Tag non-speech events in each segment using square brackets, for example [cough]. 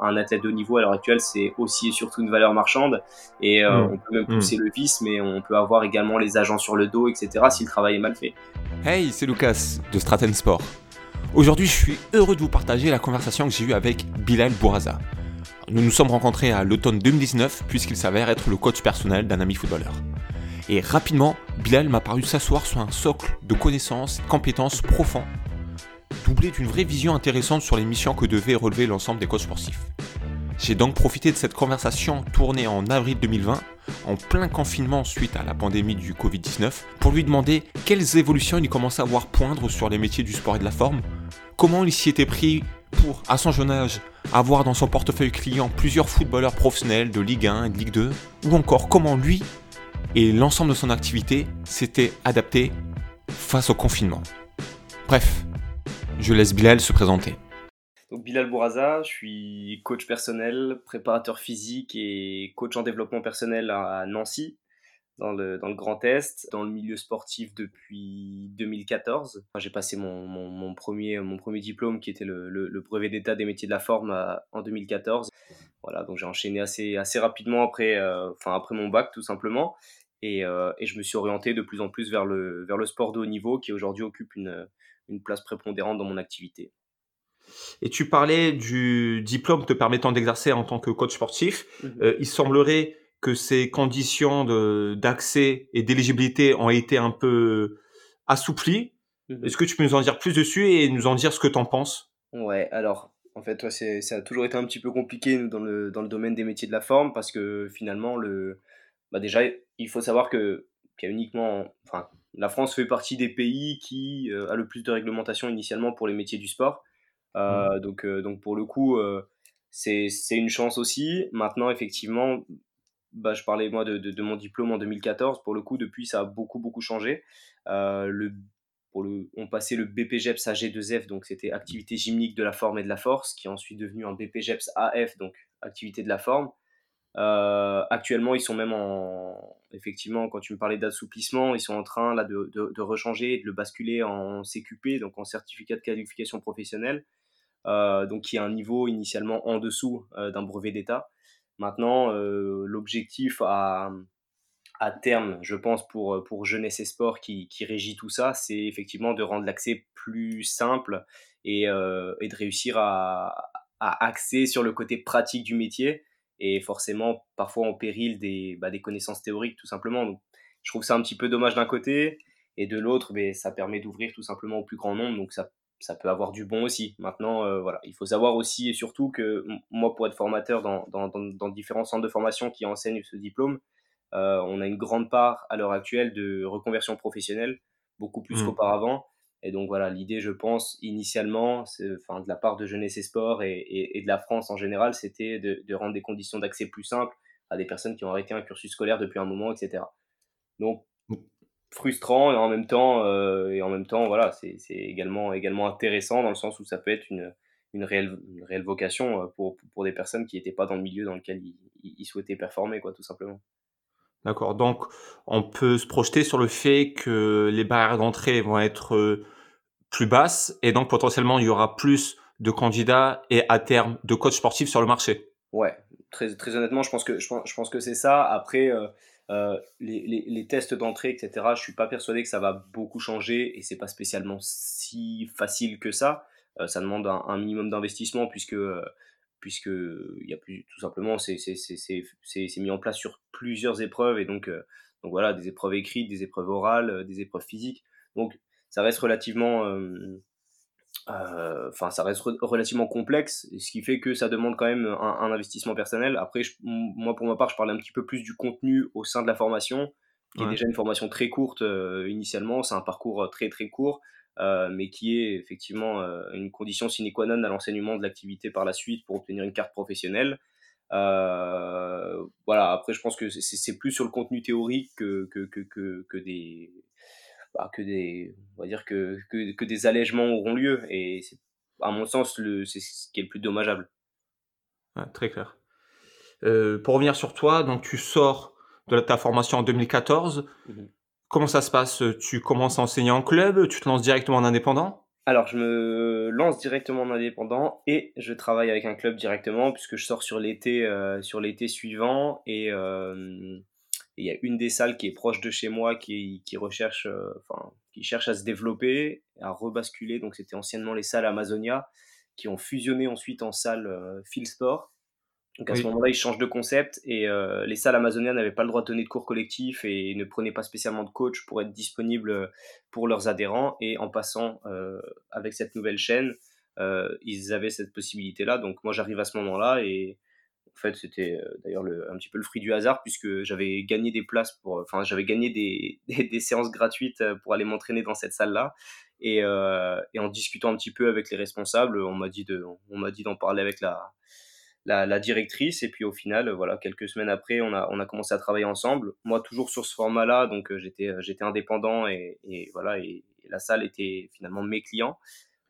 Un athlète de haut niveau à l'heure actuelle, c'est aussi et surtout une valeur marchande. Et euh, Mm. on peut même Mm. pousser le vice, mais on peut avoir également les agents sur le dos, etc. si le travail est mal fait. Hey, c'est Lucas de Straten Sport. Aujourd'hui, je suis heureux de vous partager la conversation que j'ai eue avec Bilal Bouraza. Nous nous sommes rencontrés à l'automne 2019 puisqu'il s'avère être le coach personnel d'un ami footballeur. Et rapidement, Bilal m'a paru s'asseoir sur un socle de connaissances et de compétences profonds, doublé d'une vraie vision intéressante sur les missions que devait relever l'ensemble des coachs sportifs. J'ai donc profité de cette conversation tournée en avril 2020, en plein confinement suite à la pandémie du Covid-19, pour lui demander quelles évolutions il commençait à voir poindre sur les métiers du sport et de la forme, comment il s'y était pris pour, à son jeune âge, avoir dans son portefeuille client plusieurs footballeurs professionnels de Ligue 1 et de Ligue 2, ou encore comment lui et l'ensemble de son activité s'étaient adaptés face au confinement. Bref, je laisse Bilal se présenter. Donc Bilal Bouraza, je suis coach personnel, préparateur physique et coach en développement personnel à Nancy, dans le, dans le Grand Est, dans le milieu sportif depuis 2014. Enfin, J'ai passé mon, mon, premier, mon premier diplôme qui était le, brevet d'état des métiers de la forme en 2014. Voilà, donc j'ai enchaîné assez, assez rapidement après, euh, enfin, après mon bac tout simplement. Et, euh, et je me suis orienté de plus en plus vers le, vers le sport de haut niveau qui aujourd'hui occupe une, une place prépondérante dans mon activité. Et tu parlais du diplôme te permettant d'exercer en tant que coach sportif. Mhm. Euh, il semblerait que ces conditions d'accès et d'éligibilité ont été un peu assouplies. Mhm. Est-ce que tu peux nous en dire plus dessus et nous en dire ce que tu en penses? Ouais, alors, en fait, ouais, c'est, ça a toujours été un petit peu compliqué nous, dans le, dans le domaine des métiers de la forme parce que finalement, le, bah déjà, il faut savoir que, qu'il y a uniquement, enfin, la France fait partie des pays qui euh, a le plus de réglementation initialement pour les métiers du sport. Euh, donc, euh, donc, pour le coup, c'est, une chance aussi. Maintenant, effectivement, bah, je parlais moi de, de, de mon diplôme en 2014. Pour le coup, depuis, ça a beaucoup, beaucoup changé. Euh, le pour le, on passait le BPGEPS AG2F, donc c'était activité gymnique de la forme et de la force, qui est ensuite devenu un BPGEPS AF, donc activité de la forme. Euh, actuellement, ils sont même en. Effectivement, quand tu me parlais d'assouplissement, ils sont en train là, de, de, de rechanger de le basculer en CQP, donc en certificat de qualification professionnelle, euh, donc qui est un niveau initialement en dessous euh, d'un brevet d'État. Maintenant, l'objectif à, à terme, je pense, pour, pour Jeunesse et Sport qui, qui régit tout ça, c'est effectivement de rendre l'accès plus simple et, et de réussir à, à axer sur le côté pratique du métier et forcément parfois en péril des, bah, des connaissances théoriques tout simplement. Donc, je trouve ça un petit peu dommage d'un côté et de l'autre, mais ça permet d'ouvrir tout simplement au plus grand nombre, donc ça, ça peut avoir du bon aussi. Maintenant, euh, voilà, il faut savoir aussi et surtout que moi, pour être formateur dans, dans, dans, dans différents centres de formation qui enseignent ce diplôme, euh, on a une grande part à l'heure actuelle de reconversion professionnelle, beaucoup plus Mm. qu'auparavant. Et donc voilà, l'idée, je pense, initialement, enfin, de la part de Jeunesse et Sport et, et, et de la France en général, c'était de, de rendre des conditions d'accès plus simples à des personnes qui ont arrêté un cursus scolaire depuis un moment, etc. Donc, frustrant et en même temps, euh, et en même temps voilà, c'est également, également intéressant dans le sens où ça peut être une, une, réelle, une réelle vocation euh, pour, pour des personnes qui n'étaient pas dans le milieu dans lequel ils, ils ils souhaitaient performer, quoi, tout simplement. D'accord. Donc, on peut se projeter sur le fait que les barrières d'entrée vont être euh, plus basses et donc potentiellement il y aura plus de candidats et à terme de coachs sportifs sur le marché. Ouais, très, très honnêtement, je pense que, je pense, que c'est ça. Après, euh, euh, les, tests d'entrée, etc., je suis pas persuadé que ça va beaucoup changer et c'est pas spécialement si facile que ça. Ça demande un, minimum d'investissement puisque, puisque il y a plus, tout simplement, c'est mis en place sur plusieurs épreuves et donc, euh, donc voilà, des épreuves écrites, des épreuves orales, euh, des épreuves physiques. Donc, ça reste relativement. euh, euh, enfin ça reste re- relativement complexe ce qui fait que ça demande quand même un, un investissement personnel après je- moi pour ma part je parlais un petit peu plus du contenu au sein de la formation qui est déjà une formation très courte euh, initialement c'est un parcours euh, très très court euh, mais qui est effectivement euh, une condition sine qua non à l'enseignement de l'activité par la suite pour obtenir une carte professionnelle Euh, voilà après je pense que c'est- plus sur le contenu théorique que, que, que, que, que des bah, que des on va dire que, que, que des allègements auront lieu et c'est à mon sens le c'est ce qui est le plus dommageable Ouais, très clair. Pour revenir sur toi, donc tu sors de ta formation en 2014. Mhm. Comment ça se passe? Tu commences à enseigner en club Tu te lances directement en indépendant? Alors, je me lance directement en indépendant et je travaille avec un club directement puisque je sors sur l'été euh, suivant et euh, il y a une des salles qui est proche de chez moi qui, euh, qui cherche à se développer, à rebasculer. Donc c'était anciennement les salles Amazonia qui ont fusionné ensuite en salle Phil Sport donc à ce moment-là, ils changent de concept et euh, les salles Amazonia n'avaient pas le droit de donner de cours collectifs et ne prenaient pas spécialement de coach pour être disponibles pour leurs adhérents. Et en passant euh, avec cette nouvelle chaîne, euh, ils avaient cette possibilité-là. Donc moi, j'arrive à ce moment-là et en fait, c'était d'ailleurs un petit peu le fruit du hasard puisque j'avais gagné des places pour, enfin, j'avais gagné des, [laughs] des, séances gratuites pour aller m'entraîner dans cette salle-là. Et, et, en discutant un petit peu avec les responsables, on m'a dit de, on m'a dit d'en parler avec la la, directrice. Et puis au final, voilà, quelques semaines après, on a, on a commencé à travailler ensemble. Moi, toujours sur ce format-là, donc euh, j'étais, euh, j'étais indépendant et, voilà, et, la salle était finalement mes clients.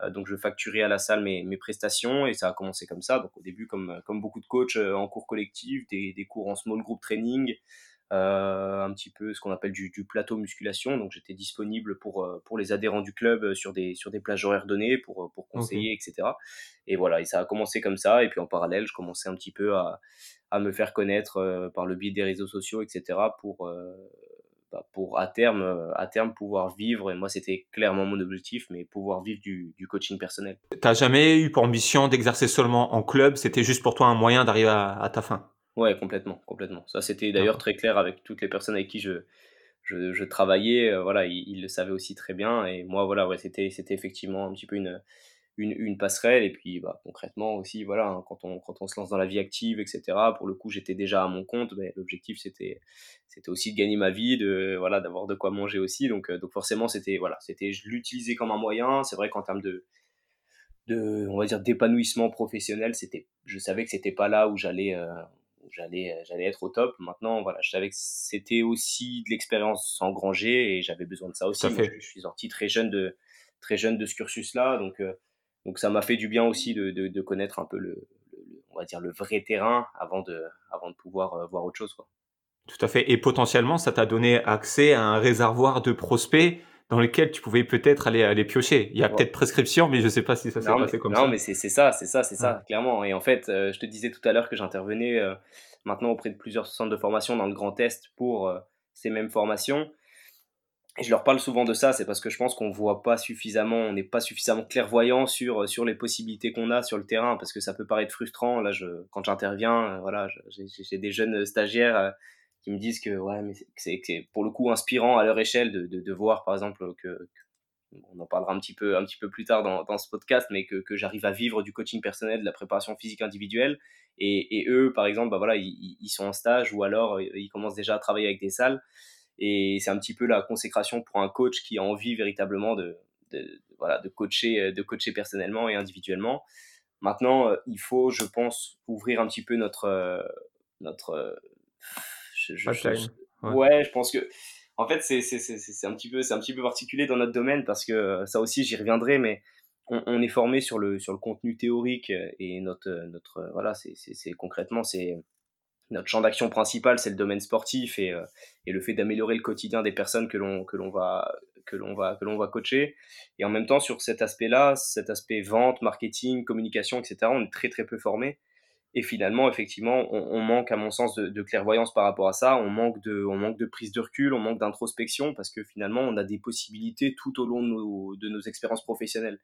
Euh, donc je facturais à la salle mes, mes, prestations et ça a commencé comme ça. Donc au début, comme, comme beaucoup de coachs en cours collectif, des, des cours en small group training, euh, un petit peu ce qu'on appelle du, plateau musculation. Donc j'étais disponible pour, euh, pour les adhérents du club euh, sur des, sur des plages horaires données pour, pour conseiller, etc. Et voilà, et ça a commencé comme ça. Et puis en parallèle, je commençais un petit peu à, à me faire connaître par le biais des réseaux sociaux, etc. pour, bah, pour à terme, à terme pouvoir vivre. Et moi, c'était clairement mon objectif, mais pouvoir vivre du, du coaching personnel. T'as jamais eu pour ambition d'exercer seulement en club? C'était juste pour toi un moyen d'arriver à ta fin? Ouais, complètement, complètement. Ça, c'était d'ailleurs très clair avec toutes les personnes avec qui je, je, travaillais. Euh, voilà, ils, le savaient aussi très bien. Et moi, voilà, ouais, c'était, c'était effectivement un petit peu une, une, une passerelle. Et puis, bah, concrètement aussi, voilà, hein, quand, on, quand on se lance dans la vie active, etc., pour le coup, j'étais déjà à mon compte. Mais l'objectif, c'était, c'était aussi de gagner ma vie, de, voilà, d'avoir de quoi manger aussi. Donc, euh, donc forcément, c'était, voilà, c'était, je l'utilisais comme un moyen. C'est vrai qu'en termes de, de, on va dire, d'épanouissement professionnel, c'était, je savais que c'était pas là où j'allais, euh, j'allais euh, j'allais être au top. Maintenant, voilà, je savais que c'était aussi de l'expérience engrangée et j'avais besoin de ça aussi. je, suis sorti très jeune de très jeune de ce cursus-là, donc euh, donc ça m'a fait du bien aussi de, de, connaître un peu le, on va dire le vrai terrain avant de avant de pouvoir euh, voir autre chose quoi. Tout à fait. Et potentiellement, ça t'a donné accès à un réservoir de prospects dans lequel tu pouvais peut-être aller, aller piocher. Il y a peut-être prescription, mais je ne sais pas si ça s'est passé comme ça. Non, mais c'est ça, c'est ça, c'est ça, clairement. Et en fait, euh, je te disais tout à l'heure que j'intervenais euh, maintenant auprès de plusieurs centres de formation dans le Grand Est pour euh, ces mêmes formations. Et je leur parle souvent de ça, c'est parce que je pense qu'on voit pas suffisamment, on n'est pas suffisamment clairvoyant sur, sur les possibilités qu'on a sur le terrain, parce que ça peut paraître frustrant. Là, je, quand j'interviens, voilà, j'ai des jeunes stagiaires qui me disent que ouais, mais c'est pour le coup inspirant à leur échelle de, de, voir par exemple que, on en parlera un petit peu un petit peu plus tard dans, dans ce podcast, mais que, que j'arrive à vivre du coaching personnel, de la préparation physique individuelle, et, et eux par exemple, bah voilà, ils, ils, sont en stage ou alors euh, ils commencent déjà à travailler avec des salles, et c'est un petit peu la consécration pour un coach qui a envie véritablement de, de voilà de coacher de coacher personnellement et individuellement. Maintenant, euh, il faut, je pense, ouvrir un petit peu notre euh, notre ouais. je pense que. En fait, c'est un, petit peu, un petit peu particulier dans notre domaine parce que euh, ça aussi, j'y reviendrai, mais on, est formé sur le, sur le contenu théorique et notre. notre voilà, c'est concrètement, c'est. Notre champ d'action principal, c'est le domaine sportif et, euh, et le fait d'améliorer le quotidien des personnes que l'on que l'on va que l'on va que l'on va coacher. Et en même temps, sur cet aspect-là, cet aspect vente, marketing, communication, etc., on est très très peu formé. Et finalement, effectivement, on, manque, à mon sens, de, clairvoyance par rapport à ça. On manque de, on manque de prise de recul, on manque d'introspection parce que finalement, on a des possibilités tout au long de nos, de nos expériences professionnelles.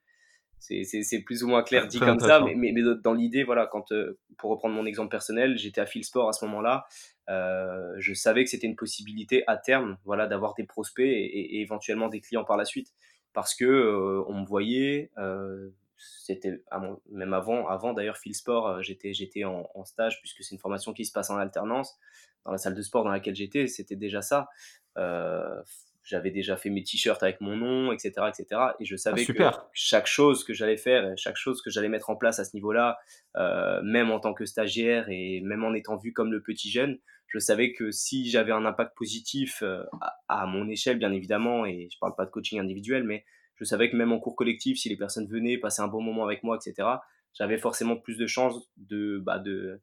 C'est plus ou moins clair dit comme ça, mais, mais, dans l'idée, voilà, quand, euh, pour reprendre mon exemple personnel, j'étais à Phil Sport à ce moment-là. Euh, je savais que c'était une possibilité à terme, voilà, d'avoir des prospects et, éventuellement des clients par la suite, parce que euh, on me voyait c'était même avant, avant d'ailleurs Phil Sport, euh, j'étais, j'étais en, stage puisque c'est une formation qui se passe en alternance dans la salle de sport dans laquelle j'étais, c'était déjà ça. Euh, j'avais déjà fait mes t-shirts avec mon nom, etc., etc. Et je savais ah, que chaque chose que j'allais faire, chaque chose que j'allais mettre en place à ce niveau-là, euh, même en tant que stagiaire et même en étant vu comme le petit jeune, je savais que si j'avais un impact positif à, à, mon échelle, bien évidemment, et je parle pas de coaching individuel, mais je savais que même en cours collectif, si les personnes venaient passer un bon moment avec moi, etc., j'avais forcément plus de chances de, bah, de,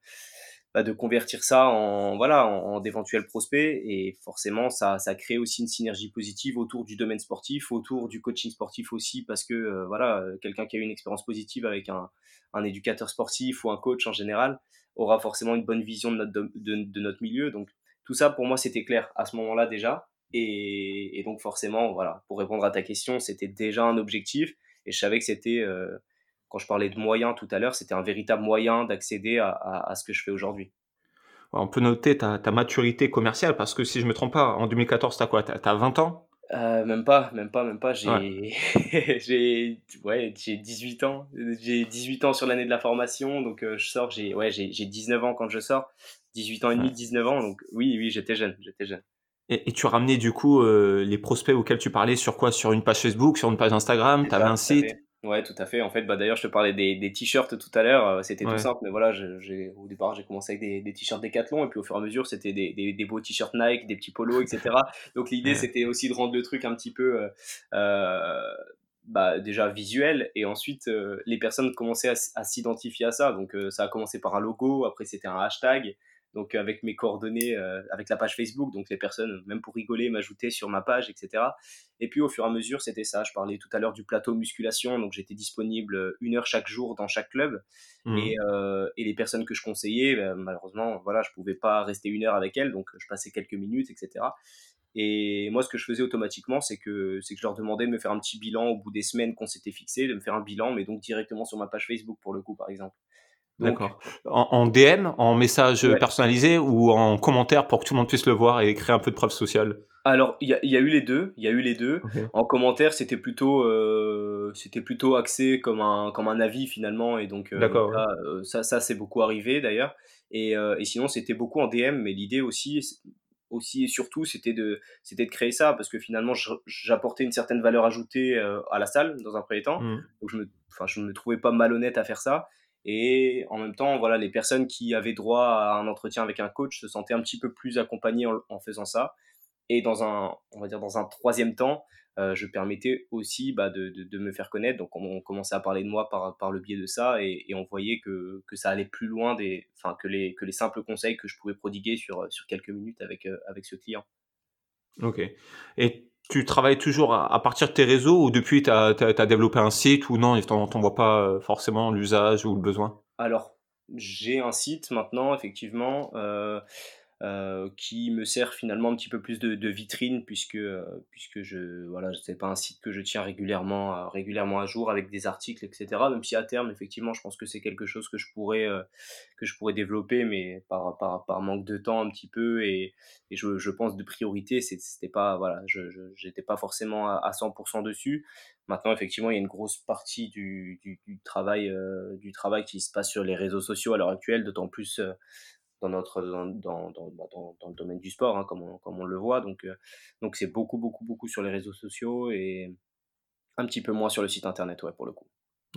bah, de convertir ça en voilà en, d'éventuels prospects et forcément ça, ça crée aussi une synergie positive autour du domaine sportif autour du coaching sportif aussi parce que euh, voilà quelqu'un qui a eu une expérience positive avec un, un, éducateur sportif ou un coach en général aura forcément une bonne vision de notre, de, notre milieu donc tout ça pour moi c'était clair à ce moment là déjà et, et, donc forcément voilà pour répondre à ta question c'était déjà un objectif et je savais que c'était euh, quand je parlais de moyens tout à l'heure, c'était un véritable moyen d'accéder à, ce que je fais aujourd'hui. On peut noter ta, maturité commerciale parce que si je me trompe pas, en 2014, tu as quoi? Tu as, 20 ans? Euh, Même pas, même pas, même pas. J'ai ouais. [laughs] 18 ans. J'ai 18 ans sur l'année de la formation, donc euh, je sors, j'ai ouais, 19 ans quand je sors. 18 ans et demi, 19 ans, donc oui, oui, j'étais jeune, j'étais jeune. Et, tu ramenais du coup euh, les prospects auxquels tu parlais sur quoi? Sur une page Facebook, sur une page Instagram? Tu avais un site? Ouais, tout à fait. En fait, bah, d'ailleurs, je te parlais des, des t-shirts tout à l'heure. Euh, c'était tout simple, mais voilà, j'ai, au départ, j'ai commencé avec des, des t-shirts Decathlon, et puis au fur et à mesure, c'était des, des, des beaux t-shirts Nike, des petits polos, etc. [laughs] Donc l'idée, c'était aussi de rendre le truc un petit peu, euh, bah, déjà visuel, et ensuite, euh, les personnes commençaient à, à s'identifier à ça. Donc ça a commencé par un logo, après c'était un hashtag, donc avec mes coordonnées, euh, avec la page Facebook, donc les personnes, même pour rigoler, m'ajoutaient sur ma page, etc. Et puis au fur et à mesure, c'était ça. Je parlais tout à l'heure du plateau musculation, donc j'étais disponible une heure chaque jour dans chaque club. Mmh. Et, euh, et, les personnes que je conseillais, ben, malheureusement, voilà, je pouvais pas rester une heure avec elles, donc je passais quelques minutes, etc. Et moi, ce que je faisais automatiquement, c'est que, c'est que je leur demandais de me faire un petit bilan au bout des semaines qu'on s'était fixé, de me faire un bilan, mais donc directement sur ma page Facebook pour le coup, par exemple. D'accord. En, DM, en message personnalisé ou en commentaire pour que tout le monde puisse le voir et créer un peu de preuve sociale Alors, il y, a eu les deux. Il y a eu les deux. En commentaire, c'était plutôt, euh, c'était plutôt axé comme un, comme un avis finalement. Et donc, euh, D'accord, euh, ça, ça c'est beaucoup arrivé d'ailleurs. Et, et, sinon, c'était beaucoup en DM. Mais l'idée aussi, aussi et surtout, c'était de, c'était de créer ça parce que finalement, j'apportais une certaine valeur ajoutée à la salle dans un premier temps. Mmh. Donc, je me, enfin, je ne me trouvais pas malhonnête à faire ça. Et en même temps, voilà, les personnes qui avaient droit à un entretien avec un coach se sentaient un petit peu plus accompagnées en, faisant ça. Et dans un, on va dire dans un troisième temps, euh, je permettais aussi bah, de, de, me faire connaître. Donc on, commençait à parler de moi par, par le biais de ça et, on voyait que, que, ça allait plus loin des, enfin, que, les, que les simples conseils que je pouvais prodiguer sur, sur quelques minutes avec, euh, avec ce client. Ok. Et tu travailles toujours à, partir de tes réseaux ou depuis tu as, développé un site ou non, tu n'en vois pas euh, forcément l'usage ou le besoin? Alors, j'ai un site maintenant, effectivement. Euh, euh, qui me sert finalement un petit peu plus de, vitrine puisque euh, puisque je voilà c'est pas un site que je tiens régulièrement à, régulièrement à jour avec des articles etc même si à terme effectivement je pense que c'est quelque chose que je pourrais euh, que je pourrais développer mais par, par, par manque de temps un petit peu et, et je, je, pense de priorité c'était pas voilà je j'étais pas forcément à, 100% dessus. Maintenant effectivement il y a une grosse partie du, du, du travail du travail qui se passe sur les réseaux sociaux à l'heure actuelle d'autant plus dans notre dans, dans, bah, dans, dans, le domaine du sport hein, comme, on, comme on le voit donc euh, donc c'est beaucoup beaucoup beaucoup sur les réseaux sociaux et un petit peu moins sur le site internet ouais pour le coup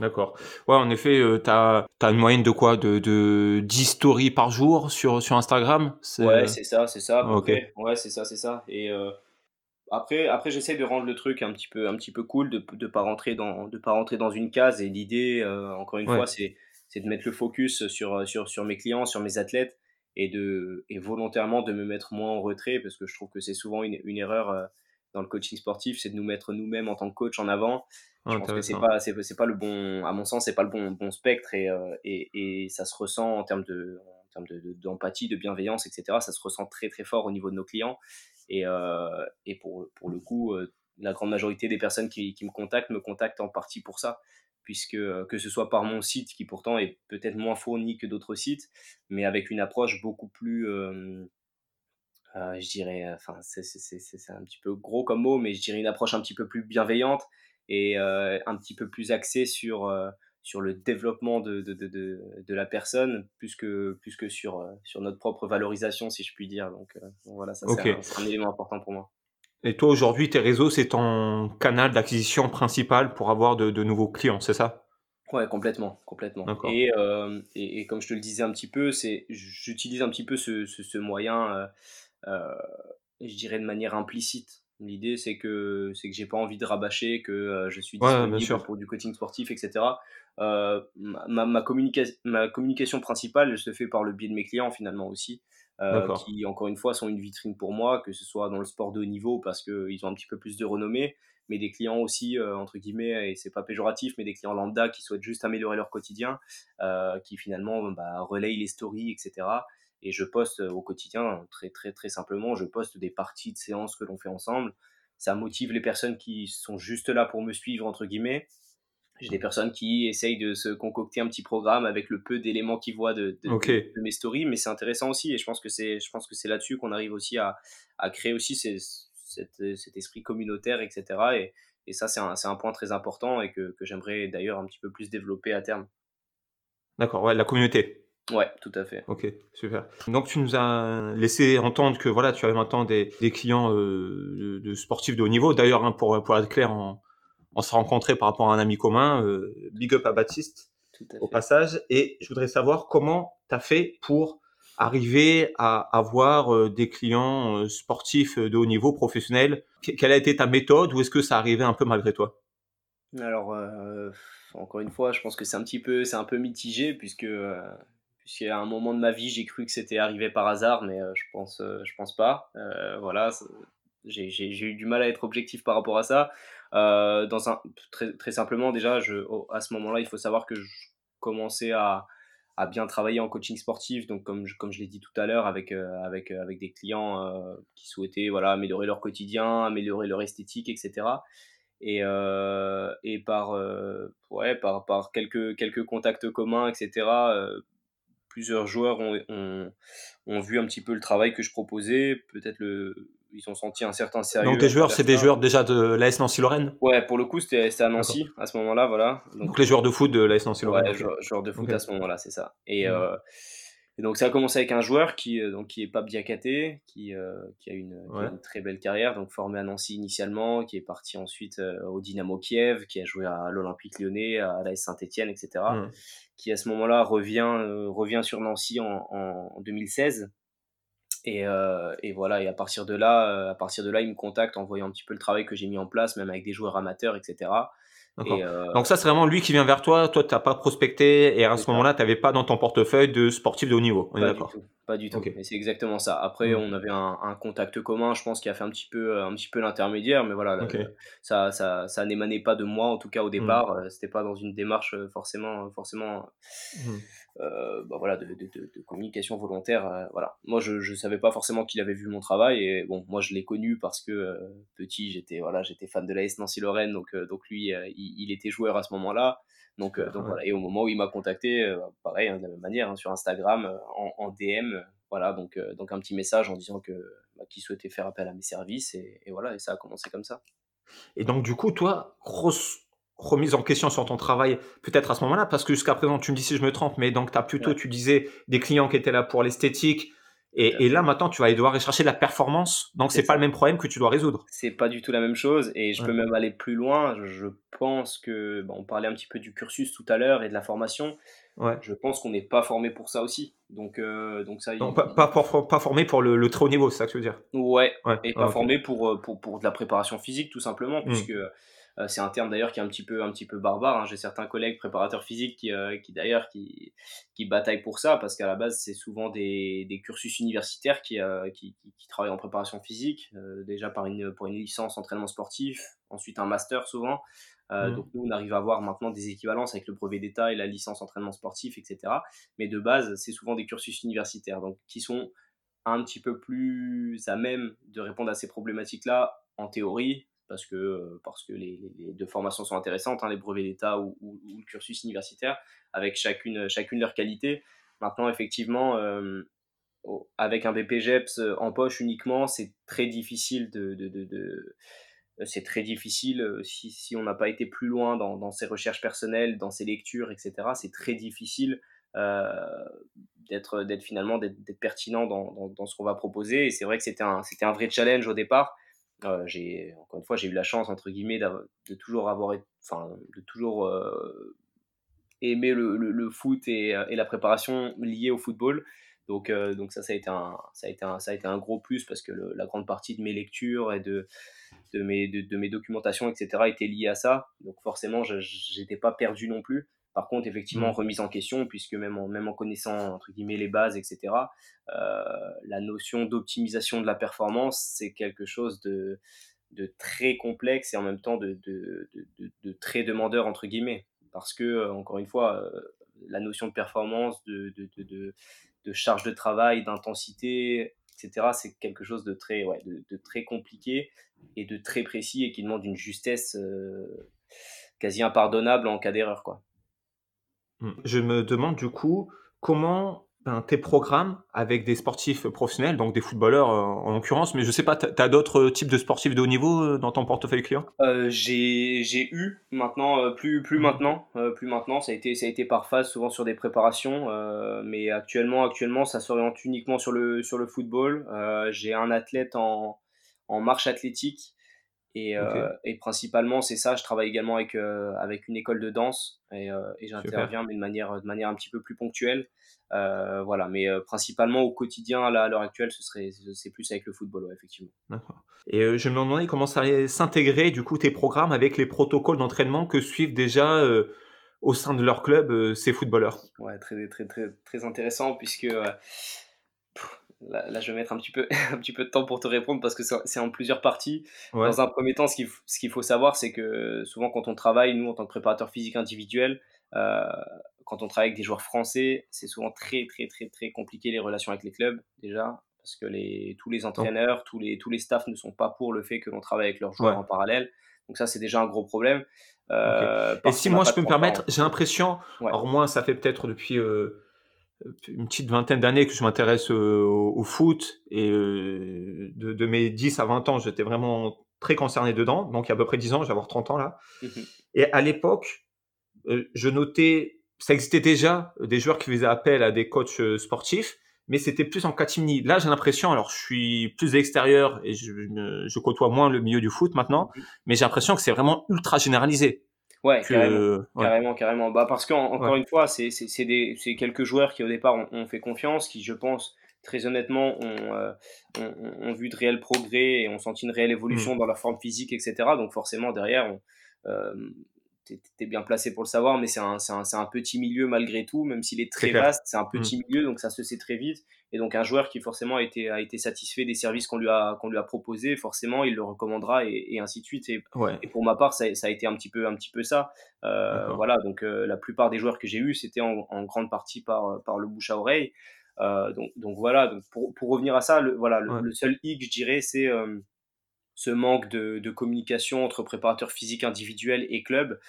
D'accord. Ouais, en effet, euh, tu as, une moyenne de quoi? De, de 10 stories par jour sur, sur Instagram? Ouais, c'est ça, c'est ça. ok Ouais, c'est ça, c'est ça. Et euh, après, après j'essaie de rendre le truc un petit peu, un petit peu cool, de ne pas, rentrer dans, de pas rentrer dans une case. Et l'idée, encore une fois, c'est de mettre le focus sur, sur, sur mes clients, sur mes athlètes et, de, et volontairement de me mettre moins en retrait parce que je trouve que c'est souvent une, une erreur euh, dans le coaching sportif, c'est de nous mettre nous-mêmes en tant que coach en avant. Je pense que c'est pas, c'est, pas le bon, à mon sens, c'est pas le bon, bon spectre et, euh, et, et, ça se ressent en termes de, en termes de, d'empathie, de, bienveillance, etc. Ça se ressent très très fort au niveau de nos clients et, euh, et pour, pour le coup, euh, la grande majorité des personnes qui, qui me contactent me contactent en partie pour ça puisque euh, que ce soit par mon site qui pourtant est peut-être moins fourni que d'autres sites, mais avec une approche beaucoup plus, euh, euh, je dirais, enfin c'est un petit peu gros comme mot, mais je dirais une approche un petit peu plus bienveillante et un petit peu plus axée sur sur le développement de, de, de, de, la personne plus que, plus que sur, sur notre propre valorisation, si je puis dire. Donc, voilà, ça c'est un élément important pour moi. Et toi, aujourd'hui, tes réseaux, c'est ton canal d'acquisition principal pour avoir de, nouveaux clients, c'est ça? Ouais, complètement, complètement. Euh, et, et, comme je te le disais un petit peu, c'est j'utilise un petit peu ce, ce, moyen, euh, euh, je dirais de manière implicite, L'idée, c'est que c'est que j'ai pas envie de rabâcher, que je suis disponible pour du coaching sportif, etc. ma, ma, ma communication principale, je le fais par le biais de mes clients finalement aussi. Qui encore une fois sont une vitrine pour moi, que ce soit dans le sport de haut niveau parce qu'ils ont un petit peu plus de renommée, mais des clients aussi, entre guillemets, et c'est pas péjoratif, mais des clients lambda qui souhaitent juste améliorer leur quotidien, qui finalement bah, relayent les stories, etc et je poste au quotidien, très très très simplement, je poste des parties de séances que l'on fait ensemble. Ça motive les personnes qui sont juste là pour me suivre, entre guillemets. J'ai des personnes qui essayent de se concocter un petit programme avec le peu d'éléments qu'ils voient de, de, mes stories, mais c'est intéressant aussi et je pense que c'est, je pense que c'est là-dessus qu'on arrive aussi à, à créer aussi cet, cet, esprit communautaire, etc. Et, et ça, c'est un, un, point très important et que, que j'aimerais d'ailleurs un petit peu plus développer à terme. D'accord, ouais, la communauté. Ouais, tout à fait. Ok, super. Donc tu nous as laissé entendre que voilà, tu avais maintenant des, des clients euh, de, sportifs de haut niveau. D'ailleurs, hein, pour, pour être clair, on, on s'est rencontrés par rapport à un ami commun, euh, Big Up à Baptiste, au passage. Et je voudrais savoir comment tu as fait pour arriver à avoir euh, des clients sportifs de haut niveau, professionnels. Quelle a été ta méthode ou est-ce que ça arrivait un peu malgré toi? Alors, encore une fois, je pense que c'est un petit peu, c'est un peu mitigé puisque puisqu'à un moment de ma vie, j'ai cru que c'était arrivé par hasard, mais euh, je pense, euh, je pense pas. Euh, voilà, j'ai eu du mal à être objectif par rapport à ça. Un, très, très, simplement, déjà, je, à ce moment-là, il faut savoir que je commençais à, à, bien travailler en coaching sportif, donc comme je, comme je l'ai dit tout à l'heure, avec, avec, avec des clients qui souhaitaient voilà, améliorer leur quotidien, améliorer leur esthétique, etc. Et, et par, ouais, par, par quelques, quelques contacts communs, etc., plusieurs joueurs ont, ont, vu un petit peu le travail que je proposais. Peut-être le, ils ont senti un certain sérieux. Donc tes joueurs, c'est des joueurs déjà de l'AS Nancy-Lorraine Ouais, pour le coup, c'était à Nancy à ce moment-là, voilà. Donc, les joueurs de foot de l'AS Nancy-Lorraine. Ouais, joueurs, de foot à ce moment-là, c'est ça. Et, mmh. euh, et, donc ça a commencé avec un joueur qui, euh, donc, qui est Pape Diakaté, qui, euh, qui, a une, une, très belle carrière, donc formé à Nancy initialement, qui est parti ensuite au Dynamo Kiev, qui a joué à l'Olympique lyonnais, à l'AS Saint-Etienne, etc qui à ce moment-là revient, euh, revient sur Nancy en, en 2016. Et, euh, et, voilà, et à partir de là, euh, à partir de là, il me contacte en voyant un petit peu le travail que j'ai mis en place, même avec des joueurs amateurs, etc. Euh, Donc ça, c'est vraiment lui qui vient vers toi. Toi, tu n'as pas prospecté et à ce moment-là, tu n'avais pas dans ton portefeuille de sportif de haut niveau. On est d'accord Pas du tout. Mais c'est exactement ça. Après, mm. on avait un, contact commun, je pense, qui a fait un petit peu, un petit peu l'intermédiaire. Mais voilà, ça, ça, ça n'émanait pas de moi, en tout cas au mm. départ. Ce C'était pas dans une démarche forcément, forcément mm. Euh, bah voilà, de, de, de, communication volontaire. Euh, voilà. Moi, je ne savais pas forcément qu'il avait vu mon travail. Et bon, moi, je l'ai connu parce que euh, petit, j'étais voilà, j'étais fan de l'AS Nancy-Lorraine. Donc, donc lui, il, il, était joueur à ce moment-là. Donc, donc voilà. Et au moment où il m'a contacté, pareil, hein, de la même manière, hein, sur Instagram, en, en, DM. Voilà, donc, donc un petit message en disant que bah, qu'il souhaitait faire appel à mes services. Et, et voilà, et ça a commencé comme ça. Et donc, du coup, toi, grosse remise en question sur ton travail peut-être à ce moment-là parce que jusqu'à présent tu me dis si je me trompe mais donc tu as plutôt tu disais des clients qui étaient là pour l'esthétique. Et, là maintenant tu vas devoir chercher de la performance. Donc c'est pas le même problème que tu dois résoudre. C'est pas du tout la même chose et je peux même aller plus loin. Je pense que bon, on parlait un petit peu du cursus tout à l'heure et de la formation. Ouais. je pense qu'on n'est pas formé pour ça aussi. Donc euh, donc ça pas, pas, pas, formé pour le, très haut niveau c'est ça que tu veux dire? Ouais, et pas formé pour, euh, pour, pour de la préparation physique tout simplement mmh. puisque c'est un terme d'ailleurs qui est un petit peu, un petit peu barbare. Hein. J'ai certains collègues préparateurs physiques qui, euh, qui d'ailleurs qui, qui bataillent pour ça parce qu'à la base c'est souvent des, des, cursus universitaires qui, euh, qui, qui, travaillent en préparation physique, déjà par une, pour une licence entraînement sportif, ensuite un master souvent. Mmh. Donc nous on arrive à avoir maintenant des équivalences avec le brevet d'État et la licence entraînement sportif, etc. Mais de base c'est souvent des cursus universitaires donc qui sont un petit peu plus à même de répondre à ces problématiques-là en théorie, parce que, euh, parce que les, deux formations sont intéressantes, hein, les brevets d'État ou, le cursus universitaire, avec chacune, chacune leur qualité. Maintenant, effectivement, euh, avec un BPGEPS euh, en poche uniquement, c'est très difficile de, de, de, c'est très difficile si, si on n'a pas été plus loin dans, dans, ses recherches personnelles, dans ses lectures, etc. C'est très difficile d'être d'être finalement d'être pertinent dans, dans, dans ce qu'on va proposer. Et c'est vrai que c'était un, c'était un vrai challenge au départ euh, j'ai encore une fois j'ai eu la chance entre guillemets de toujours avoir enfin de toujours euh, aimé le, le, foot et, et, la préparation liée au football. Donc, donc ça, ça a, été un, ça, a été un, ça a été un gros plus parce que la grande partie de mes lectures et de, de, mes, de, de mes documentations, etc., étaient liées à ça. Donc forcément, je n'étais pas perdu non plus. Par contre, effectivement, mmh. remise en question, puisque même en, même en connaissant, entre guillemets, les bases, etc., euh, la notion d'optimisation de la performance, c'est quelque chose de, de très complexe et en même temps de, de, de, très demandeur, entre guillemets. Parce que, euh, encore une fois, euh, la notion de performance, de, de, charge de travail, d'intensité, etc., c'est quelque chose de très, ouais, de, très compliqué et de très précis et qui demande une justesse quasi impardonnable en cas d'erreur, quoi. Mmh. Je me demande du coup comment ben, tes programmes avec des sportifs professionnels, donc des footballeurs euh, en l'occurrence, mais je sais pas, tu as, d'autres types de sportifs de haut niveau euh, dans ton portefeuille client? Euh, J'ai eu maintenant, plus, plus mmh. maintenant, plus maintenant, ça a, été, ça a été par phase, souvent sur des préparations, mais actuellement, actuellement ça s'oriente uniquement sur le, sur le football. J'ai un athlète en, en marche athlétique et, euh, et, principalement, c'est ça. Je travaille également avec, euh, avec une école de danse et, euh, et j'interviens, mais de manière, de manière un petit peu plus ponctuelle. voilà, mais principalement au quotidien, là, à l'heure actuelle, ce serait, c'est plus avec le football, effectivement. D'accord. Et je me demandais comment ça allait s'intégrer, du coup, tes programmes avec les protocoles d'entraînement que suivent déjà au sein de leur club ces footballeurs? Ouais, très, très, très, très intéressant, puisque Là, je vais mettre un petit, peu, [laughs] un petit peu de temps pour te répondre parce que c'est en plusieurs parties. Dans un premier temps, ce qu'il faut savoir, c'est que souvent quand on travaille, nous, en tant que préparateur physique individuel, euh, quand on travaille avec des joueurs français, c'est souvent très, très, très, très compliqué les relations avec les clubs, déjà, parce que les, tous les entraîneurs, tous les, tous les staffs ne sont pas pour le fait que l'on travaille avec leurs joueurs en parallèle. Donc ça, c'est déjà un gros problème. Euh, Et si moi, je peux me permettre, j'ai l'impression, alors moi, ça fait peut-être depuis... Euh, une petite vingtaine d'années que je m'intéresse au, foot et de, mes 10 à 20 ans, j'étais vraiment très concerné dedans. Donc, il y a à peu près 10 ans, j'avais 30 ans là. Mhm. Et à l'époque, je notais, ça existait déjà, des joueurs qui faisaient appel à des coachs sportifs, mais c'était plus en catimini. Là, j'ai l'impression, alors je suis plus extérieur et je, je, côtoie moins le milieu du foot maintenant, mhm. mais j'ai l'impression que c'est vraiment ultra généralisé. Ouais, carrément, carrément, Bah, parce qu'encore une fois, c'est quelques joueurs qui au départ ont, fait confiance, qui je pense très honnêtement ont, euh, ont, vu de réels progrès et ont senti une réelle évolution mmh. dans leur forme physique, etc. Donc forcément derrière, euh, t'es bien placé pour le savoir, mais c'est un, un, un, petit milieu malgré tout, même s'il est très vaste, c'est un petit mmh. milieu, donc ça se sait très vite. Et donc un joueur qui forcément a été, a été satisfait des services qu'on lui a, qu'on lui a proposés, forcément il le recommandera et, ainsi de suite. Et, et, pour ma part, ça, ça, a été un petit peu, un petit peu ça. Euh, voilà, donc euh, la plupart des joueurs que j'ai eus, c'était en, en, grande partie par, par le bouche à oreille. Euh, donc, donc voilà, donc pour, pour revenir à ça, le, voilà, le, seul hic, je dirais, c'est ce manque de, communication entre préparateurs physiques individuels et clubs,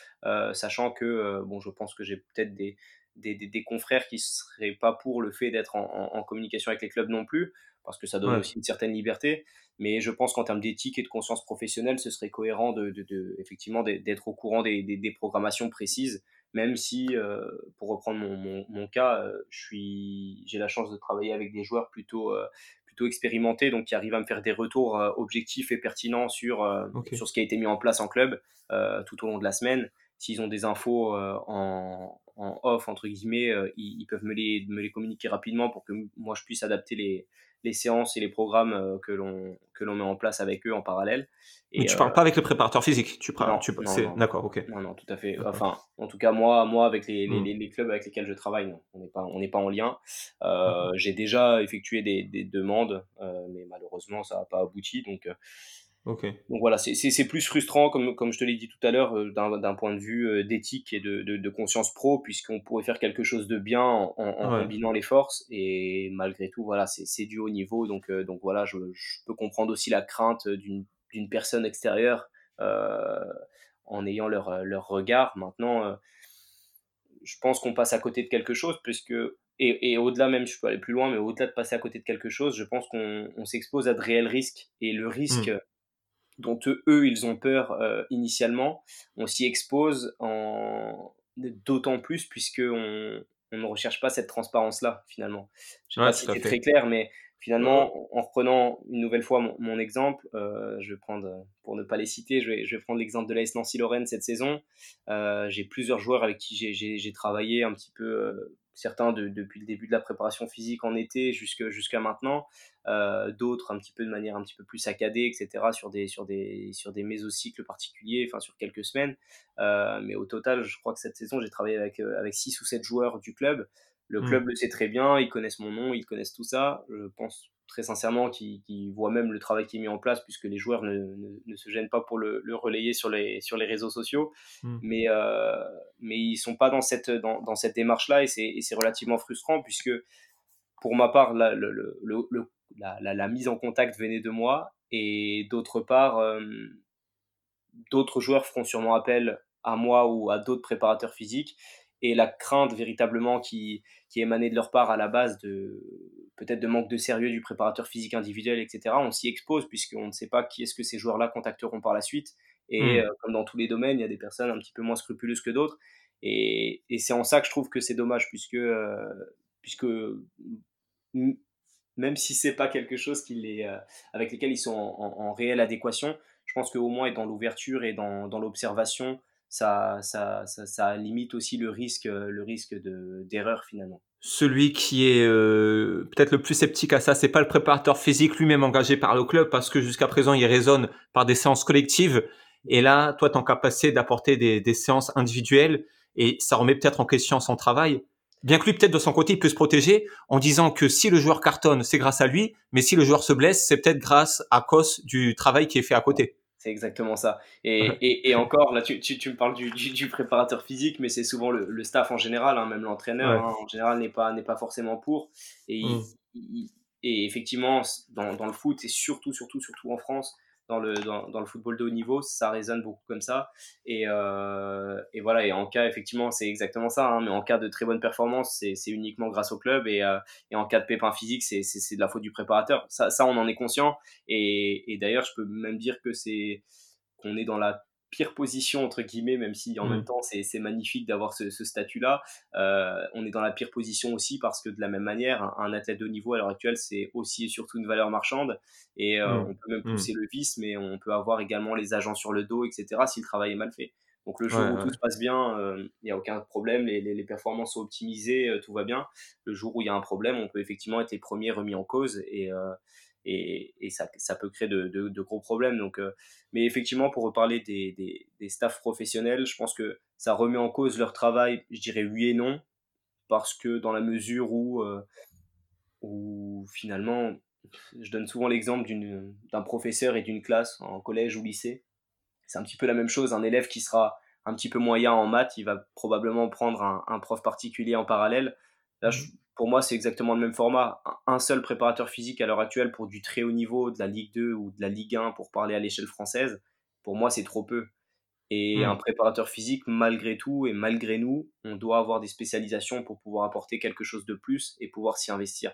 sachant que, bon, je pense que j'ai peut-être des, des, confrères qui ne seraient pas pour le fait d'être en, communication avec les clubs non plus, parce que ça donne aussi une certaine liberté. Mais je pense qu'en termes d'éthique et de conscience professionnelle, ce serait cohérent de, de, effectivement d'être au courant des, des, programmations précises, même si, euh, pour reprendre mon, mon, cas, j'ai la chance de travailler avec des joueurs plutôt, plutôt expérimenté, donc qui arrive à me faire des retours euh, objectifs et pertinents sur, euh, sur ce qui a été mis en place en club euh, tout au long de la semaine. S'ils ont des infos en, en, off, entre guillemets, ils, ils, peuvent me les, me les communiquer rapidement pour que moi je puisse adapter les, les séances et les programmes euh, que l'on que l'on met en place avec eux en parallèle. Et Mais tu parles euh, pas avec le préparateur physique, tu parles. tu, D'accord, ok. Non, non, tout à fait. Enfin, en tout cas moi, moi avec les, les, hmm. les clubs avec lesquels je travaille, non, on n'est pas on n'est pas en lien. Euh, j'ai déjà effectué des, des demandes, mais malheureusement ça n'a pas abouti. Donc donc voilà, c'est plus frustrant, comme, comme je te l'ai dit tout à l'heure, euh, d'un point de vue euh, d'éthique et de, de, conscience pro, puisqu'on pourrait faire quelque chose de bien en, en, combinant les forces. Et malgré tout, voilà, c'est du haut niveau. Donc, euh, donc voilà, je, je, peux comprendre aussi la crainte d'une personne extérieure en ayant leur, leur regard. Maintenant, je pense qu'on passe à côté de quelque chose, puisque et, et au-delà même, je peux aller plus loin, mais au-delà de passer à côté de quelque chose, je pense qu'on s'expose à de réels risques. Et le risque, mmh dont eux, ils ont peur euh, initialement, on s'y expose en... d'autant plus puisqu'on on ne recherche pas cette transparence-là, finalement. Je ne sais pas si c'est très clair, mais finalement, en reprenant une nouvelle fois mon, exemple, euh, je vais prendre, pour ne pas les citer, je vais, je vais prendre l'exemple de l'AS Nancy-Lorraine cette saison. Euh, j'ai plusieurs joueurs avec qui j'ai travaillé un petit peu certains depuis le début de la préparation physique en été jusqu'à maintenant, euh, d'autres un petit peu de manière un petit peu plus saccadée, etc., sur des, sur des, sur des mésocycles particuliers, enfin sur quelques semaines. Euh, mais au total, je crois que cette saison, j'ai travaillé avec, euh, avec 6 ou 7 joueurs du club. Le mmh. club le sait très bien, ils connaissent mon nom, ils connaissent tout ça. Je pense très sincèrement qu'ils voient même le travail qui est mis en place, puisque les joueurs ne, ne, se gênent pas pour le, le, relayer sur les, sur les réseaux sociaux. Mmh. Mais, euh, mais ils ne sont pas dans cette, dans, dans cette démarche-là, et c'est relativement frustrant, puisque pour ma part, la, le, la, la, mise en contact venait de moi, et d'autre part, euh, d'autres joueurs feront sûrement appel à moi ou à d'autres préparateurs physiques et la crainte véritablement qui, qui émanait de leur part à la base de peut-être de manque de sérieux du préparateur physique individuel, etc. On s'y expose puisqu'on ne sait pas qui est-ce que ces joueurs-là contacteront par la suite. Et hmm. euh, comme dans tous les domaines, il y a des personnes un petit peu moins scrupuleuses que d'autres. Et, et c'est en ça que je trouve que c'est dommage puisque, euh, puisque même si c'est pas quelque chose qui les, euh, avec lesquels ils sont en, en, réelle adéquation, je pense qu'au moins dans l'ouverture et dans, dans l'observation, ça, ça, ça, limite aussi le risque, le risque d'erreur finalement. Celui qui est euh, peut-être le plus sceptique à ça, c'est pas le préparateur physique lui-même engagé par le club, parce que jusqu'à présent, il résonne par des séances collectives. Et là, toi, tu es en capacité d'apporter des, des, séances individuelles, et ça remet peut-être en question son travail. Bien que lui, peut-être de son côté, il peut se protéger en disant que si le joueur cartonne, c'est grâce à lui, mais si le joueur se blesse, c'est peut-être grâce à cause du travail qui est fait à côté. C'est exactement ça. Et, et, encore, là, tu, tu, tu me parles du, du, préparateur physique, mais c'est souvent le, le, staff en général, hein, même l'entraîneur hein, en général n'est pas, n'est pas forcément pour. Et, mmh. et effectivement, dans, dans, le foot, et surtout, surtout, surtout en France, dans le, dans, dans, le football de haut niveau, ça résonne beaucoup comme ça. Et, euh, et voilà, et en cas, effectivement, c'est exactement ça, hein, mais en cas de très bonne performance, c'est uniquement grâce au club, et, euh, et en cas de pépin physique, c'est de la faute du préparateur. Ça, ça, on en est conscient, et, et d'ailleurs, je peux même dire que c'est qu'on est dans la pire position, entre guillemets, même si en même mmh. temps c'est magnifique d'avoir ce, statut-là. Euh, on est dans la pire position aussi parce que de la même manière, un, athlète de haut niveau à l'heure actuelle, c'est aussi et surtout une valeur marchande. Et euh, mmh. on peut même mmh. pousser le vice, mais on peut avoir également les agents sur le dos, etc., si le travail est mal fait. Donc le jour où tout se passe bien, euh, il n'y a aucun problème, les, les, performances sont optimisées, tout va bien. Le jour où il y a un problème, on peut effectivement être les premiers remis en cause et, et, ça, ça, peut créer de, de, gros problèmes. Donc, euh, mais effectivement, pour reparler des, des, des, staffs professionnels, je pense que ça remet en cause leur travail, je dirais oui et non, parce que dans la mesure où, euh, finalement, je donne souvent l'exemple d'un professeur et d'une classe en collège ou lycée. C'est un petit peu la même chose, un élève qui sera un petit peu moyen en maths, il va probablement prendre un, un prof particulier en parallèle. Là, je, pour moi, c'est exactement le même format. Un seul préparateur physique à l'heure actuelle pour du très haut niveau, de la Ligue 2 ou de la Ligue 1 pour parler à l'échelle française, pour moi, c'est trop peu. Et hmm. un préparateur physique, malgré tout et malgré nous, on doit avoir des spécialisations pour pouvoir apporter quelque chose de plus et pouvoir s'y investir.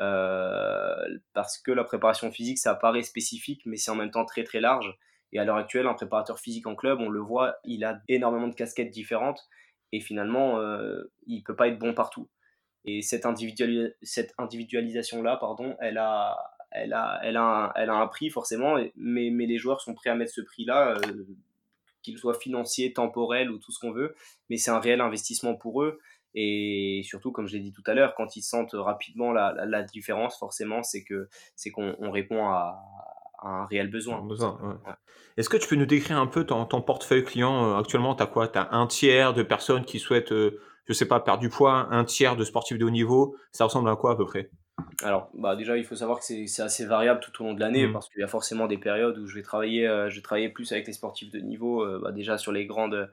Euh, parce que la préparation physique, ça paraît spécifique, mais c'est en même temps très très large. Et à l'heure actuelle, un préparateur physique en club, on le voit, il a énormément de casquettes différentes et finalement, euh, il peut pas être bon partout. Et cette, cette individualisation-là, pardon, elle a, elle, a, elle, a un, elle a un prix forcément, mais, mais les joueurs sont prêts à mettre ce prix-là, euh, qu'il soit financier, temporel ou tout ce qu'on veut, mais c'est un réel investissement pour eux. Et surtout, comme je l'ai dit tout à l'heure, quand ils sentent rapidement la, la, différence, forcément, c'est que c'est qu'on répond à, un réel besoin. Est-ce que tu peux nous décrire un peu ton, ton portefeuille client euh, Actuellement, tu as quoi? Tu as un tiers de personnes qui souhaitent euh, je sais pas, perdre du poids, un tiers de sportifs de haut niveau, ça ressemble à quoi à peu près? Alors, bah déjà, il faut savoir que c'est assez variable tout au long de l'année mmh. parce qu'il y a forcément des périodes où je vais travailler, euh, je vais travailler plus avec les sportifs de niveau, euh, bah, déjà sur les grandes,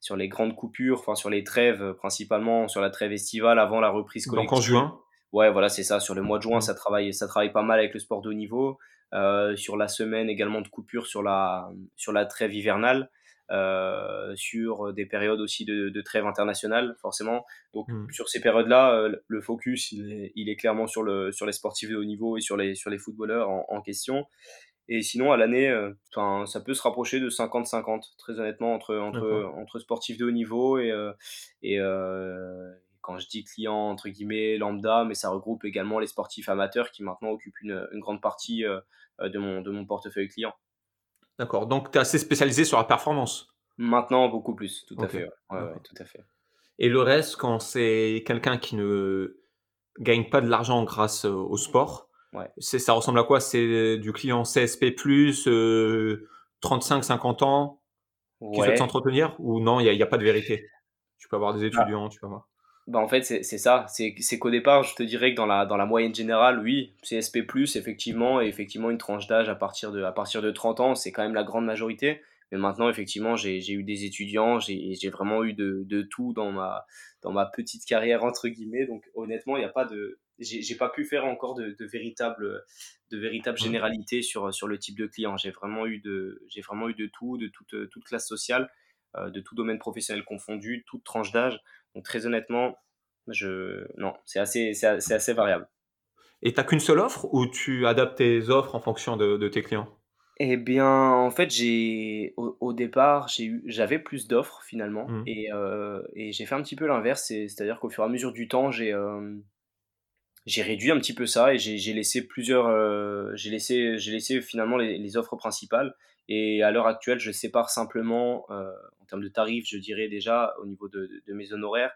sur les grandes coupures, enfin sur les trêves principalement, sur la trêve estivale avant la reprise collective. Donc en juin? Ouais, voilà, c'est ça. Sur le mois de juin, mmh. ça travaille, ça travaille pas mal avec le sport de haut niveau. Euh, sur la semaine également de coupure sur la, sur la trêve hivernale. Euh, sur des périodes aussi de, de trêve internationale, forcément. Donc, mmh. sur ces périodes-là, euh, le focus, il est, il est, clairement sur, le, sur les sportifs de haut niveau et sur les, sur les footballeurs en, en question. Et sinon, à l'année, euh, ça peut se rapprocher de 50-50, très honnêtement, entre, entre, entre sportifs de haut niveau et, et quand je dis clients entre guillemets lambda, mais ça regroupe également les sportifs amateurs qui maintenant occupent une, une grande partie de, mon, de mon portefeuille client. D'accord, donc tu es assez spécialisé sur la performance. Maintenant, beaucoup plus, tout à fait. tout à fait. Et le reste, quand c'est quelqu'un qui ne gagne pas de l'argent grâce au sport, ça ressemble à quoi? C'est du client CSP+, 35-50 ans, qui souhaite s'entretenir Ou non, il n'y a, pas de vérité? Tu peux avoir des bah. étudiants, tu peux avoir... Bah en fait, c'est ça. C'est qu'au départ, je te dirais que dans la, dans la moyenne générale, oui, CSP, effectivement, et effectivement, une tranche d'âge à, partir de, à partir de 30 ans, c'est quand même la grande majorité. Mais maintenant, effectivement, j'ai eu des étudiants, j'ai vraiment eu de, de, tout dans ma, dans ma petite carrière, entre guillemets. Donc, honnêtement, il n'y a pas de. J'ai pas pu faire encore de, de véritables de véritable mmh. généralité sur, sur le type de client. J'ai vraiment, eu de, vraiment eu de tout, de toute, toute classe sociale, euh, de tout domaine professionnel confondu, toute tranche d'âge. Donc, très honnêtement, je... non, c'est assez, assez, assez variable. Et tu n'as qu'une seule offre ou tu adaptes tes offres en fonction de, de tes clients? Eh bien, en fait, j'ai au, départ, j'avais plus d'offres finalement, mmh. et, euh, et j'ai fait un petit peu l'inverse, c'est-à-dire qu'au fur et à mesure du temps, j'ai euh, j'ai réduit un petit peu ça et j'ai laissé plusieurs, euh, j'ai laissé, j'ai laissé finalement les, les, offres principales. Et à l'heure actuelle, je sépare simplement en termes de tarifs, je dirais déjà au niveau de, de, mes honoraires,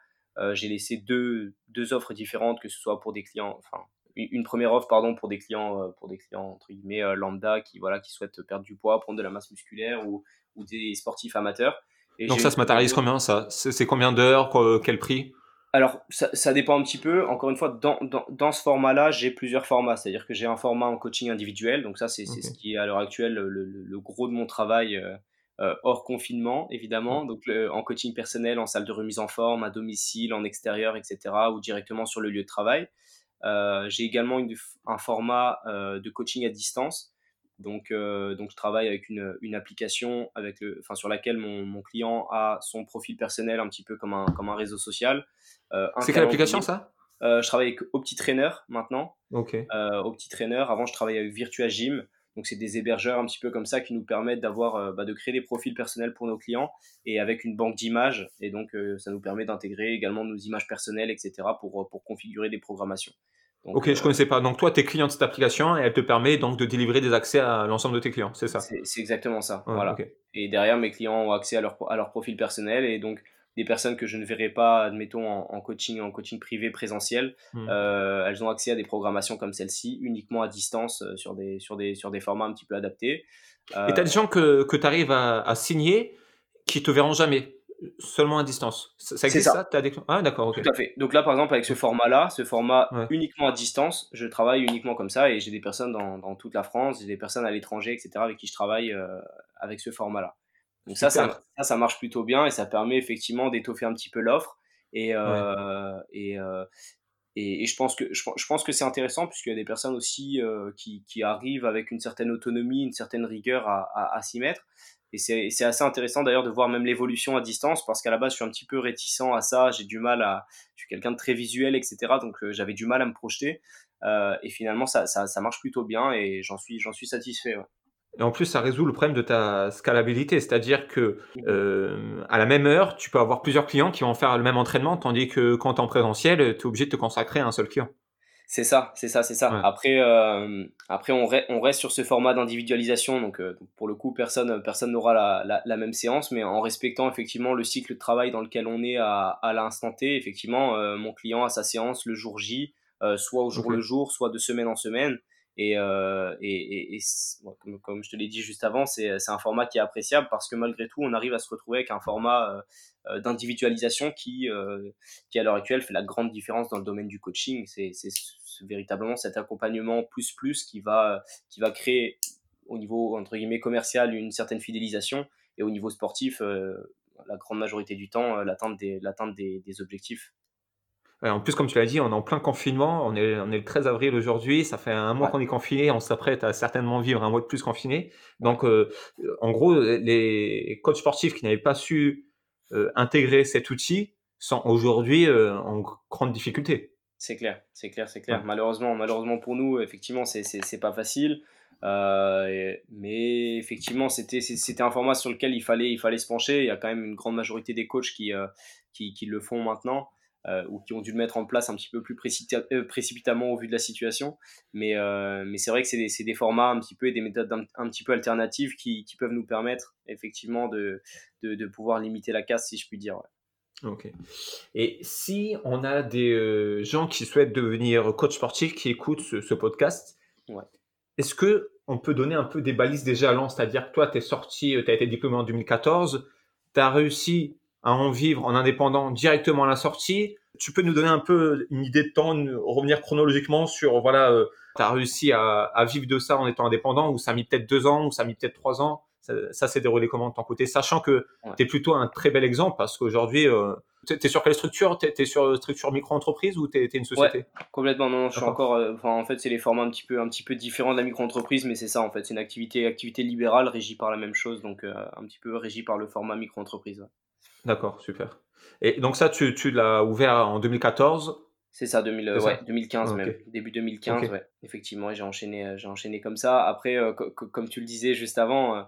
j'ai laissé deux, deux offres différentes, que ce soit pour des clients, enfin une première offre pardon pour des clients euh, pour des clients entre guillemets euh, lambda qui voilà qui souhaitent perdre du poids prendre de la masse musculaire ou, ou des sportifs amateurs. Et donc ça se matérialise combien ça? C'est combien d'heures quel prix? Alors, ça, ça, dépend un petit peu. Encore une fois, dans, dans, dans ce format-là, j'ai plusieurs formats. C'est-à-dire que j'ai un format en coaching individuel. Donc, ça, c'est ce qui est à l'heure actuelle le, le, gros de mon travail euh, hors confinement, évidemment. Donc, en coaching personnel, en salle de remise en forme, à domicile, en extérieur, etc. ou directement sur le lieu de travail. Euh, j'ai également une, un format euh, de coaching à distance. Donc, euh, donc je travaille avec une, une, application avec le, enfin, sur laquelle mon, mon, client a son profil personnel un petit peu comme un, comme un réseau social. C'est quelle application ça? Je travaille avec OptiTrainer maintenant. Ok. OptiTrainer. Avant, je travaillais avec Virtua Gym. Donc c'est des hébergeurs un petit peu comme ça qui nous permettent d'avoir, euh, bah, de créer des profils personnels pour nos clients et avec une banque d'images. Et donc euh, ça nous permet d'intégrer également nos images personnelles, etc. pour, euh, pour configurer des programmations. Ok, je connaissais pas. Donc toi, tu es client de cette application et elle te permet donc de délivrer des accès à l'ensemble de tes clients, c'est ça? C'est exactement ça. voilà. Et derrière, mes clients ont accès à leur, à leur profil personnel et donc des personnes que je ne verrai pas, admettons, en, coaching, en coaching privé présentiel, hmm. euh, elles ont accès à des programmations comme celle-ci, uniquement à distance, euh, sur, des, sur, des, sur des formats un petit peu adaptés. Et tu as des euh, gens que, que tu arrives à, signer qui te verront jamais, seulement à distance. Ça existe ça, As des... Ah, d'accord, Tout à fait. Donc là, par exemple, avec ce format-là, ce format uniquement à distance, je travaille uniquement comme ça et j'ai des personnes dans, dans, toute la France, j'ai des personnes à l'étranger, etc., avec qui je travaille avec ce format-là. Donc ça ça, ça, marche plutôt bien et ça permet effectivement d'étoffer un petit peu l'offre. Et, euh, et, euh, et, et, je pense que, je, je pense que c'est intéressant puisqu'il y a des personnes aussi euh, qui, qui, arrivent avec une certaine autonomie, une certaine rigueur à, à, à s'y mettre. Et c'est assez intéressant d'ailleurs de voir même l'évolution à distance parce qu'à la base je suis un petit peu réticent à ça, j'ai du mal à, je suis quelqu'un de très visuel, etc. Donc euh, j'avais du mal à me projeter. Euh, et finalement ça, marche plutôt bien et j'en suis, suis satisfait. Et en plus, ça résout le problème de ta scalabilité, c'est-à-dire que euh, à la même heure, tu peux avoir plusieurs clients qui vont faire le même entraînement, tandis que quand tu es en présentiel, tu es obligé de te consacrer à un seul client. C'est ça, c'est ça, c'est ça. Après, euh, après on, on, reste sur ce format d'individualisation, donc, euh, pour le coup, personne personne n'aura la, la, même séance, mais en respectant effectivement le cycle de travail dans lequel on est à, à l'instant T. Effectivement, mon client a sa séance le jour J, soit au jour le jour, soit de semaine en semaine. Et, euh, et, et, comme, je te l'ai dit juste avant, c'est un format qui est appréciable parce que malgré tout, on arrive à se retrouver avec un format euh, euh d'individualisation qui, euh, qui, à l'heure actuelle, fait la grande différence dans le domaine du coaching. C'est véritablement cet accompagnement plus plus qui va, qui va créer au niveau entre guillemets commercial une certaine fidélisation et au niveau sportif, euh, la grande majorité du temps, l'atteinte des, des, des objectifs en plus, comme tu l'as dit, on est en plein confinement. On est, on est le 13 avril aujourd'hui. Ça fait un mois qu'on est confiné. On s'apprête à certainement vivre un mois de plus confiné. Donc, euh, en gros, les coachs sportifs qui n'avaient pas su euh, intégrer cet outil sont aujourd'hui euh, en grande difficulté. C'est clair, c'est clair, c'est clair. Malheureusement, malheureusement pour nous, effectivement, c'est c'est pas facile. mais effectivement, c'était c'était un format sur lequel il fallait il fallait se pencher. Il y a quand même une grande majorité des coachs qui qui, qui le font maintenant. Ou qui ont dû le mettre en place un petit peu plus précipitamment au vu de la situation. Mais, mais c'est vrai que c'est des, des, formats un petit peu et des méthodes un, petit peu alternatives qui, qui, peuvent nous permettre effectivement de, de, de, pouvoir limiter la casse, si je puis dire. Ok. Et si on a des gens qui souhaitent devenir coach sportif, qui écoutent ce, ce podcast, ouais. est-ce que on peut donner un peu des balises déjà à C'est-à-dire que toi, tu es sorti, tu as été diplômé en 2014, tu as réussi à en vivre en indépendant directement à la sortie. Tu peux nous donner un peu une idée de temps, revenir chronologiquement sur, voilà, euh, tu as réussi à, vivre de ça en étant indépendant, ou ça a mis peut-être deux ans, ou ça a mis peut-être trois ans. Ça, s'est déroulé comment de ton côté? Sachant que tu es plutôt un très bel exemple parce qu'aujourd'hui, euh, tu es sur quelle structure? Tu es, sur structure micro-entreprise ou tu es, une société? Complètement, non, je suis encore. Euh, en fait, c'est les formats un petit, peu, un petit peu différents de la micro-entreprise, mais c'est ça en fait. C'est une activité, activité libérale régie par la même chose, donc euh, un petit peu régie par le format micro-entreprise. D'accord, super. Et donc, ça, tu, tu l'as ouvert en 2014 c'est ça, 2000, ouais, 2015 même, début 2015, ouais, effectivement, j'ai enchaîné, j'ai enchaîné comme ça. Après, comme tu le disais juste avant,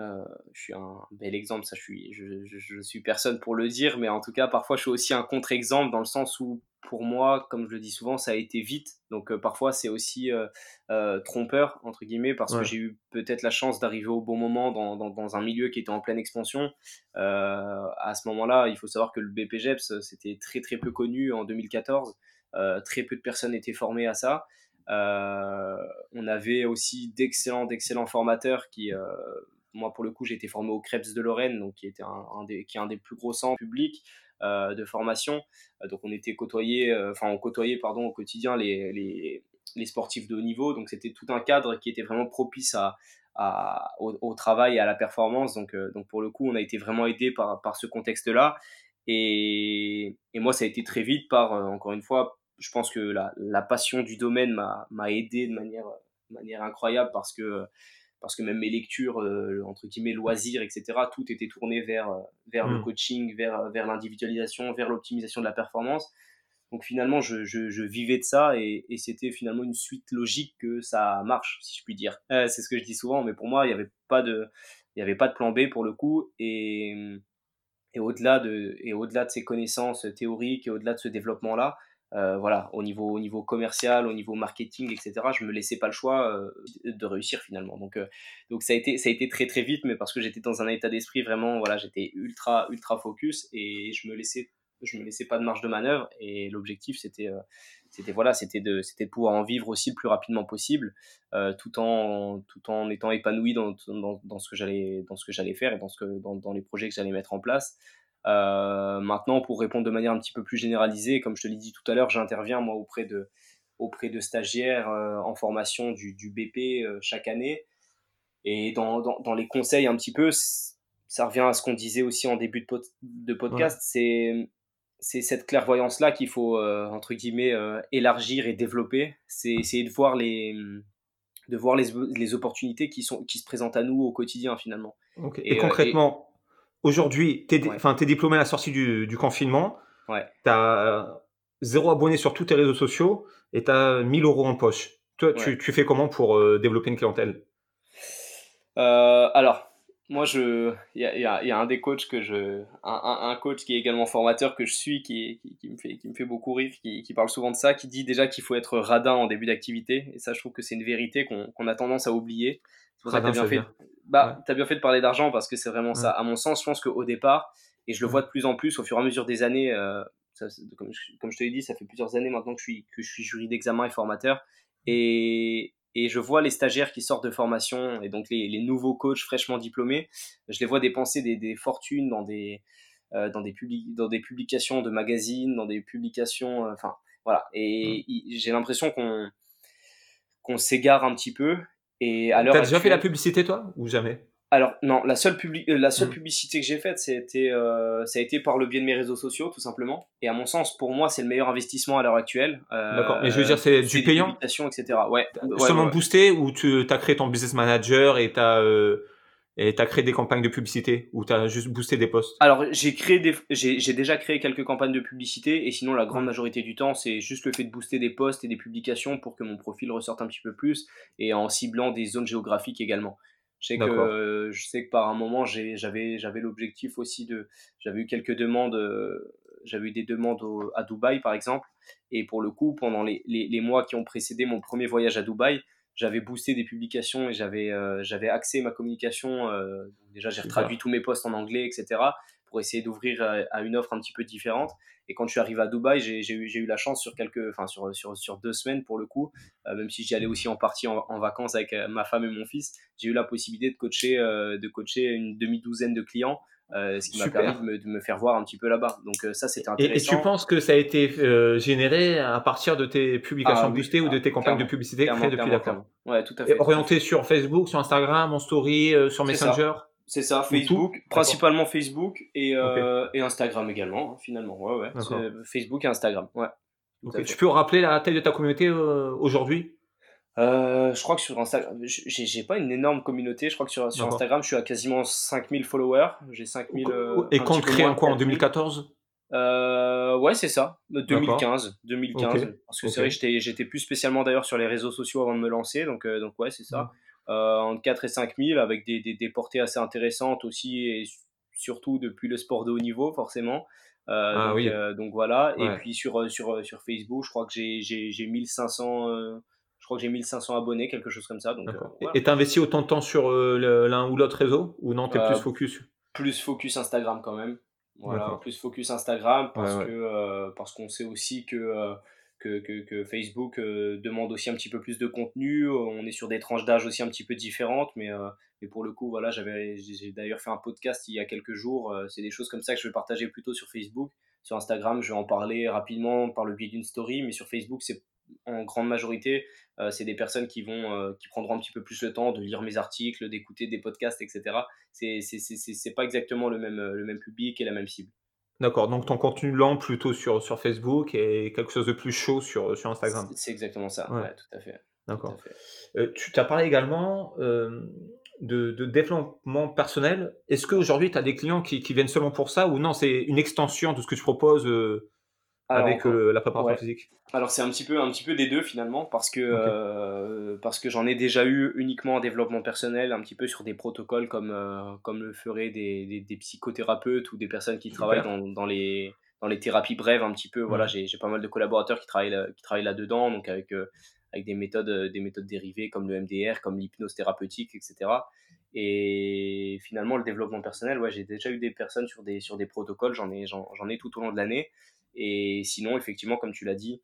euh, je suis un bel exemple, ça je suis, je, je, suis personne pour le dire, mais en tout cas parfois je suis aussi un contre-exemple dans le sens où pour moi, comme je le dis souvent, ça a été vite, donc euh, parfois c'est aussi euh, trompeur entre guillemets parce que j'ai eu peut-être la chance d'arriver au bon moment dans, dans, dans, un milieu qui était en pleine expansion. à ce moment-là, il faut savoir que le BPGEPS c'était très très peu connu en 2014, très peu de personnes étaient formées à ça. on avait aussi d'excellents, d'excellents formateurs qui, moi, pour le coup, j'ai été formé au Krebs de Lorraine, donc qui, était un, des, qui est un des plus gros centres publics euh, de formation. Euh, donc, on était côtoyé, euh, enfin, on côtoyait, pardon, au quotidien les, les, les sportifs de haut niveau. Donc, c'était tout un cadre qui était vraiment propice à, à, au, travail et à la performance. Donc, donc, pour le coup, on a été vraiment aidé par, par ce contexte-là. Et, et, moi, ça a été très vite par, encore une fois, je pense que la, la passion du domaine m'a aidé de manière, de manière incroyable parce que parce que même mes lectures, euh, entre guillemets, loisirs, etc., tout était tourné vers, euh, vers le mm. coaching, vers, vers l'individualisation, vers l'optimisation de la performance. Donc finalement, je, je, vivais de ça et, et c'était finalement une suite logique que ça marche, si je puis dire. Euh, c'est ce que je dis souvent, mais pour moi, il n'y avait, pas de, il avait pas de plan B pour le coup. Et, et au-delà de, et au-delà de ces connaissances théoriques et au-delà de ce développement-là, euh, voilà, au niveau, au niveau commercial, au niveau marketing, etc., je me laissais pas le choix euh, de réussir finalement. Donc, euh, donc ça, a été, ça a été très très vite, mais parce que j'étais dans un état d'esprit vraiment, voilà, j'étais ultra, ultra focus et je me laissais, je me laissais pas de marge de manœuvre. Et l'objectif, c'était, c'était voilà, c'était de, c'était de pouvoir en vivre aussi le plus rapidement possible, tout en, tout en étant épanoui dans, dans, dans ce que j'allais, dans ce que j'allais faire et dans ce que, dans, dans les projets que j'allais mettre en place. Euh, maintenant, pour répondre de manière un petit peu plus généralisée, comme je te l'ai dit tout à l'heure, j'interviens moi auprès de, auprès de stagiaires euh, en formation du, du BP euh, chaque année. Et dans, dans, dans, les conseils un petit peu, ça revient à ce qu'on disait aussi en début de, de podcast, c'est c'est cette clairvoyance-là qu'il faut, entre guillemets, élargir et développer. C'est essayer de voir les, de voir les, les, opportunités qui, sont, qui se présentent à nous au quotidien, finalement. Et, concrètement, Aujourd'hui, tu es, es, diplômé à la sortie du, du confinement. Ouais. Tu as zéro abonné sur tous tes réseaux sociaux et tu as 1000 euros en poche. Toi, tu, tu, fais comment pour euh, développer une clientèle? Euh, Alors, moi, il y a, y, a, y a, un des coachs que je, un, un, coach qui est également formateur que je suis, qui, qui, qui me, fait, qui me fait beaucoup rire, qui, qui parle souvent de ça, qui dit déjà qu'il faut être radin en début d'activité. Et ça, je trouve que c'est une vérité qu'on a tendance à oublier. C'est pour ça que tu as bien fait. Bah, as bien fait de parler d'argent parce que c'est vraiment ça. À mon sens, je pense qu'au départ, et je le vois de plus en plus au fur et à mesure des années, euh, comme, je, comme, je, te l'ai dit, ça fait plusieurs années maintenant que je suis, que je suis jury d'examen et formateur. Et, et, je vois les stagiaires qui sortent de formation et donc les, les nouveaux coachs fraîchement diplômés, je les vois dépenser des, des fortunes dans des, euh, dans, des dans des publications de magazines, dans des publications. Euh, enfin, voilà. Et j'ai l'impression qu'on qu'on s'égare un petit peu et à T'as déjà fait la publicité toi ou jamais? Alors non, la seule, euh, la seule mm. publicité que j'ai faite, c'était, euh, ça a été par le biais de mes réseaux sociaux, tout simplement. Et à mon sens, pour moi, c'est le meilleur investissement à l'heure actuelle. Euh, D'accord, mais je veux dire, c'est du payant? etc. Ouais. Seulement boosté ou tu as créé ton business manager et tu as, et as créé des campagnes de publicité ou tu as juste boosté des posts? Alors, j'ai, créé des, j'ai, déjà créé quelques campagnes de publicité et sinon, la grande majorité du temps, c'est juste le fait de booster des posts et des publications pour que mon profil ressorte un petit peu plus et en ciblant des zones géographiques également. Je sais, que, je sais que par un moment, j'avais, j'avais l'objectif aussi de. J'avais eu quelques demandes euh, j'avais eu des demandes à Dubaï, par exemple. Et pour le coup, pendant les, les, mois qui ont précédé mon premier voyage à Dubaï, j'avais boosté des publications et j'avais j'avais axé ma communication. déjà, j'ai traduit tous mes posts en anglais, etc pour essayer d'ouvrir à, une offre un petit peu différente. Et quand je suis arrivé à Dubaï, j'ai eu, eu, la chance sur, quelques, enfin sur, sur, sur deux semaines pour le coup, euh, même si j'y allais aussi en partie en, vacances avec euh, ma femme et mon fils, j'ai eu la possibilité de coacher, euh, de coacher une demi-douzaine de clients. Ce qui m'a permis de me, de me, faire voir un petit peu là-bas. Donc ça, c'était intéressant. Et, tu penses que ça a été généré à partir de tes publications ah boostées ou de tes campagnes de publicité créées depuis la Ouais, tout à fait. orienté sur Facebook, sur Instagram, en story, sur Messenger c'est ça, Facebook, principalement Facebook et, euh, et, Instagram également, hein, finalement. Ouais, ouais. Facebook et Instagram, ouais. Tu peux rappeler la taille de ta communauté euh, aujourd'hui? Euh, je crois que sur Instagram, j'ai pas une énorme communauté. Je crois que sur, sur Instagram, je suis à quasiment 5000 followers. J'ai 5000. et quand tu crées en quoi En 2014 Ouais, c'est ça. 2015. 2015. Parce que c'est vrai j'étais plus spécialement d'ailleurs sur les réseaux sociaux avant de me lancer. Donc, donc ouais, c'est ça. Euh, entre 4 et 5 000 avec des, des, portées assez intéressantes aussi et surtout depuis le sport de haut niveau forcément. Euh, ah donc, euh, donc, voilà. Et puis sur, sur, sur Facebook, je crois que j'ai 1500 je crois que j'ai 1500 abonnés, quelque chose comme ça. Donc, Et tu investis autant de temps sur l'un ou l'autre réseau Ou non, tu es plus focus? Plus focus Instagram quand même. Voilà, plus focus Instagram parce que parce qu'on sait aussi que que, Facebook euh, demande aussi un petit peu plus de contenu. On est sur des tranches d'âge aussi un petit peu différentes, mais, euh, mais pour le coup, voilà, j'avais, j'ai d'ailleurs fait un podcast il y a quelques jours. Euh, c'est des choses comme ça que je vais partager plutôt sur Facebook. Sur Instagram, je vais en parler rapidement par le biais d'une story, mais sur Facebook, c'est en grande majorité, c'est des personnes qui vont, qui prendront un petit peu plus le temps de lire mes articles, d'écouter des podcasts, etc. C'est, c'est, c'est, pas exactement le même, le même public et la même cible. D'accord, donc ton contenu lent plutôt sur, sur Facebook et quelque chose de plus chaud sur, sur Instagram. C'est exactement ça, ouais. tout à fait. D'accord. Euh, tu t'as parlé également euh, de, de, développement personnel. Est-ce qu'aujourd'hui tu as des clients qui, qui, viennent seulement pour ça ou non, c'est une extension de ce que tu proposes euh, avec la préparation physique Alors c'est un petit peu un petit peu des deux finalement parce que parce que j'en ai déjà eu uniquement en développement personnel, un petit peu sur des protocoles comme comme le feraient des, des, psychothérapeutes ou des personnes qui travaillent dans, dans, les dans les thérapies brèves un petit peu. Voilà, j'ai pas mal de collaborateurs qui travaillent là, qui travaillent là-dedans donc avec avec des méthodes des méthodes dérivées comme le MDR, comme l'hypnose thérapeutique, etc. Et finalement, le développement personnel, ouais, j'ai déjà eu des personnes sur des, sur des protocoles, j'en ai, j'en, ai tout au long de l'année. Et sinon, effectivement, comme tu l'as dit,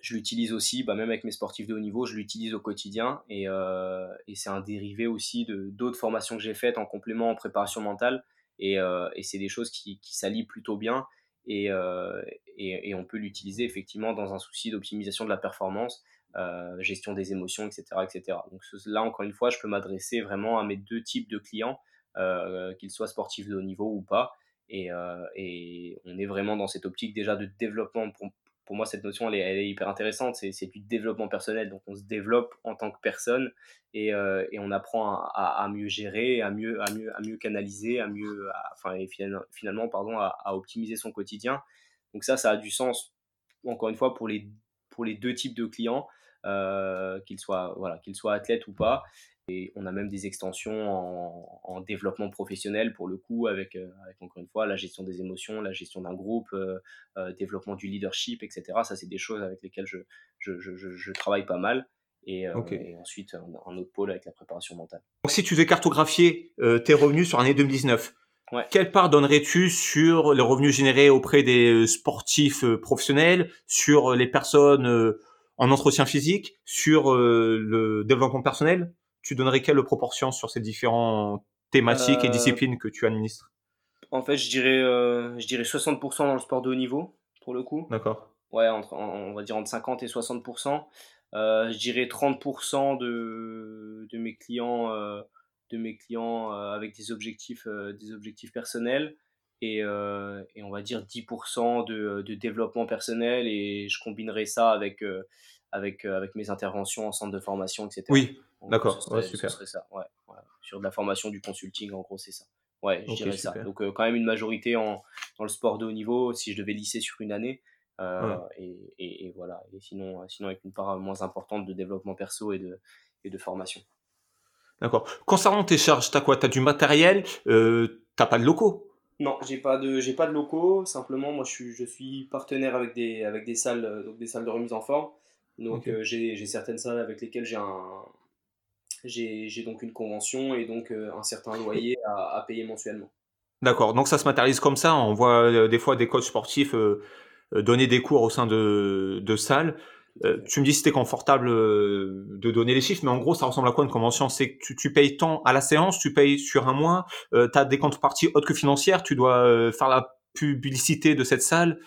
je l'utilise aussi, bah, même avec mes sportifs de haut niveau, je l'utilise au quotidien. Et, euh, et c'est un dérivé aussi de, d'autres formations que j'ai faites en complément en préparation mentale. Et, euh, c'est des choses qui, s'allient plutôt bien. Et, euh, et, et, on peut l'utiliser effectivement dans un souci d'optimisation de la performance, gestion des émotions, etc., etc. Donc là, encore une fois, je peux m'adresser vraiment à mes deux types de clients, qu'ils soient sportifs de haut niveau ou pas. Euh, et, on est vraiment dans cette optique déjà de développement. Pour, pour moi, cette notion, elle est, hyper intéressante. C'est du développement personnel. Donc, on se développe en tant que personne et, euh, et on apprend à, à, mieux gérer, à mieux, à mieux, à mieux canaliser, à mieux, enfin, et finalement, pardon, à, optimiser son quotidien. Donc, ça, ça a du sens, encore une fois, pour les, pour les deux types de clients, euh, qu'ils soient, voilà, qu'ils soient athlètes ou pas on a même des extensions en, développement professionnel pour le coup, avec, euh, avec, encore une fois la gestion des émotions, la gestion d'un groupe, euh, euh, développement du leadership, etc. Ça, c'est des choses avec lesquelles je, je, travaille pas mal. Et, ensuite, un, autre pôle avec la préparation mentale. Donc, si tu veux cartographier tes revenus sur l'année 2019, quelle part donnerais-tu sur les revenus générés auprès des sportifs professionnels, sur les personnes en entretien physique, sur le développement personnel? Tu donnerais quelle proportion sur ces différentes thématiques et euh, disciplines que tu administres? En fait, je dirais, euh, je dirais 60% dans le sport de haut niveau, pour le coup. D'accord. Ouais, entre, on va dire entre 50 et 60%. Euh, je dirais 30% de, de mes clients, de mes clients avec des objectifs, des objectifs personnels et, et, on va dire 10% de, de, développement personnel et je combinerai ça avec, avec, avec mes interventions en centre de formation, etc. Oui, D'accord, ouais, super. ça, ouais, Sur de la formation, du consulting, en gros, c'est ça. Ouais, je dirais ça. Donc, euh, quand même une majorité en, dans le sport de haut niveau, si je devais lisser sur une année. Euh, et, et, voilà. Et sinon, sinon, avec une part moins importante de développement perso et de, et de formation. D'accord. Concernant tes charges, tu as quoi? Tu as du matériel, euh, tu pas de locaux? Non, j'ai pas de j'ai pas de locaux. Simplement, moi, je suis je suis partenaire avec des avec des salles donc des salles de remise en forme. Donc j'ai certaines salles avec lesquelles j'ai un j'ai donc une convention et donc un certain loyer à, à payer mensuellement. D'accord, donc ça se matérialise comme ça. On voit des fois des coachs sportifs donner des cours au sein de, de salles. tu me dis si c'était confortable de donner les chiffres, mais en gros, ça ressemble à quoi une convention? C'est que tu, payes tant à la séance, tu payes sur un mois, tu as des contreparties autres que financières, tu dois faire la publicité de cette salle.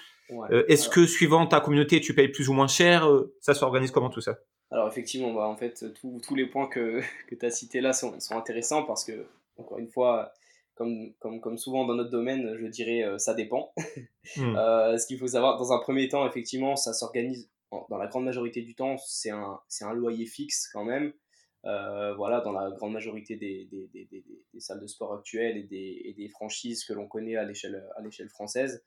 Est-ce que suivant ta communauté, tu payes plus ou moins cher? Ça s'organise comment tout ça? Alors effectivement, bah, en fait, tous les points que, [laughs] que tu as cités là sont, sont, intéressants parce que, encore une fois, comme, comme, comme souvent dans notre domaine, je dirais euh, ça dépend. [laughs] Hmm. Euh, ce qu'il faut savoir, dans un premier temps, effectivement, ça s'organise dans la grande majorité du temps, c'est un, un loyer fixe quand même. Euh, voilà, dans la grande majorité des, des, des, des, salles de sport actuelles et des, et des franchises que l'on connaît à l'échelle française.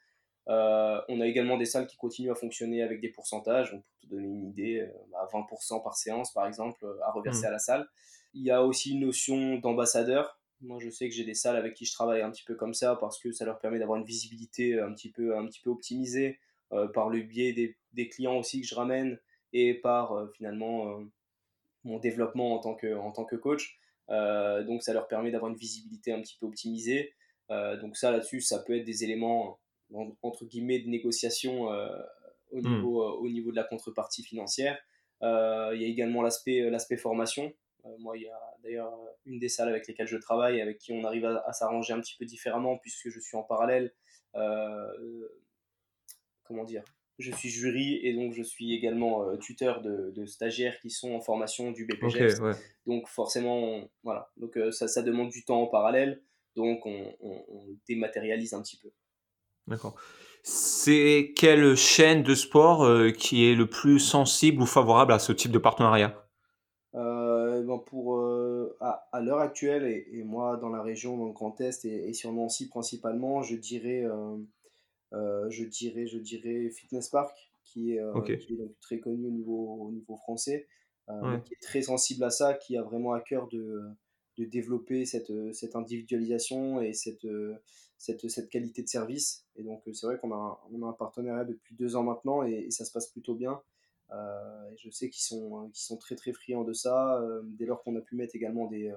On a également des salles qui continuent à fonctionner avec des pourcentages. pour te donner une idée, 20% bah, par séance, par exemple, à reverser hmm. à la salle. Il y a aussi une notion d'ambassadeur. Moi, je sais que j'ai des salles avec qui je travaille un petit peu comme ça parce que ça leur permet d'avoir une visibilité un petit peu, un petit peu optimisée euh, par le biais des, des, clients aussi que je ramène et par euh, finalement euh, mon développement en tant que, en tant que coach. donc, ça leur permet d'avoir une visibilité un petit peu optimisée. donc, ça là-dessus, ça peut être des éléments entre guillemets de négociation au, mmh. niveau, au niveau de la contrepartie financière. Il y a également l'aspect l'aspect formation. Euh, moi, il y a d'ailleurs euh, une des salles avec lesquelles je travaille, avec qui on arrive à, s'arranger un petit peu différemment, puisque je suis en parallèle. Euh, comment dire je suis jury et donc je suis également tuteur de, stagiaires qui sont en formation du BPG. Donc forcément, voilà. Donc ça, ça, demande du temps en parallèle, donc on, on dématérialise un petit peu. D'accord. C'est quelle chaîne de sport qui est le plus sensible ou favorable à ce type de partenariat? Ben, pour, euh, à, à l'heure actuelle, et, et, moi dans la région, dans le Grand Est et, et sur Nancy principalement, je dirais, euh, euh, je dirais, je dirais Fitness Park, qui est, qui est donc très connu au niveau, au niveau français, qui est très sensible à ça, qui a vraiment à cœur de, de développer cette, cette individualisation et cette, cette, cette qualité de service. Et donc c'est vrai qu'on a, on a un partenariat depuis deux ans maintenant et ça se passe plutôt bien. Euh, je sais qu'ils sont, euh, sont très très friands de ça. Euh, dès lors qu'on a pu mettre également des,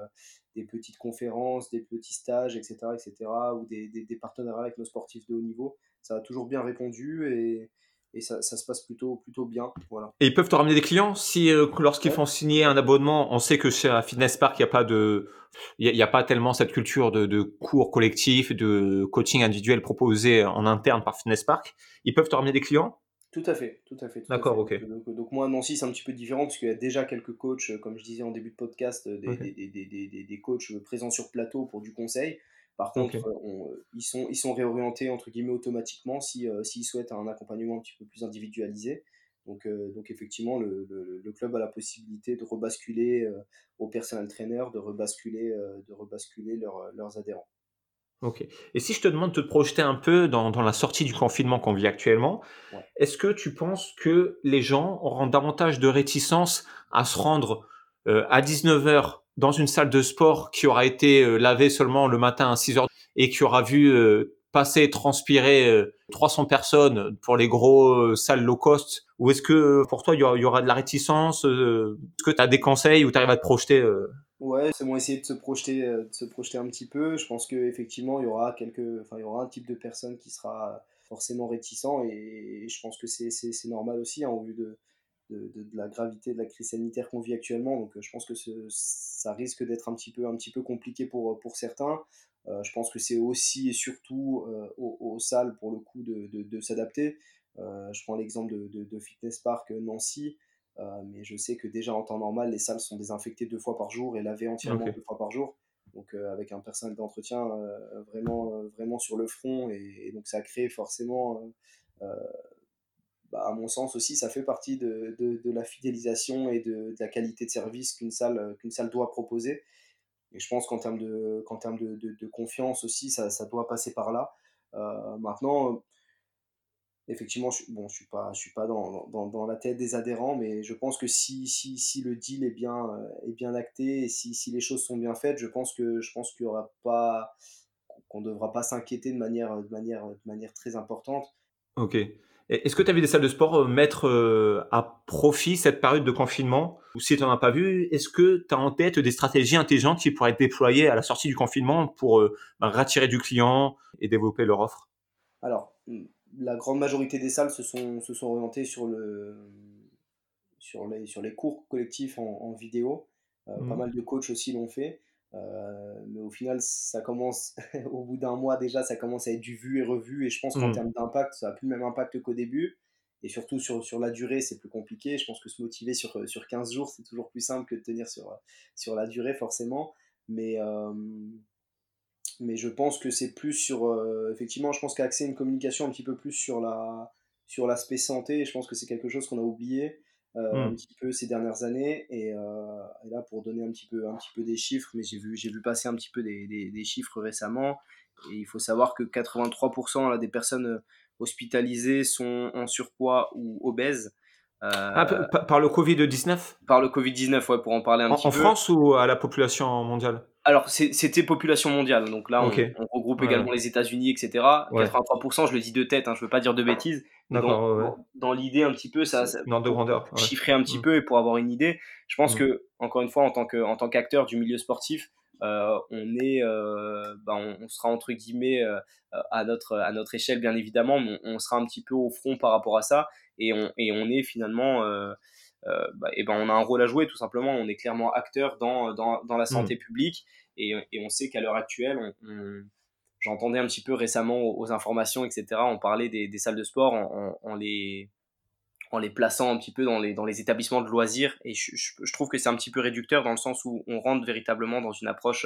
des, petites conférences, des petits stages, etc., etc., ou des, des, partenariats avec nos sportifs de haut niveau, ça a toujours bien répondu et, et ça, ça, se passe plutôt, plutôt bien. Voilà. Et ils peuvent te ramener des clients si lorsqu'ils font signer un abonnement, on sait que chez un Fitness Park, il n'y a pas de, il n'y a, pas tellement cette culture de, de, cours collectifs, de coaching individuel proposé en interne par Fitness Park. Ils peuvent te ramener des clients? Tout à fait, tout à fait. D'accord, ok. Donc, moi, Nancy, c'est un petit peu différent parce qu'il y a déjà quelques coachs, comme je disais en début de podcast, des, des, des, des, coachs présents sur plateau pour du conseil. Par contre, ils, sont, ils sont réorientés entre guillemets automatiquement s'ils si, souhaitent un accompagnement un petit peu plus individualisé. Donc, euh, donc effectivement, le, le, club a la possibilité de rebasculer euh, au personnel trainer, de rebasculer, euh, de rebasculer leurs adhérents. Ok. Et si je te demande de te projeter un peu dans, dans la sortie du confinement qu'on vit actuellement, est-ce que tu penses que les gens auront davantage de réticence à se rendre euh, à 19h dans une salle de sport qui aura été euh, lavée seulement le matin à 6h et qui aura vu euh, passer, transpirer 300 personnes pour les gros salles low cost Ou est-ce que pour toi, il y aura, de la réticence Est-ce que tu as des conseils ou tu arrives à te projeter Ouais, c'est bon essayer de se projeter, euh, de se projeter un petit peu. Je pense qu'effectivement, il y aura il y aura un type de personne qui sera forcément réticent et, je pense que c'est normal aussi hein, vue de, de, de, la gravité de la crise sanitaire qu'on vit actuellement. Donc, euh, je pense que ça risque d'être un petit peu, un petit peu compliqué pour, pour certains. Euh, je pense que c'est aussi et surtout aux, aux, salles pour le coup de, de s'adapter. je prends l'exemple de, Fitness Park Nancy. Euh, mais je sais que déjà en temps normal, les salles sont désinfectées deux fois par jour et lavées entièrement deux fois par jour. Donc euh, avec un personnel d'entretien euh, vraiment, vraiment sur le front. Et, donc ça crée forcément, bah, à mon sens aussi, ça fait partie de, de, la fidélisation et de, la qualité de service qu'une salle, qu'une salle doit proposer. Et je pense qu'en termes, de, qu'en termes de, de, confiance aussi, ça, ça, doit passer par là. maintenant, effectivement, je, bon, suis pas, je suis pas dans, dans, dans, la tête des adhérents, mais je pense que si, si, si le deal est bien, euh, est bien acté et si, si, les choses sont bien faites, je pense que je pense qu'on ne devra pas s'inquiéter de manière, de, manière, de manière très importante. Ok. Est-ce que tu as vu des salles de sport mettre à profit cette période de confinement? Ou si tu n'en as pas vu, est-ce que tu as en tête des stratégies intelligentes qui pourraient être déployées à la sortie du confinement pour bah, rattirer du client et développer leur offre? Alors, la grande majorité des salles se sont, se sont orientées sur, le, sur, les, sur les cours collectifs en, vidéo. Euh, pas mmh. mal de coachs aussi l'ont fait. Euh, mais au final, ça commence, [laughs] au bout d'un mois déjà, ça commence à être du vu et revu. Et je pense qu'en mmh. termes d'impact, ça n'a plus le même impact qu'au début. Et surtout sur, sur la durée, c'est plus compliqué. Je pense que se motiver sur, sur 15 jours, c'est toujours plus simple que de tenir sur, sur la durée, forcément. Mais, euh, mais je pense que c'est plus sur. Euh, effectivement, je pense qu'axer une communication un petit peu plus sur la sur l'aspect santé, je pense que c'est quelque chose qu'on a oublié euh, un hmm. petit peu ces dernières années. Et, euh, et, là, pour donner un petit peu, un petit peu des chiffres, mais j'ai vu, j'ai vu passer un petit peu des, des, des, chiffres récemment. Et il faut savoir que 83% là, des personnes hospitalisées sont en surpoids ou obèses. Ah, par, le Covid-19 Par le Covid-19, ouais, pour en parler un petit peu. En France ou à la population mondiale? Alors, c'était population mondiale. Donc là, on, regroupe également les États-unis, etc. 83%, je le dis de tête, hein, je veux pas dire de bêtises. Dans, dans l'idée, un petit peu, ça. Dans de grandeur. Chiffrer un petit mm. peu et pour avoir une idée. Je pense mm. que, encore une fois, en tant qu'acteur du milieu sportif, euh, on est, euh, bah, on, sera entre guillemets euh, à notre à notre échelle bien évidemment, mais on, sera un petit peu au front par rapport à ça et on et on est finalement bah, et ben on a un rôle à jouer tout simplement. On est clairement acteur dans, dans, dans la santé mmh. publique et, et, on sait qu'à l'heure actuelle, on, j'entendais un petit peu récemment aux, informations, etc. On parlait des, des salles de sport en, en, les en les plaçant un petit peu dans les, dans les établissements de loisirs. Et je, je, trouve que c'est un petit peu réducteur dans le sens où on rentre véritablement dans une approche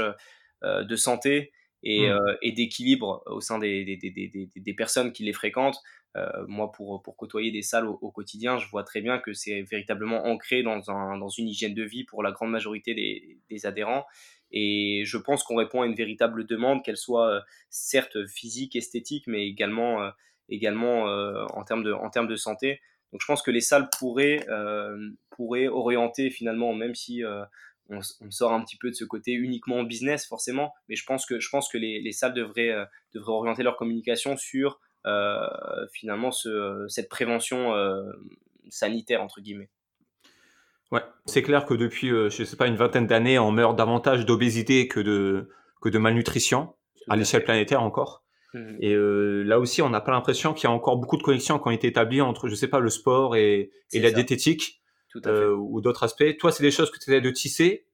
euh, de santé et, mmh. euh, et d'équilibre au sein des, des, des, des, personnes qui les fréquentent. Euh, moi, pour, pour côtoyer des salles au, quotidien, je vois très bien que c'est véritablement ancré dans, un, dans une hygiène de vie pour la grande majorité des, des adhérents. Et je pense qu'on répond à une véritable demande, qu'elle soit euh, certes physique, esthétique, mais également, euh, également en, termes de, en termes de santé. Donc je pense que les salles pourraient, pourraient orienter finalement, même si on, on, sort un petit peu de ce côté uniquement business forcément, mais je pense que, je pense que les, les salles devraient, devraient orienter leur communication sur euh, finalement ce, cette prévention euh, sanitaire entre guillemets. Ouais, c'est clair que depuis, euh, je sais pas, une vingtaine d'années, on meurt davantage d'obésité que de, que de malnutrition, à l'échelle planétaire encore. Mmh. Et là aussi, on n'a pas l'impression qu'il y a encore beaucoup de connexions qui ont été établies entre, je sais pas, le sport et, et la diététique ou d'autres aspects. Toi, c'est des choses que tu essaies de tisser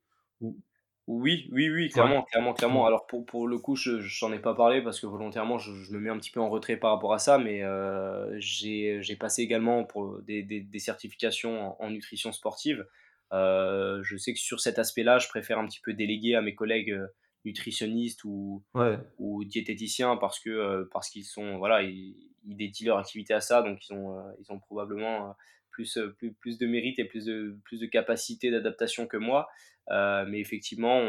oui, oui, oui, clairement, clairement, clairement. Alors pour, pour le coup, je n'en ai pas parlé parce que volontairement, je, me mets un petit peu en retrait par rapport à ça, mais euh, j'ai passé également pour des, des, certifications en, nutrition sportive. Euh, je sais que sur cet aspect-là, je préfère un petit peu déléguer à mes collègues euh, nutritionnistes ou, ou diététiciens parce que parce qu'ils sont voilà ils, ils, dédient leur activité à ça, donc ils ont ils ont probablement plus, plus, plus de mérite et plus de, plus de capacité d'adaptation que moi. Euh, mais effectivement,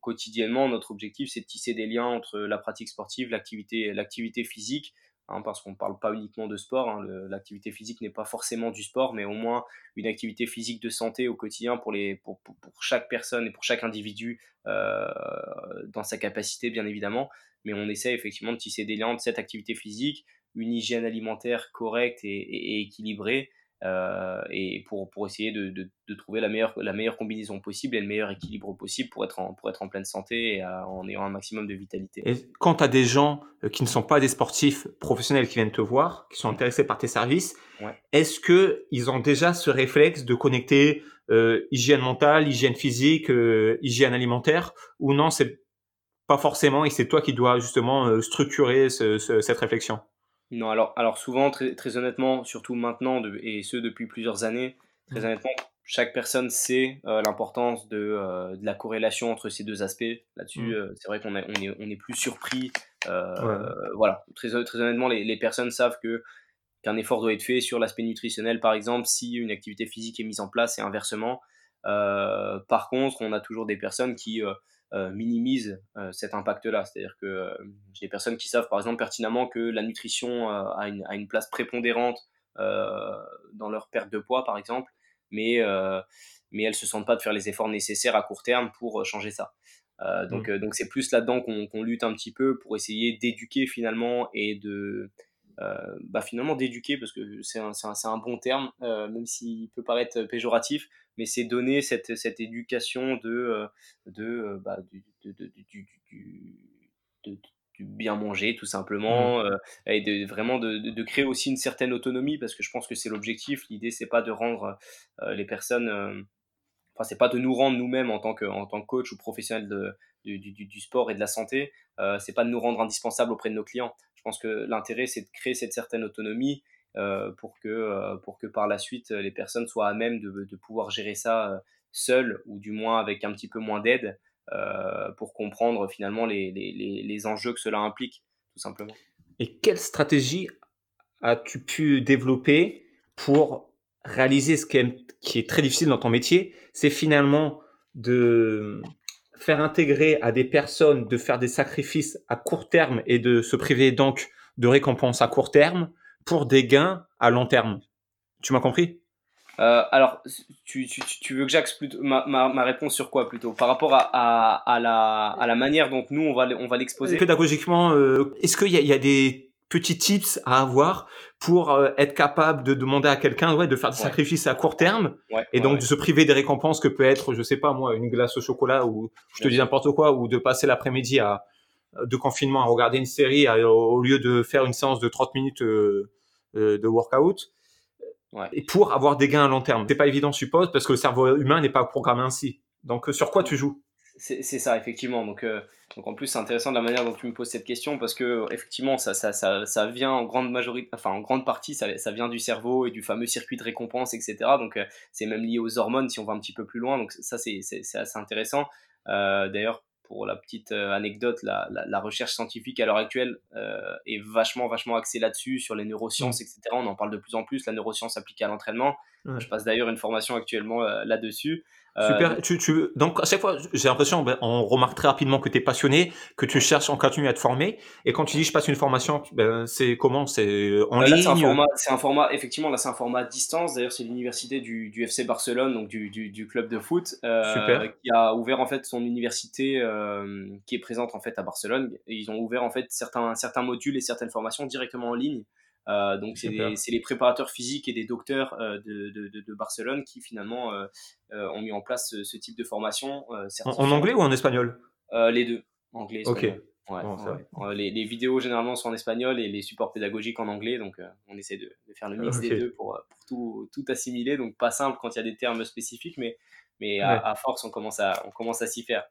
quotidiennement, notre objectif, c'est de tisser des liens entre la pratique sportive, l'activité, physique, hein, parce qu'on ne parle pas uniquement de sport. Hein, l'activité physique n'est pas forcément du sport, mais au moins une activité physique de santé au quotidien pour, les, pour, pour, chaque personne et pour chaque individu euh, dans sa capacité, bien évidemment. Mais on essaie effectivement de tisser des liens entre cette activité physique, une hygiène alimentaire correcte et équilibrée, euh, et pour, pour essayer de, de, trouver la meilleure, la meilleure combinaison possible et le meilleur équilibre possible pour être en, pour être en pleine santé et en ayant un maximum de vitalité. Et quand tu as des gens euh, qui ne sont pas des sportifs professionnels qui viennent te voir, qui sont intéressés par tes services, est-ce qu'ils ont déjà ce réflexe de connecter euh, hygiène mentale, hygiène physique, hygiène alimentaire, ou non, c'est pas forcément et c'est toi qui dois justement structurer cette réflexion? Non, alors, alors souvent, très, très honnêtement, surtout maintenant, et ce depuis plusieurs années, très mmh. honnêtement, chaque personne sait euh, l'importance de, euh, de, la corrélation entre ces deux aspects. Là-dessus, mmh. euh, c'est vrai qu'on est, on est, on est plus surpris. Voilà, très, très honnêtement, les, les, personnes savent que qu'un effort doit être fait sur l'aspect nutritionnel, par exemple, si une activité physique est mise en place et inversement. par contre, on a toujours des personnes qui minimise euh, cet impact-là. C'est-à-dire que euh, j'ai des personnes qui savent par exemple pertinemment que la nutrition a une, a, une, place prépondérante dans leur perte de poids par exemple, mais, mais elles ne se sentent pas de faire les efforts nécessaires à court terme pour changer ça. donc donc c'est plus là-dedans qu'on lutte un petit peu pour essayer d'éduquer finalement et de bah, finalement d'éduquer parce que c'est un, un, un, bon terme même s'il peut paraître péjoratif mais c'est donner cette, cette éducation de, de, bah, du, du, du, du bien manger tout simplement mmh. et de, vraiment de, de, créer aussi une certaine autonomie parce que je pense que c'est l'objectif l'idée c'est pas de rendre les personnes enfin c'est pas de nous rendre nous-mêmes en tant que en tant que coach ou professionnel de, du, du, du, sport et de la santé c'est pas de nous rendre indispensables auprès de nos clients pense que l'intérêt c'est de créer cette certaine autonomie pour que pour que par la suite les personnes soient à même de, de pouvoir gérer ça seules ou du moins avec un petit peu moins d'aide euh, pour comprendre finalement les, les, les, enjeux que cela implique, tout simplement. Et quelle stratégie as-tu pu développer pour réaliser ce qui est, qui est très difficile dans ton métier? C'est finalement de faire intégrer à des personnes de faire des sacrifices à court terme et de se priver donc de récompenses à court terme pour des gains à long terme. Tu m'as compris? Euh, alors, tu, tu, tu, veux que j'axe ma, ma, ma, réponse sur quoi plutôt? Par rapport à, à, à, la, à la manière dont nous, on va, on va l'exposer? Pédagogiquement, euh, est-ce qu'il y, y, a des petits tips à avoir pour euh, être capable de demander à quelqu'un ouais, de faire des sacrifices à court terme ouais, et donc de se priver des récompenses que peut être, je sais pas moi, une glace au chocolat ou je te dis n'importe quoi, ou de passer l'après-midi à de confinement à regarder une série au lieu de faire une séance de 30 minutes de workout. Et pour avoir des gains à long terme. C'est pas évident, je suppose, parce que le cerveau humain n'est pas programmé ainsi. Donc, euh, sur quoi tu joues? C'est ça, effectivement. Donc, euh, donc en plus, c'est intéressant de la manière dont tu me poses cette question parce que effectivement, ça, ça, ça, ça vient en grande majorité, enfin en grande partie, ça, ça, vient du cerveau et du fameux circuit de récompense, etc. Donc, euh, c'est même lié aux hormones si on va un petit peu plus loin. Donc, ça, c'est assez intéressant. D'ailleurs, pour la petite euh, anecdote, la, la, recherche scientifique à l'heure actuelle euh, est vachement, vachement axée là-dessus, sur les neurosciences, etc. On en parle de plus en plus, la neuroscience appliquée à l'entraînement. Je passe d'ailleurs une formation actuellement euh, là-dessus. Super. Euh, tu, tu, donc, à chaque fois, j'ai l'impression, ben, on remarque très rapidement que tu es passionné, que tu cherches en continu à te former. Et quand tu dis je passe une formation, ben, c'est comment? C'est en ligne C'est un, format, un format, effectivement, là, c'est un format à distance. D'ailleurs, c'est l'université du, du, FC Barcelone, donc du, du, du club de foot, euh, qui a ouvert en fait son université euh, qui est présente en fait à Barcelone. Et ils ont ouvert en fait certains, certains modules et certaines formations directement en ligne. Euh, donc c'est les préparateurs physiques et des docteurs euh, de, de, de, Barcelone qui finalement euh, ont mis en place ce, type de formation. En, anglais ou en espagnol? Les deux, anglais. Espagnol. Ok. les, les, vidéos généralement sont en espagnol et les supports pédagogiques en anglais, donc on essaie de, de, faire le mix des deux pour, pour tout, tout, assimiler. Donc pas simple quand il y a des termes spécifiques, mais, mais à, force on commence à, on commence à s'y faire.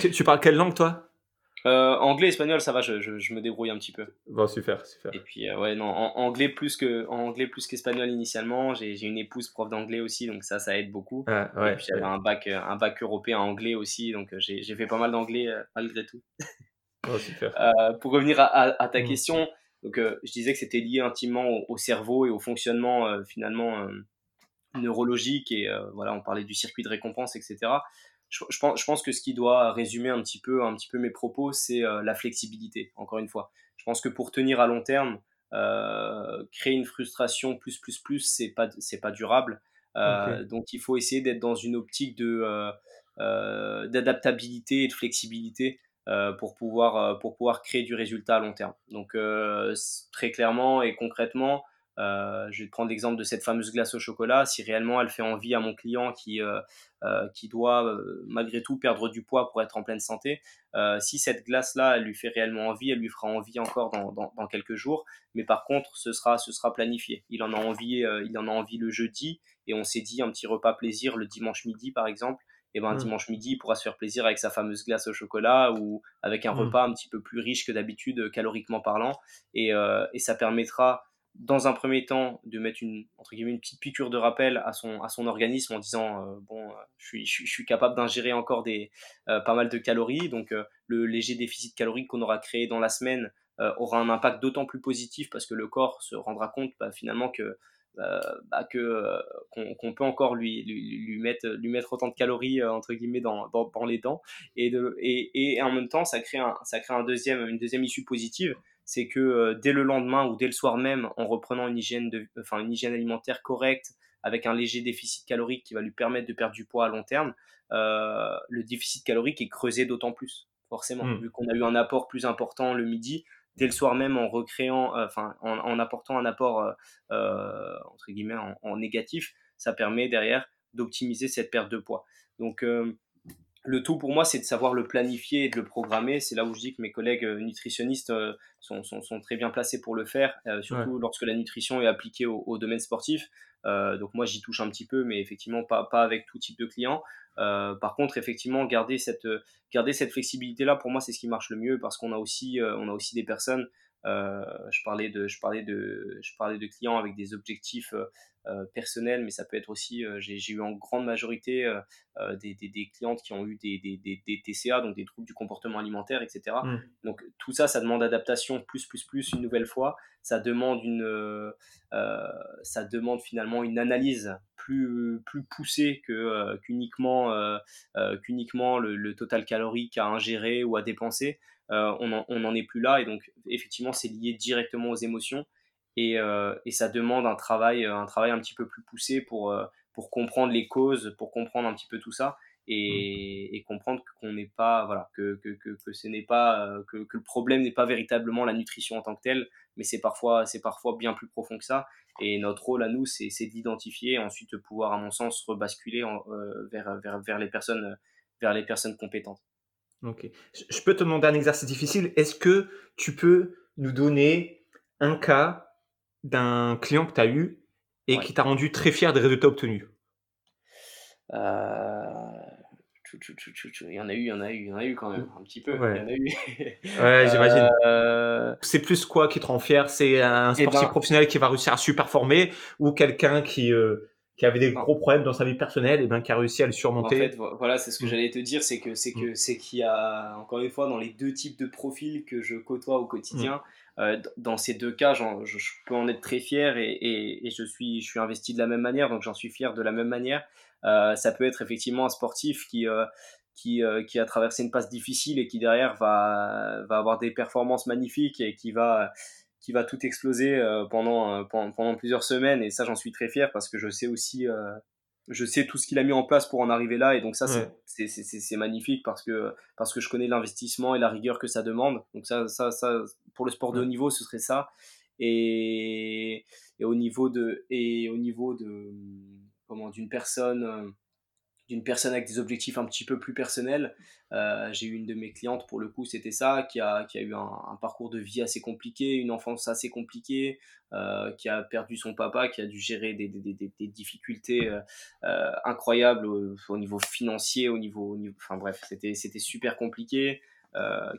tu, tu, parles quelle langue toi? Euh, anglais, espagnol, ça va, je, je, me débrouille un petit peu. Bon, super, super. Et puis, euh, ouais, non, en, anglais plus que en anglais plus qu'espagnol initialement. J'ai une épouse prof d'anglais aussi, donc ça, ça aide beaucoup. Ah, ouais, et puis j'avais un bac, un bac européen anglais aussi, donc euh, j'ai fait pas mal d'anglais malgré tout. Oh, super. [laughs] pour revenir à, à, ta mm. question, donc je disais que c'était lié intimement au, au, cerveau et au fonctionnement finalement neurologique et voilà, on parlait du circuit de récompense, etc je, pense, je, pense, que ce qui doit résumer un petit peu, un petit peu mes propos, c'est euh, la flexibilité, encore une fois. Je pense que pour tenir à long terme, euh, créer une frustration plus, plus, plus, c'est pas, c'est pas durable. Euh, donc il faut essayer d'être dans une optique de, d'adaptabilité et de flexibilité pour, pouvoir, pour pouvoir créer du résultat à long terme. Donc très clairement et concrètement, je vais prendre l'exemple de cette fameuse glace au chocolat. Si réellement elle fait envie à mon client qui, euh, euh, qui doit malgré tout perdre du poids pour être en pleine santé, si cette glace-là elle lui fait réellement envie, elle lui fera envie encore dans, dans, dans, quelques jours. Mais par contre, ce sera, ce sera planifié. Il en a envie, il en a envie le jeudi et on s'est dit un petit repas plaisir le dimanche midi par exemple. Et ben, mmh. dimanche midi, il pourra se faire plaisir avec sa fameuse glace au chocolat ou avec un mmh. repas un petit peu plus riche que d'habitude, caloriquement parlant. Et, et ça permettra dans un premier temps, de mettre une, entre guillemets, une petite piqûre de rappel à son, à son organisme en disant euh, bon, euh, je suis, je, suis capable d'ingérer encore des, euh, pas mal de calories. Donc, le léger déficit calorique qu'on aura créé dans la semaine aura un impact d'autant plus positif parce que le corps se rendra compte bah, finalement que bah, que qu'on peut encore lui, lui, mettre lui mettre autant de calories entre guillemets dans, dans, dans les dents et, de, et, et en même temps ça crée un, ça crée un deuxième une deuxième issue positive c'est que dès le lendemain ou dès le soir même en reprenant une hygiène de enfin une hygiène alimentaire correcte avec un léger déficit calorique qui va lui permettre de perdre du poids à long terme, le déficit calorique est creusé d'autant plus, forcément. Mmh. Vu qu'on a eu un apport plus important le midi, dès le soir même en recréant, enfin en, apportant un apport entre guillemets en, négatif, ça permet derrière d'optimiser cette perte de poids. Donc le tout pour moi, c'est de savoir le planifier et de le programmer. C'est là où je dis que mes collègues euh, nutritionnistes euh, sont, très bien placés pour le faire, euh, surtout lorsque la nutrition est appliquée au, domaine sportif. donc moi, j'y touche un petit peu, mais effectivement, pas, pas avec tout type de clients. par contre, effectivement, garder cette, garder cette flexibilité-là, pour moi, c'est ce qui marche le mieux parce qu'on a, aussi, on a aussi des personnes je, parlais de, je, parlais de, je parlais de clients avec des objectifs euh, personnel, mais ça peut être aussi, euh, j'ai eu en grande majorité euh, des, des, clientes qui ont eu des, des, TCA, donc des troubles du comportement alimentaire, etc. Mmh. Donc tout ça, ça demande adaptation plus, plus, plus une nouvelle fois. Ça demande, une, ça demande finalement une analyse plus, plus poussée qu'uniquement qu'uniquement le, le, total calorique à ingérer ou à dépenser. On n'en est plus là et donc effectivement c'est lié directement aux émotions euh, et, ça demande un travail, un travail un petit peu plus poussé pour, euh, pour comprendre les causes, pour comprendre un petit peu tout ça et, mmh. comprendre qu'on n'est pas, voilà, que, que, que, ce n'est pas, euh, que, que, le problème n'est pas véritablement la nutrition en tant que telle, mais c'est parfois, c'est parfois bien plus profond que ça. Et notre rôle à nous, c'est, d'identifier et ensuite de pouvoir, à mon sens, rebasculer vers, vers, vers, les personnes, vers les personnes compétentes. Ok. Je peux te demander un exercice difficile. Est-ce que tu peux nous donner un cas d'un client que tu as eu et qui t'a rendu très fier des résultats obtenus? Euh, Il y en a eu, il y en a eu, il y en a eu quand même, un petit peu. Ouais, j'imagine. Euh, c'est plus quoi qui te rend fier? C'est un eh sportif ben professionnel qui va réussir à super performer ou quelqu'un qui, euh, qui avait des gros problèmes dans sa vie personnelle et ben, qui a réussi à le surmonter En fait, voilà, c'est ce que mm. j'allais te dire, c'est que c'est que mm. c'est qu'il y a encore une fois dans les deux types de profils que je côtoie au quotidien. Mm. Euh, dans ces deux cas, je, peux en être très fier et, je, suis, je suis investi de la même manière, donc j'en suis fier de la même manière. Euh, ça peut être effectivement un sportif qui, euh, qui, qui, a traversé une passe difficile et qui derrière va, va avoir des performances magnifiques et qui va, qui va tout exploser pendant, pendant, pendant, plusieurs semaines. Et ça, j'en suis très fier parce que je sais aussi je sais tout ce qu'il a mis en place pour en arriver là et donc ça c'est magnifique parce que parce que je connais l'investissement et la rigueur que ça demande. Donc ça ça ça pour le sport de haut niveau ce serait ça. Et, et au niveau de et au niveau de comment d'une personne euh, d'une personne avec des objectifs un petit peu plus personnels. Euh, j'ai eu une de mes clientes, pour le coup, c'était ça, qui a, qui a eu un, parcours de vie assez compliqué, une enfance assez compliquée, euh, qui a perdu son papa, qui a dû gérer des, des, des, des difficultés euh, incroyables au, niveau financier, au niveau, au niveau enfin bref, c'était, c'était super compliqué.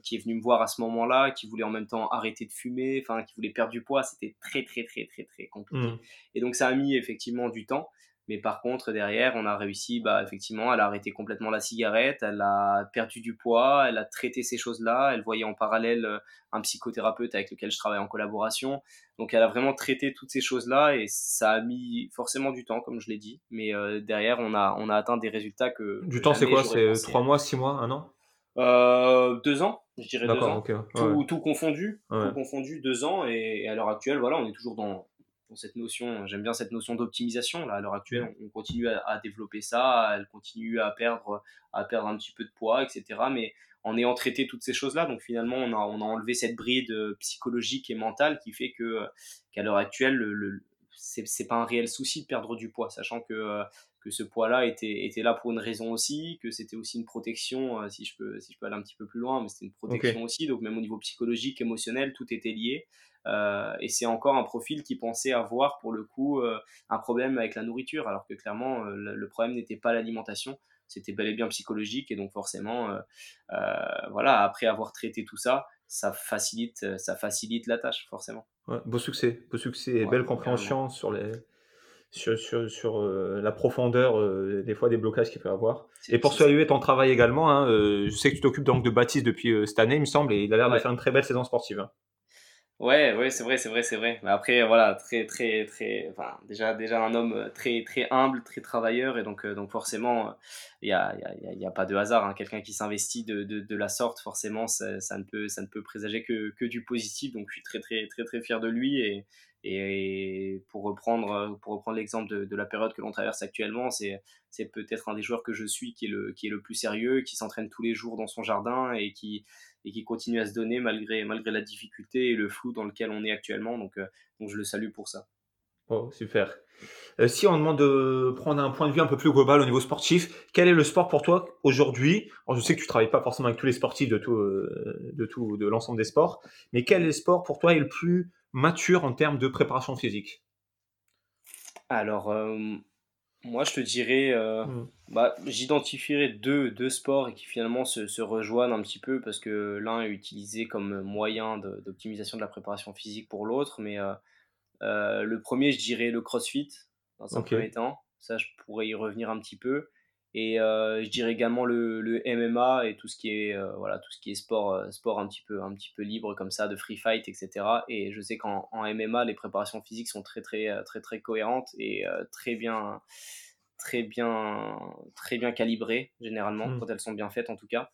qui est venu me voir à ce moment-là, qui voulait en même temps arrêter de fumer, enfin qui voulait perdre du poids, c'était très très très très très compliqué. Mmh. Et donc ça a mis effectivement du temps. Mais par contre, derrière, on a réussi, bah, effectivement, elle a arrêté complètement la cigarette, elle a perdu du poids, elle a traité ces choses-là, elle voyait en parallèle euh, un psychothérapeute avec lequel je travaille en collaboration. Donc, elle a vraiment traité toutes ces choses-là et ça a mis forcément du temps, comme je l'ai dit. Mais euh, derrière, on a, on a atteint des résultats que. Du temps, c'est quoi? C'est trois mois, six mois, un an? Euh, deux ans, je dirais deux ans. Tout, confondu, tout confondu, deux ans. Et, et à l'heure actuelle, voilà, on est toujours dans, cette notion, j'aime bien cette notion d'optimisation. Là, à l'heure actuelle, mm. on, continue à, développer ça, elle continue à perdre, à perdre un petit peu de poids, etc. Mais en ayant traité toutes ces choses-là, donc finalement, on a, on a enlevé cette bride psychologique et mentale qui fait que qu'à l'heure actuelle, le, c'est pas un réel souci de perdre du poids, sachant que que ce poids-là était, était là pour une raison aussi, que c'était aussi une protection, si, je peux, si je peux aller un petit peu plus loin, mais c'était une protection aussi, donc même au niveau psychologique, émotionnel, tout était lié. Euh, et c'est encore un profil qui pensait avoir pour le coup euh, un problème avec la nourriture, alors que clairement euh, le, problème n'était pas l'alimentation, c'était bel et bien psychologique. Et donc forcément, voilà, après avoir traité tout ça, ça facilite, ça facilite la tâche forcément. beau succès, beau succès et belle compréhension sur les sur, sur, sur la profondeur des fois des blocages qu'il peut avoir. Et pour saluer ton travail également, hein, je sais que tu t'occupes donc de Baptiste depuis cette année, il me semble, et il a l'air de faire une très belle saison sportive. Hein. Ouais, ouais, c'est vrai, c'est vrai, c'est vrai. Mais après, voilà, très, très, très, enfin, déjà, déjà un homme euh, très, très humble, très travailleur, et donc, euh, donc forcément, il n'y a, y a, y a, pas de hasard. Hein. Quelqu'un qui s'investit de, de, la sorte, forcément, ça, ça, ne peut, ça ne peut présager que, que du positif. Donc, je suis très, très, très, très fier de lui, et, Et pour reprendre, pour reprendre l'exemple de, de, la période que l'on traverse actuellement, c'est, c'est peut-être un des joueurs que je suis qui le, qui est le plus sérieux, qui s'entraîne tous les jours dans son jardin et qui, et qui continue à se donner malgré, malgré la difficulté et le flou dans lequel on est actuellement. Donc, euh, donc je le salue pour ça. Oh, super. Euh, si on demande de prendre un point de vue un peu plus global au niveau sportif, quel est le sport pour toi aujourd'hui? Je sais que tu travailles pas forcément avec tous les sportifs de tout, de tout, de l'ensemble des sports, mais quel est le sport pour toi est le plus mature en termes de préparation physique? Alors, euh, moi, je te dirais, euh, mmh. bah, j'identifierais deux, deux sports qui finalement se, se, rejoignent un petit peu parce que l'un est utilisé comme moyen d'optimisation de, la préparation physique pour l'autre. Mais euh, le premier, je dirais le crossfit dans un premier temps. Ça, je pourrais y revenir un petit peu. Et euh, je dirais également le, le, MMA et tout ce qui est, euh, voilà, tout ce qui est sport, euh, sport un, petit peu, un petit peu libre comme ça, de free fight, etc. Et je sais qu'en MMA, les préparations physiques sont très, très, très, très cohérentes et très bien, très bien, très bien calibrées, généralement, mmh. quand elles sont bien faites en tout cas.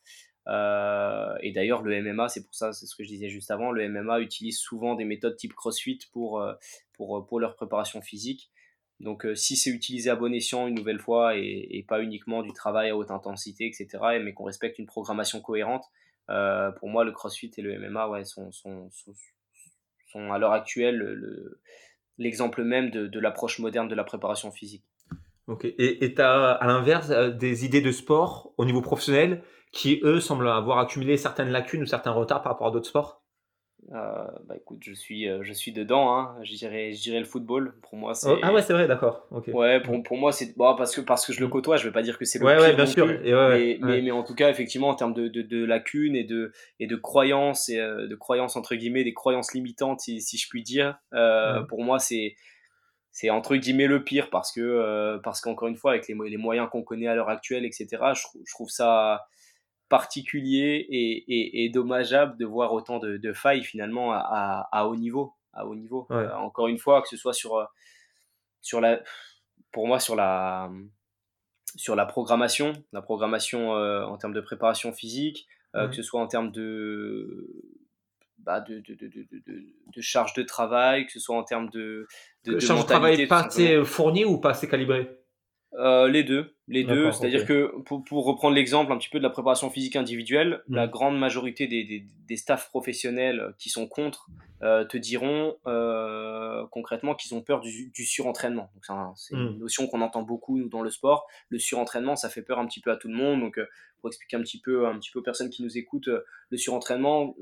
et d'ailleurs, le MMA, c'est pour ça, c'est ce que je disais juste avant, le MMA utilise souvent des méthodes type CrossFit pour, pour, pour leur préparation physique. Donc euh, si c'est utilisé à bon escient une nouvelle fois et, pas uniquement du travail à haute intensité, etc., mais qu'on respecte une programmation cohérente, euh, pour moi le CrossFit et le MMA sont, à l'heure actuelle l'exemple même de, l'approche moderne de la préparation physique. Ok, et tu as à l'inverse euh, des idées de sport au niveau professionnel qui, eux, semblent avoir accumulé certaines lacunes ou certains retards par rapport à d'autres sports? Euh, bah écoute, je suis, euh, je suis dedans, hein. je, dirais, je dirais le football. Pour moi, c'est. Oh, ah ouais, c'est vrai, d'accord. Ouais, pour, pour moi, c'est. Bon, parce, que, parce que je le mm. côtoie, je vais pas dire que c'est le ouais, pire. Ouais, bien sûr. mais, mais, mais, en tout cas, effectivement, en termes de, de, de lacunes et de, et de croyances, et, euh, de croyances entre guillemets, des croyances limitantes, si, si je puis dire, pour moi, c'est. C'est entre guillemets le pire parce que, parce qu'encore une fois, avec les, les moyens qu'on connaît à l'heure actuelle, etc., je, je trouve ça particulier et, dommageable de voir autant de, failles finalement à, haut niveau. À haut niveau. Euh, encore une fois, que ce soit sur, euh, sur la, pour moi sur la, sur la programmation, la programmation euh, en termes de préparation physique, que ce soit en termes de, bah, de, de, de, de, charge de travail, que ce soit en termes de, de, charge de travail pas assez fournie ou pas assez calibrée euh, les deux, les deux. C'est-à-dire que pour, pour reprendre l'exemple un petit peu de la préparation physique individuelle, la mm. grande majorité des, des, des, staffs professionnels qui sont contre euh, te diront euh, concrètement qu'ils ont peur du, du surentraînement. C'est mm. une notion qu'on entend beaucoup nous, dans le sport. Le surentraînement, ça fait peur un petit peu à tout le monde. Donc, pour expliquer un petit peu, un petit peu aux personnes qui nous écoutent, le surentraînement,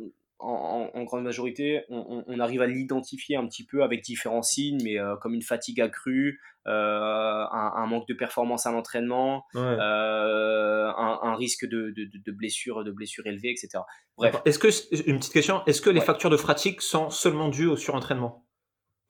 en, grande majorité, on, arrive à l'identifier un petit peu avec différents signes, mais euh, comme une fatigue accrue, euh, un, manque de performance à l'entraînement, euh, un, risque de, de, de, blessure, de blessure élevée, etc. Bref. Est-ce que une petite question, est-ce que les factures de fatigue sont seulement dues au surentraînement?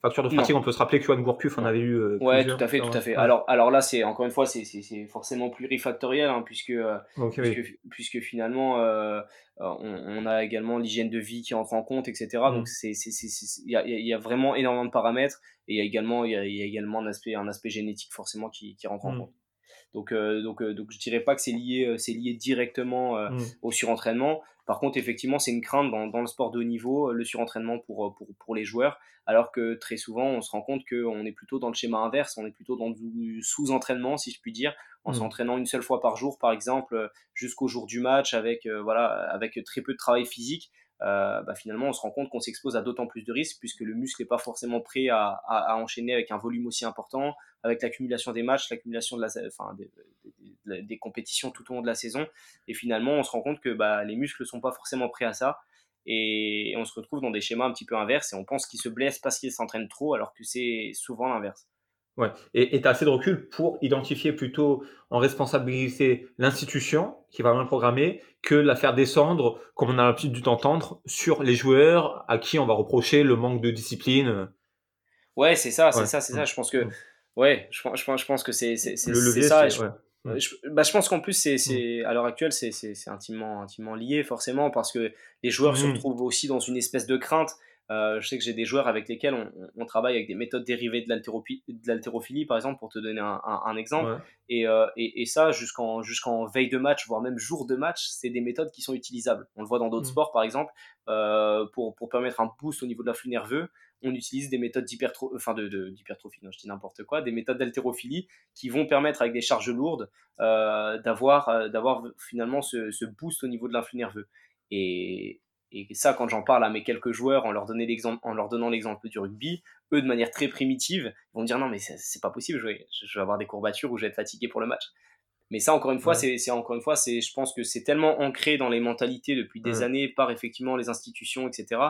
Facture de fatigue, on peut se rappeler que Johan Gourcuff en avait eu. Euh, ouais, tout à fait, tout à fait. Alors, alors là, c'est encore une fois, c'est forcément plurifactoriel, hein, puisque, euh, puisque, puisque, finalement, euh, on, a également l'hygiène de vie qui entre en compte, etc. Mm. Donc, il y a, y a, vraiment énormément de paramètres, et il y a également, il y a, y a, également un aspect, un aspect génétique forcément qui, qui rentre en mm. compte. Donc, euh, donc, euh, donc je dirais pas que c'est lié, euh, c'est lié directement mm. au surentraînement. Par contre, effectivement, c'est une crainte dans, dans, le sport de haut niveau, le surentraînement pour, pour, pour, les joueurs, alors que très souvent, on se rend compte qu'on est plutôt dans le schéma inverse, on est plutôt dans du sous-entraînement, si je puis dire, en mm. s'entraînant une seule fois par jour, par exemple, jusqu'au jour du match, avec, voilà, avec très peu de travail physique. Euh, bah, finalement on se rend compte qu'on s'expose à d'autant plus de risques puisque le muscle n'est pas forcément prêt à, à, enchaîner avec un volume aussi important, avec l'accumulation des matchs, l'accumulation de la, enfin, des, des, compétitions tout au long de la saison. Et finalement on se rend compte que bah, les muscles ne sont pas forcément prêts à ça. Et on se retrouve dans des schémas un petit peu inverses et on pense qu'ils se blessent parce qu'ils s'entraînent trop alors que c'est souvent l'inverse. Ouais. Et tu as assez de recul pour identifier plutôt en responsabilité l'institution qui va mal programmer que la faire descendre, comme on a l'habitude d'entendre, sur les joueurs à qui on va reprocher le manque de discipline. Ouais, c'est ça, c'est ça, c'est ça. Je pense que, ouais, je, je, je pense que c'est ça. Je, bah, je, pense qu'en plus, c'est, mm. à l'heure actuelle, c'est intimement, intimement lié, forcément, parce que les joueurs se mm. retrouvent aussi dans une espèce de crainte Euh, je sais que j'ai des joueurs avec lesquels on, travaille avec des méthodes dérivées de l'haltérophilie, par exemple, pour te donner un, exemple. Et, euh, et, et, ça, jusqu'en veille de match, voire même jour de match, c'est des méthodes qui sont utilisables. On le voit dans d'autres mmh. sports, par exemple, euh, pour, pour permettre un boost au niveau de l'afflux nerveux on utilise des méthodes d'hypertrophie, enfin de, non, je dis n'importe quoi, des méthodes d'haltérophilie qui vont permettre avec des charges lourdes d'avoir, d'avoir finalement ce, ce, boost au niveau de l'influx nerveux. Et, et ça, quand j'en parle à mes quelques joueurs en leur, en donnant l'exemple du rugby, eux, de manière très primitive, vont dire non, mais c'est pas possible, je vais, je vais avoir des courbatures ou je vais être fatigué pour le match. Mais ça, encore une fois, c'est encore une fois, c'est, je pense que c'est tellement ancré dans les mentalités depuis des années par effectivement les institutions, etc.,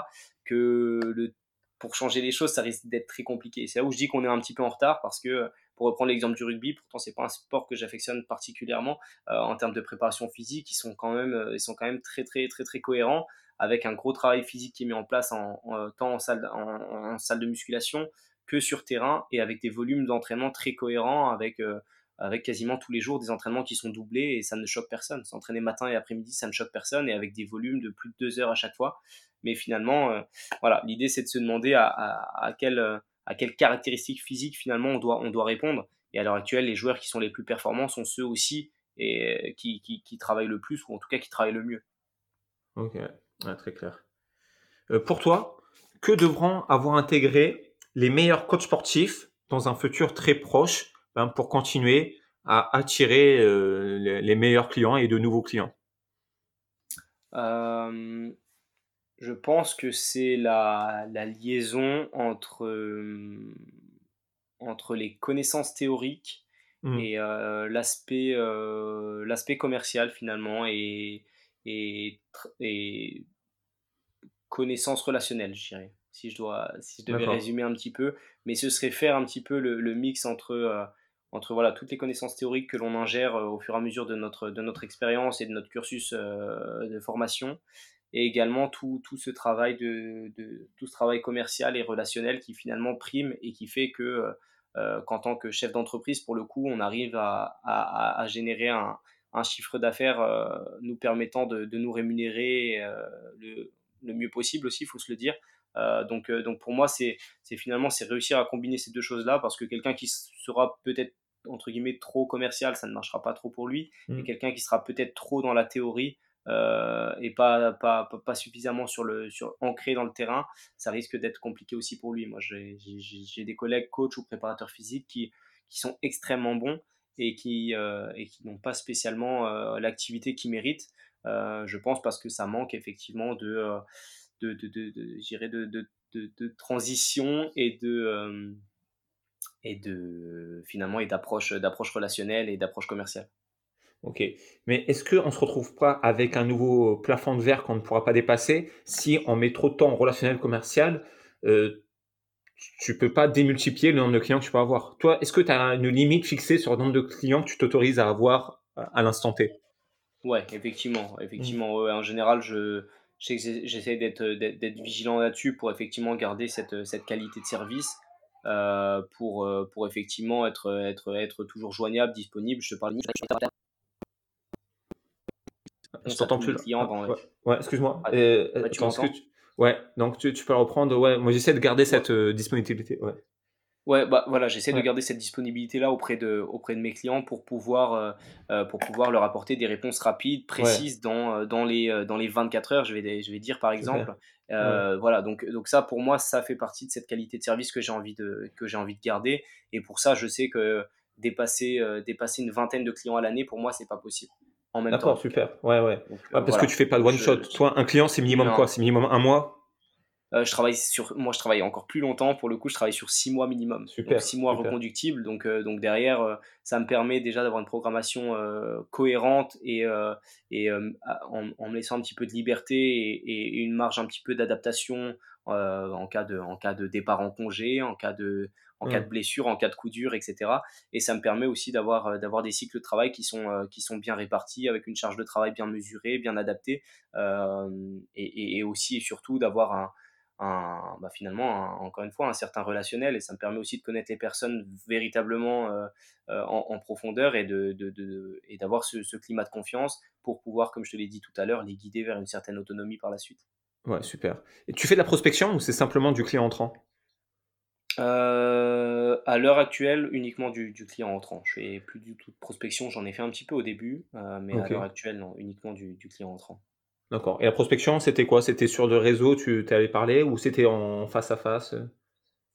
que le, pour changer les choses, ça risque d'être très compliqué. C'est là où je dis qu'on est un petit peu en retard parce que, pour reprendre l'exemple du rugby, pourtant c'est pas un sport que j'affectionne particulièrement euh, en termes de préparation physique, ils sont quand même, euh, ils sont quand même très très très très cohérents avec un gros travail physique qui est mis en place en, tant en salle, en, salle de musculation que sur terrain et avec des volumes d'entraînement très cohérents avec, euh, avec quasiment tous les jours des entraînements qui sont doublés et ça ne choque personne. S'entraîner matin et après-midi, ça ne choque personne et avec des volumes de plus de deux heures à chaque fois. Mais finalement, euh, voilà, l'idée c'est de se demander à, à, à, quelle, à quelles caractéristiques physiques finalement on doit, on doit répondre. Et à l'heure actuelle, les joueurs qui sont les plus performants sont ceux aussi et, qui, qui, qui travaillent le plus ou en tout cas qui travaillent le mieux. Ok très clair. Euh, pour toi, que devront avoir intégré les meilleurs coachs sportifs dans un futur très proche ben, pour continuer à attirer euh, les, meilleurs clients et de nouveaux clients? Euh, Je pense que c'est la, liaison entre, entre les connaissances théoriques mmh. et l'aspect l'aspect commercial finalement et, et, et connaissance relationnelle, je dirais, si je, dois, si je devais résumer un petit peu. Mais ce serait faire un petit peu le, mix entre, euh, entre voilà, toutes les connaissances théoriques que l'on ingère euh, au fur et à mesure de notre, de notre expérience et de notre cursus euh, de formation, et également tout, tout, ce travail de, de, tout ce travail commercial et relationnel qui finalement prime et qui fait que qu'en tant que chef d'entreprise, pour le coup, on arrive à, à, à générer un, un chiffre d'affaires nous permettant de, de, nous rémunérer le, le mieux possible aussi, il faut se le dire. Euh, donc, euh, donc pour moi, c'est finalement c'est réussir à combiner ces deux choses-là parce que quelqu'un qui sera peut-être entre guillemets trop commercial, ça ne marchera pas trop pour lui. Et mm. quelqu'un qui sera peut-être trop dans la théorie euh, et pas, pas, pas, suffisamment sur le, sur, ancré dans le terrain, ça risque d'être compliqué aussi pour lui. Moi, j'ai des collègues coachs ou préparateurs physiques qui, qui sont extrêmement bons et qui, et qui n'ont pas spécialement l'activité qu'ils méritent. Euh, je pense parce que ça manque effectivement de, euh, de, de, de, de, transition et de euh, et de finalement et d'approche d'approche relationnelle et d'approche commerciale. Ok, mais est-ce qu'on ne se retrouve pas avec un nouveau plafond de verre qu'on ne pourra pas dépasser si on met trop de temps en relationnel commercial euh, Tu peux pas démultiplier le nombre de clients que tu peux avoir. Toi, est-ce que tu as une limite fixée sur le nombre de clients que tu t'autorises à avoir à l'instant T? Ouais, effectivement. effectivement En général, je, j'essaie d'être, d'être, vigilant là-dessus pour effectivement garder cette, cette qualité de service, euh, pour, euh, pour effectivement être, être, être toujours joignable, disponible. Je te parle je t'entends plus. Ouais, excuse-moi. Ah, euh, tu Ouais, donc tu, tu, peux reprendre. Ouais, moi j'essaie de garder cette disponibilité. Ouais. Ouais, bah voilà, j'essaie de garder cette disponibilité-là auprès de, auprès de mes clients pour pouvoir, euh, euh, pour pouvoir leur apporter des réponses rapides, précises dans, euh, dans, les, dans les 24 heures, je vais, je vais dire par exemple. Voilà, donc, donc ça pour moi, ça fait partie de cette qualité de service que j'ai envie de, que j'ai envie de garder. Et pour ça, je sais que dépasser, dépasser une vingtaine de clients à l'année, pour moi, c'est pas possible. D'accord, super. Ouais, ouais. parce que tu fais pas de one shot. Toi, un client, c'est minimum quoi? C'est minimum un mois? Euh, je travaille sur, moi, je travaille encore plus longtemps. Pour le coup, je travaille sur six mois minimum. Super, donc, six mois reconductibles. Donc, euh, donc derrière, euh, ça me permet déjà d'avoir une programmation cohérente et, et en, en, me laissant un petit peu de liberté et, une marge un petit peu d'adaptation en, cas de, en cas de départ en congé, en cas de, en cas de blessure, en cas de coup dur, etc. Et ça me permet aussi d'avoir d'avoir des cycles de travail qui sont qui sont bien répartis, avec une charge de travail bien mesurée, bien adaptée, et, et, aussi et surtout d'avoir un, bah, finalement, encore une fois, un certain relationnel et ça me permet aussi de connaître les personnes véritablement euh, euh, en, profondeur et d'avoir de, de, et ce, ce, climat de confiance pour pouvoir, comme je te l'ai dit tout à l'heure, les guider vers une certaine autonomie par la suite. Ouais, super. Et tu fais de la prospection ou c'est simplement du client entrant? Euh, à l'heure actuelle, uniquement du, client entrant. Je fais plus du tout de prospection, j'en ai fait un petit peu au début, euh, mais à l'heure actuelle, non, uniquement du, client entrant. D'accord. Et la prospection, c'était quoi? C'était sur le réseau, tu t'avais parlé, ou c'était en face à face?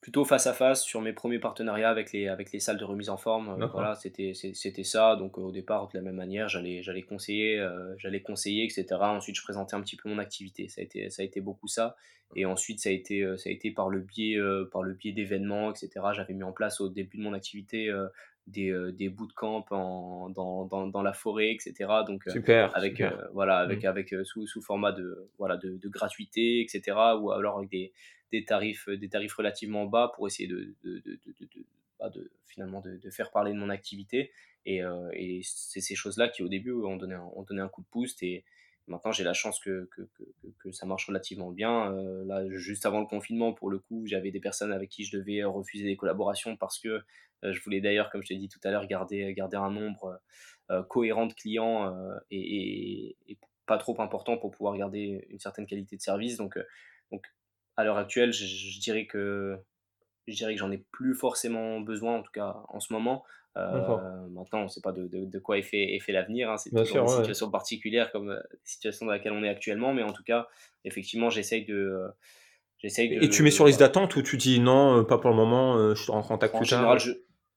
Plutôt face à face sur mes premiers partenariats avec les, avec les salles de remise en forme. Euh, voilà, c'était, ça. Donc au départ, de la même manière, j'allais, conseiller, euh, j'allais conseiller, etc. Ensuite, je présentais un petit peu mon activité. Ça a été, ça a été beaucoup ça. Et ensuite, ça a été, euh, ça a été par le biais, par le biais d'événements, etc. J'avais mis en place au début de mon activité des, des bootcamps en, dans, dans, dans, la forêt, etc. Donc super, avec voilà, avec, mmh. avec sous, sous format de voilà de, de gratuité, etc. Ou alors avec des des tarifs, euh, des tarifs relativement bas pour essayer de, de, de, de bah, finalement de, faire parler de mon activité. Et, euh, et c'est ces choses-là qui, au début, ont donné un, ont donné un coup de pouce. Et maintenant, j'ai la chance que, que, que, que, ça marche relativement bien. Euh, là, juste avant le confinement, pour le coup, j'avais des personnes avec qui je devais refuser des collaborations parce que je voulais d'ailleurs, comme je t'ai dit tout à l'heure, garder, garder un nombre cohérent de clients et, et, pas trop important pour pouvoir garder une certaine qualité de service. Donc à l'heure actuelle, je, dirais que je dirais que j'en ai plus forcément besoin, en tout cas en ce moment. Euh, maintenant, on ne sait pas de, de, quoi est fait, est fait l'avenir. Hein. C'est une situation particulière comme euh, la situation dans laquelle on est actuellement. Mais en tout cas, effectivement, j'essaye de. Euh, de, Et tu mets sur liste d'attente ou tu dis non, pas pour le moment, je te rends en contact en général, Je,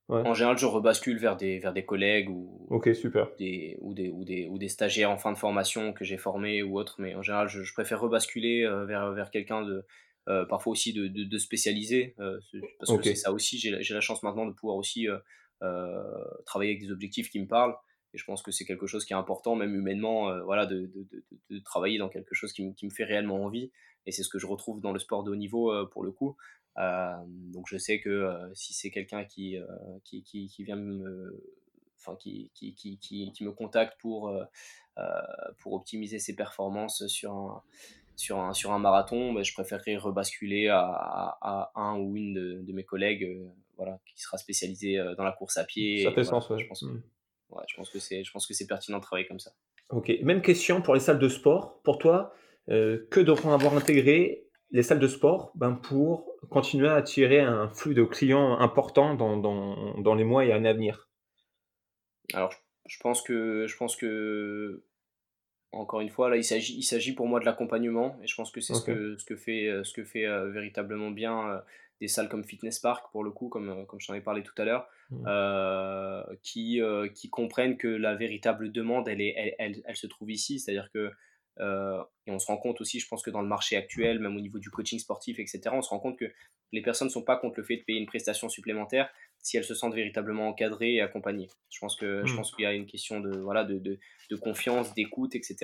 En général, je rebascule vers des, vers des collègues ou, super. Des, ou, des, ou, des, ou des stagiaires en fin de formation que j'ai formés ou autres. Mais en général, je, je préfère rebasculer vers, vers quelqu'un de, euh, parfois aussi de, de, spécialiser, euh, parce que c'est ça aussi, j'ai la chance maintenant de pouvoir aussi euh, travailler avec des objectifs qui me parlent. Et je pense que c'est quelque chose qui est important, même humainement, voilà, de, de, de, travailler dans quelque chose qui, qui, me fait réellement envie. Et c'est ce que je retrouve dans le sport de haut niveau pour le coup. donc je sais que si c'est quelqu'un qui, qui, qui, qui, vient me, enfin qui, qui, qui, qui, me contacte pour, pour optimiser ses performances sur un, sur un, sur un marathon, bah, je préférerais rebasculer à, à, un ou une de, mes collègues euh, voilà, qui sera spécialisé euh, dans la course à pied. Ça fait sens, Je pense, mmh. ouais, je pense que c'est, je pense que c'est pertinent de travailler comme ça. Ok, même question pour les salles de sport. Pour toi, euh, que devront avoir intégré les salles de sport ben, pour continuer à attirer un flux de clients important dans, dans, dans les mois et années à venir? Alors, je pense que, je pense que encore une fois, là, il s'agit, il s'agit pour moi de l'accompagnement, et je pense que c'est ce, que, ce que fait, euh, ce que fait euh, véritablement bien euh, des salles comme Fitness Park, pour le coup, comme, comme je t'en ai parlé tout à l'heure, mmh. qui, qui comprennent que la véritable demande, elle, est, elle, elle, elle se trouve ici, c'est-à-dire que et on se rend compte aussi, je pense que dans le marché actuel, même au niveau du coaching sportif, etc., on se rend compte que les personnes ne sont pas contre le fait de payer une prestation supplémentaire si elles se sentent véritablement encadrées et accompagnées. Je pense que je hmm. pense qu'il y a une question de voilà de, de, de confiance, d'écoute, etc.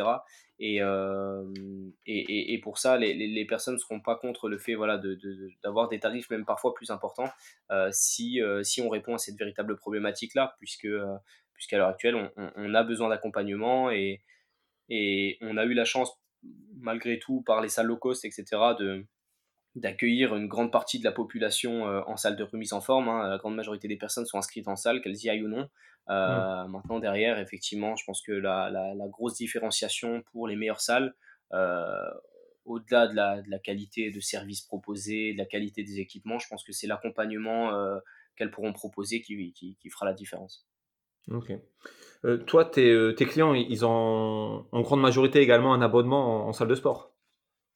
Et, euh, et, et, pour ça, les, les, personnes ne seront pas contre le fait voilà d'avoir des tarifs même parfois plus importants euh, si euh, si on répond à cette véritable problématique là, puisque puisqu'à l'heure actuelle on, on, a besoin d'accompagnement et et on a eu la chance malgré tout par les salles low cost, etc. de d'accueillir une grande partie de la population euh, en salle de remise en forme. Hein. La grande majorité des personnes sont inscrites en salle, qu'elles y aillent ou non. Euh, maintenant, derrière, effectivement, je pense que la, la, grosse différenciation pour les meilleures salles, euh, au-delà de la, de la, qualité de service proposé, de la qualité des équipements, je pense que c'est l'accompagnement qu'elles pourront proposer qui, qui, qui, fera la différence. Ok. toi, tes, tes, clients, ils ont en grande majorité également un abonnement en salle de sport?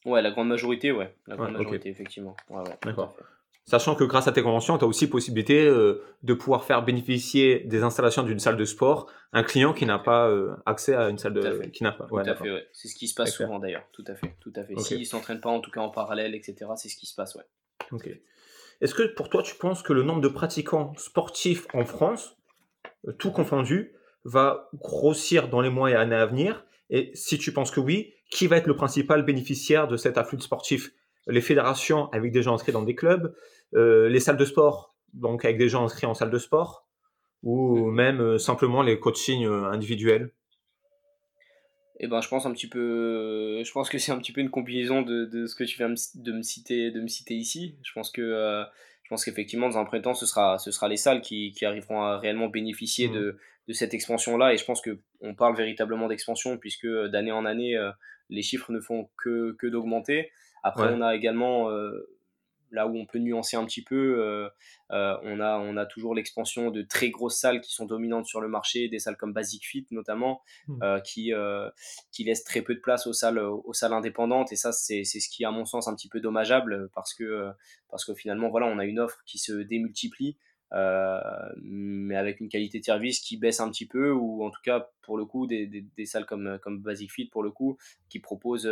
Ouais, la grande majorité, ouais. La grande majorité, effectivement. D'accord. Sachant que grâce à tes conventions, tu as aussi possibilité euh, de pouvoir faire bénéficier des installations d'une salle de sport un client qui n'a pas euh, accès à une salle de. Qui n'a pas. Tout à fait, ouais. C'est ce qui se passe souvent d'ailleurs. Tout à fait. Tout à fait. S'ils ne s'entraînent pas, en tout cas en parallèle, etc., c'est ce qui se passe, ouais. Ok. Est-ce que pour toi, tu penses que le nombre de pratiquants sportifs en France, euh, tout confondu, va grossir dans les mois et années à venir? Et si tu penses que oui, qui va être le principal bénéficiaire de cet afflux sportif Les fédérations avec des gens inscrits dans des clubs, euh, les salles de sport, donc avec des gens inscrits en salle de sport, ou même euh, simplement les coachings euh, individuels? Eh ben, je pense un petit peu, je pense que c'est un petit peu une combinaison de, de, ce que tu viens de me citer, de me citer ici. Je pense que, je pense qu'effectivement, dans un premier temps, ce sera, ce sera les salles qui, qui arriveront à réellement bénéficier mmh. de, de cette expansion-là. Et je pense qu'on parle véritablement d'expansion, puisque d'année en année, les chiffres ne font que, que d'augmenter. Après, on a également là où on peut nuancer un petit peu, euh, euh, on, a, on a toujours l'expansion de très grosses salles qui sont dominantes sur le marché, des salles comme Basic Fit notamment, hmm. euh, qui, qui laissent très peu de place aux salles, aux salles indépendantes. Et ça, c'est ce qui est à mon sens un petit peu dommageable parce que, parce que finalement, voilà, on a une offre qui se démultiplie. Mais avec une qualité de service qui baisse un petit peu, ou en tout cas, pour le coup, des, des, salles comme, comme Basic Fit, pour le coup, qui proposent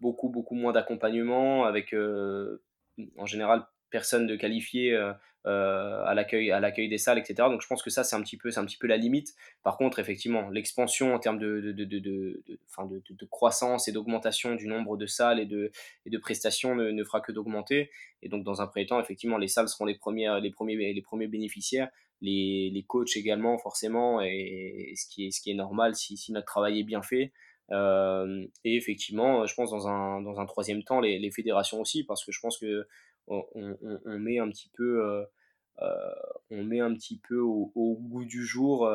beaucoup, beaucoup moins d'accompagnement, avec en général personne de qualifié euh, à l'accueil à l'accueil des salles etc donc je pense que ça c'est un petit peu c'est un petit peu la limite. Par contre effectivement l'expansion en termes de de, de, de, de, croissance et d'augmentation du nombre de salles et de, et de prestations ne, ne fera que d'augmenter. Et donc dans un premier temps effectivement les salles seront les premières les premiers les premiers bénéficiaires. Les, les coachs également forcément et, ce qui est ce qui est normal si, si notre travail est bien fait. Euh, et effectivement, je pense dans un, dans un troisième temps, les, les fédérations aussi, parce que je pense que on, met un petit peu, euh, euh, on met un petit peu au, goût du jour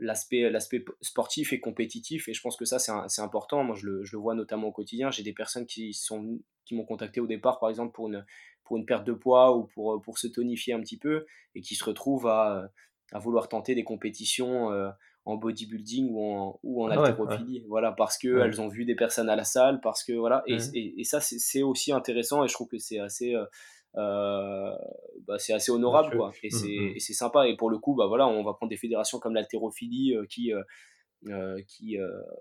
l'aspect l'aspect sportif et compétitif. Et je pense que ça c'est important. Moi je le, je le, vois notamment au quotidien. J'ai des personnes qui sont qui m'ont contacté au départ par exemple pour une pour une perte de poids ou pour pour se tonifier un petit peu et qui se retrouvent à, à vouloir tenter des compétitions en bodybuilding ou en, ou en ah haltérophilie. Voilà, parce qu'elles elles ont vu des personnes à la salle, parce que voilà. Et, et, ça, c'est aussi intéressant et je trouve que c'est assez. Euh, euh, bah, c'est assez honorable quoi et mmh, c'est mmh. sympa et pour le coup bah voilà on va prendre des fédérations comme l'haltérophilie euh, qui qui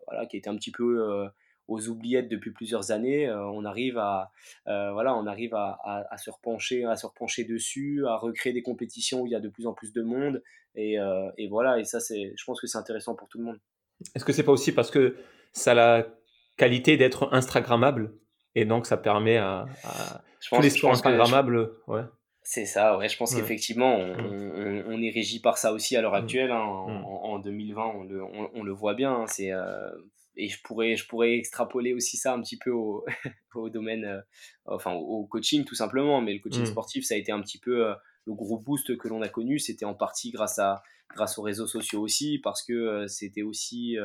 voilà qui était un petit peu aux oubliettes depuis plusieurs années, euh, on arrive à euh, voilà, on arrive à, à, se repencher, à se repencher dessus, à recréer des compétitions où il y a de plus en plus de monde et, euh, et voilà et ça c'est, je pense que c'est intéressant pour tout le monde. Est-ce que c'est pas aussi parce que ça a la qualité d'être instagrammable et donc ça permet à, tous les sports instagrammables, ouais. C'est ça, ouais. Je pense qu'effectivement, on, on, est régi par ça aussi à l'heure actuelle. Hein. En, 2020, on le, on, le voit bien. Hein. C'est et je pourrais, je pourrais extrapoler aussi ça un petit peu au, [laughs] au domaine, euh, enfin au coaching tout simplement. Mais le coaching mmh. sportif, ça a été un petit peu euh, le gros boost que l'on a connu. C'était en partie grâce à grâce aux réseaux sociaux aussi, parce que euh, c'était aussi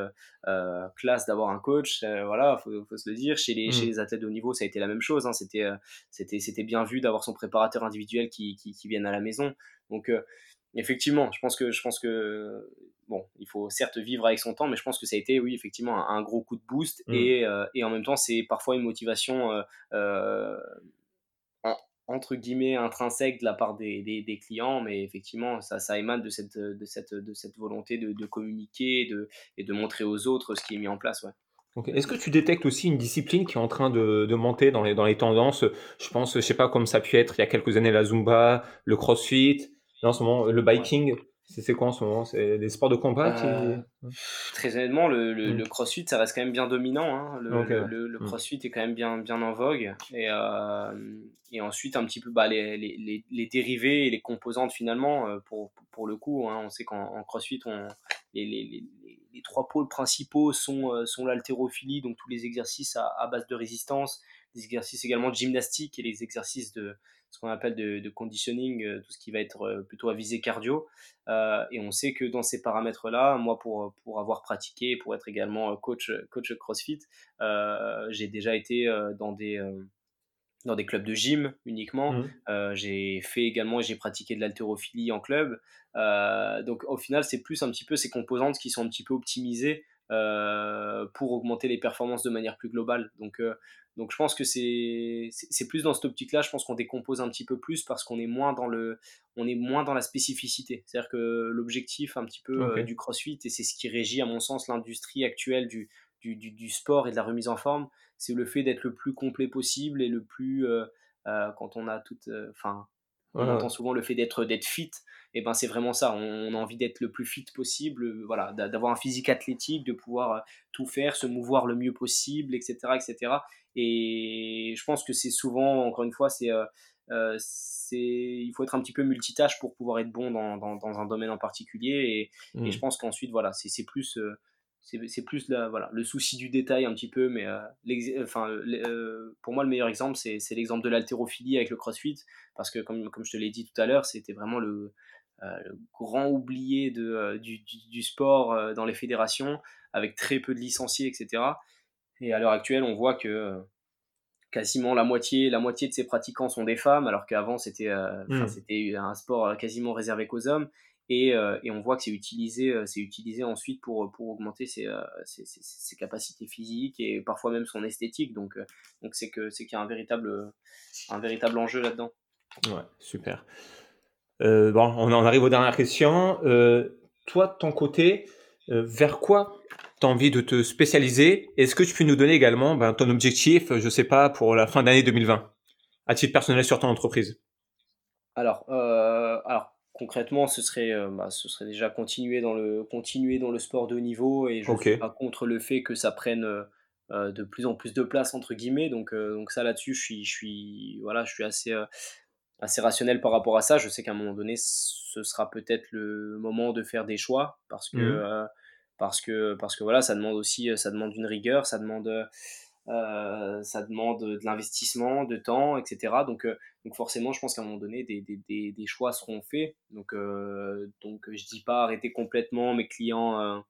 classe d'avoir un coach. voilà, faut, faut se le dire. Chez les, chez mmh. les athlètes de haut niveau, ça a été la même chose. Hein. C'était, c'était, c'était bien vu d'avoir son préparateur individuel qui, qui, qui vienne à la maison. Donc effectivement, je pense que je pense que bon, il faut certes vivre avec son temps, mais je pense que ça a été, oui, effectivement, un, gros coup de boost. Mm. Et, euh, et, en même temps, c'est parfois une motivation, euh, euh, entre guillemets, intrinsèque de la part des, des, clients, mais effectivement, ça, ça émane de cette, de cette, de cette volonté de, de communiquer de, et de montrer aux autres ce qui est mis en place. Ouais. Est-ce que tu détectes aussi une discipline qui est en train de, de, monter dans les, dans les tendances? Je pense, je sais pas, comme ça a pu être il y a quelques années la Zumba, le CrossFit, en ce moment le biking. C'est quoi en ce moment? C'est des sports de combat euh, Très honnêtement, le, le, mm. crossfit, ça reste quand même bien dominant. Hein. Le, le, mm. crossfit est quand même bien, bien en vogue. Et, euh, et ensuite, un petit peu bah, les, les, les, dérivés et les composantes finalement, euh, pour, pour le coup. Hein. on sait qu'en crossfit, on, les, les, les, trois pôles principaux sont, sont l'haltérophilie, donc tous les exercices à, à base de résistance, les exercices également de gymnastique et les exercices de, ce qu'on appelle de, conditioning, euh, tout ce qui va être euh, plutôt à visée cardio. Euh, et on sait que dans ces paramètres-là, moi, pour, pour avoir pratiqué, pour être également coach, coach CrossFit, j'ai déjà été dans des dans des clubs de gym uniquement. Mmh. j'ai fait également et j'ai pratiqué de l'haltérophilie en club. donc au final, c'est plus un petit peu ces composantes qui sont un petit peu optimisées pour augmenter les performances de manière plus globale. Donc donc je pense que c'est plus dans cette optique-là, je pense qu'on décompose un petit peu plus parce qu'on est moins dans le on est moins dans la spécificité. C'est-à-dire que l'objectif un petit peu euh, du CrossFit et c'est ce qui régit à mon sens l'industrie actuelle du, du, du, sport et de la remise en forme, c'est le fait d'être le plus complet possible et le plus euh, euh, quand on a toute enfin on entend souvent le fait d'être d'être fit et ben c'est vraiment ça on, a envie d'être le plus fit possible voilà d'avoir un physique athlétique de pouvoir tout faire se mouvoir le mieux possible etc etc et je pense que c'est souvent, encore une fois, c'est, euh, euh, c'est, il faut être un petit peu multitâche pour pouvoir être bon dans, dans, dans un domaine en particulier. Et, et mmh. je pense qu'ensuite, voilà, c'est, c'est plus, euh, c'est, plus la, voilà, le souci du détail un petit peu. Mais enfin, pour moi, le meilleur exemple, c'est, l'exemple de l'haltérophilie avec le crossfit. Parce que, comme, comme je te l'ai dit tout à l'heure, c'était vraiment le, le grand oublié de, du, du, sport dans les fédérations, avec très peu de licenciés, etc. Et à l'heure actuelle, on voit que quasiment la moitié, la moitié de ses pratiquants sont des femmes, alors qu'avant c'était mmh. c'était un sport quasiment réservé qu'aux hommes. Et, et, on voit que c'est utilisé, c'est utilisé ensuite pour, pour augmenter ses, ses, ses, capacités physiques et parfois même son esthétique. Donc donc c'est que c'est qu'il y a un véritable un véritable enjeu là-dedans. Ouais, super. Euh, bon, on en arrive aux dernières questions. Euh, toi, de ton côté, euh, vers quoi tu as envie de te spécialiser? Est-ce que tu peux nous donner également ben, ton objectif, je sais pas, pour la fin d'année 2020, à titre personnel sur ton entreprise? Alors, alors, concrètement, ce serait, bah, ce serait déjà continuer dans, le, continuer dans le sport de haut niveau et je ne suis pas contre le fait que ça prenne de plus en plus de place, entre guillemets. Donc, donc ça, là-dessus, je suis, je, suis, voilà, je suis assez assez rationnel par rapport à ça. Je sais qu'à un moment donné, ce sera peut-être le moment de faire des choix parce que, mmh. euh, parce que, parce que voilà, ça demande aussi ça demande une rigueur, ça demande, euh, ça demande de l'investissement, de temps, etc. Donc, euh, donc forcément, je pense qu'à un moment donné, des, des, des, choix seront faits. Donc, donc je dis pas arrêter complètement mes clients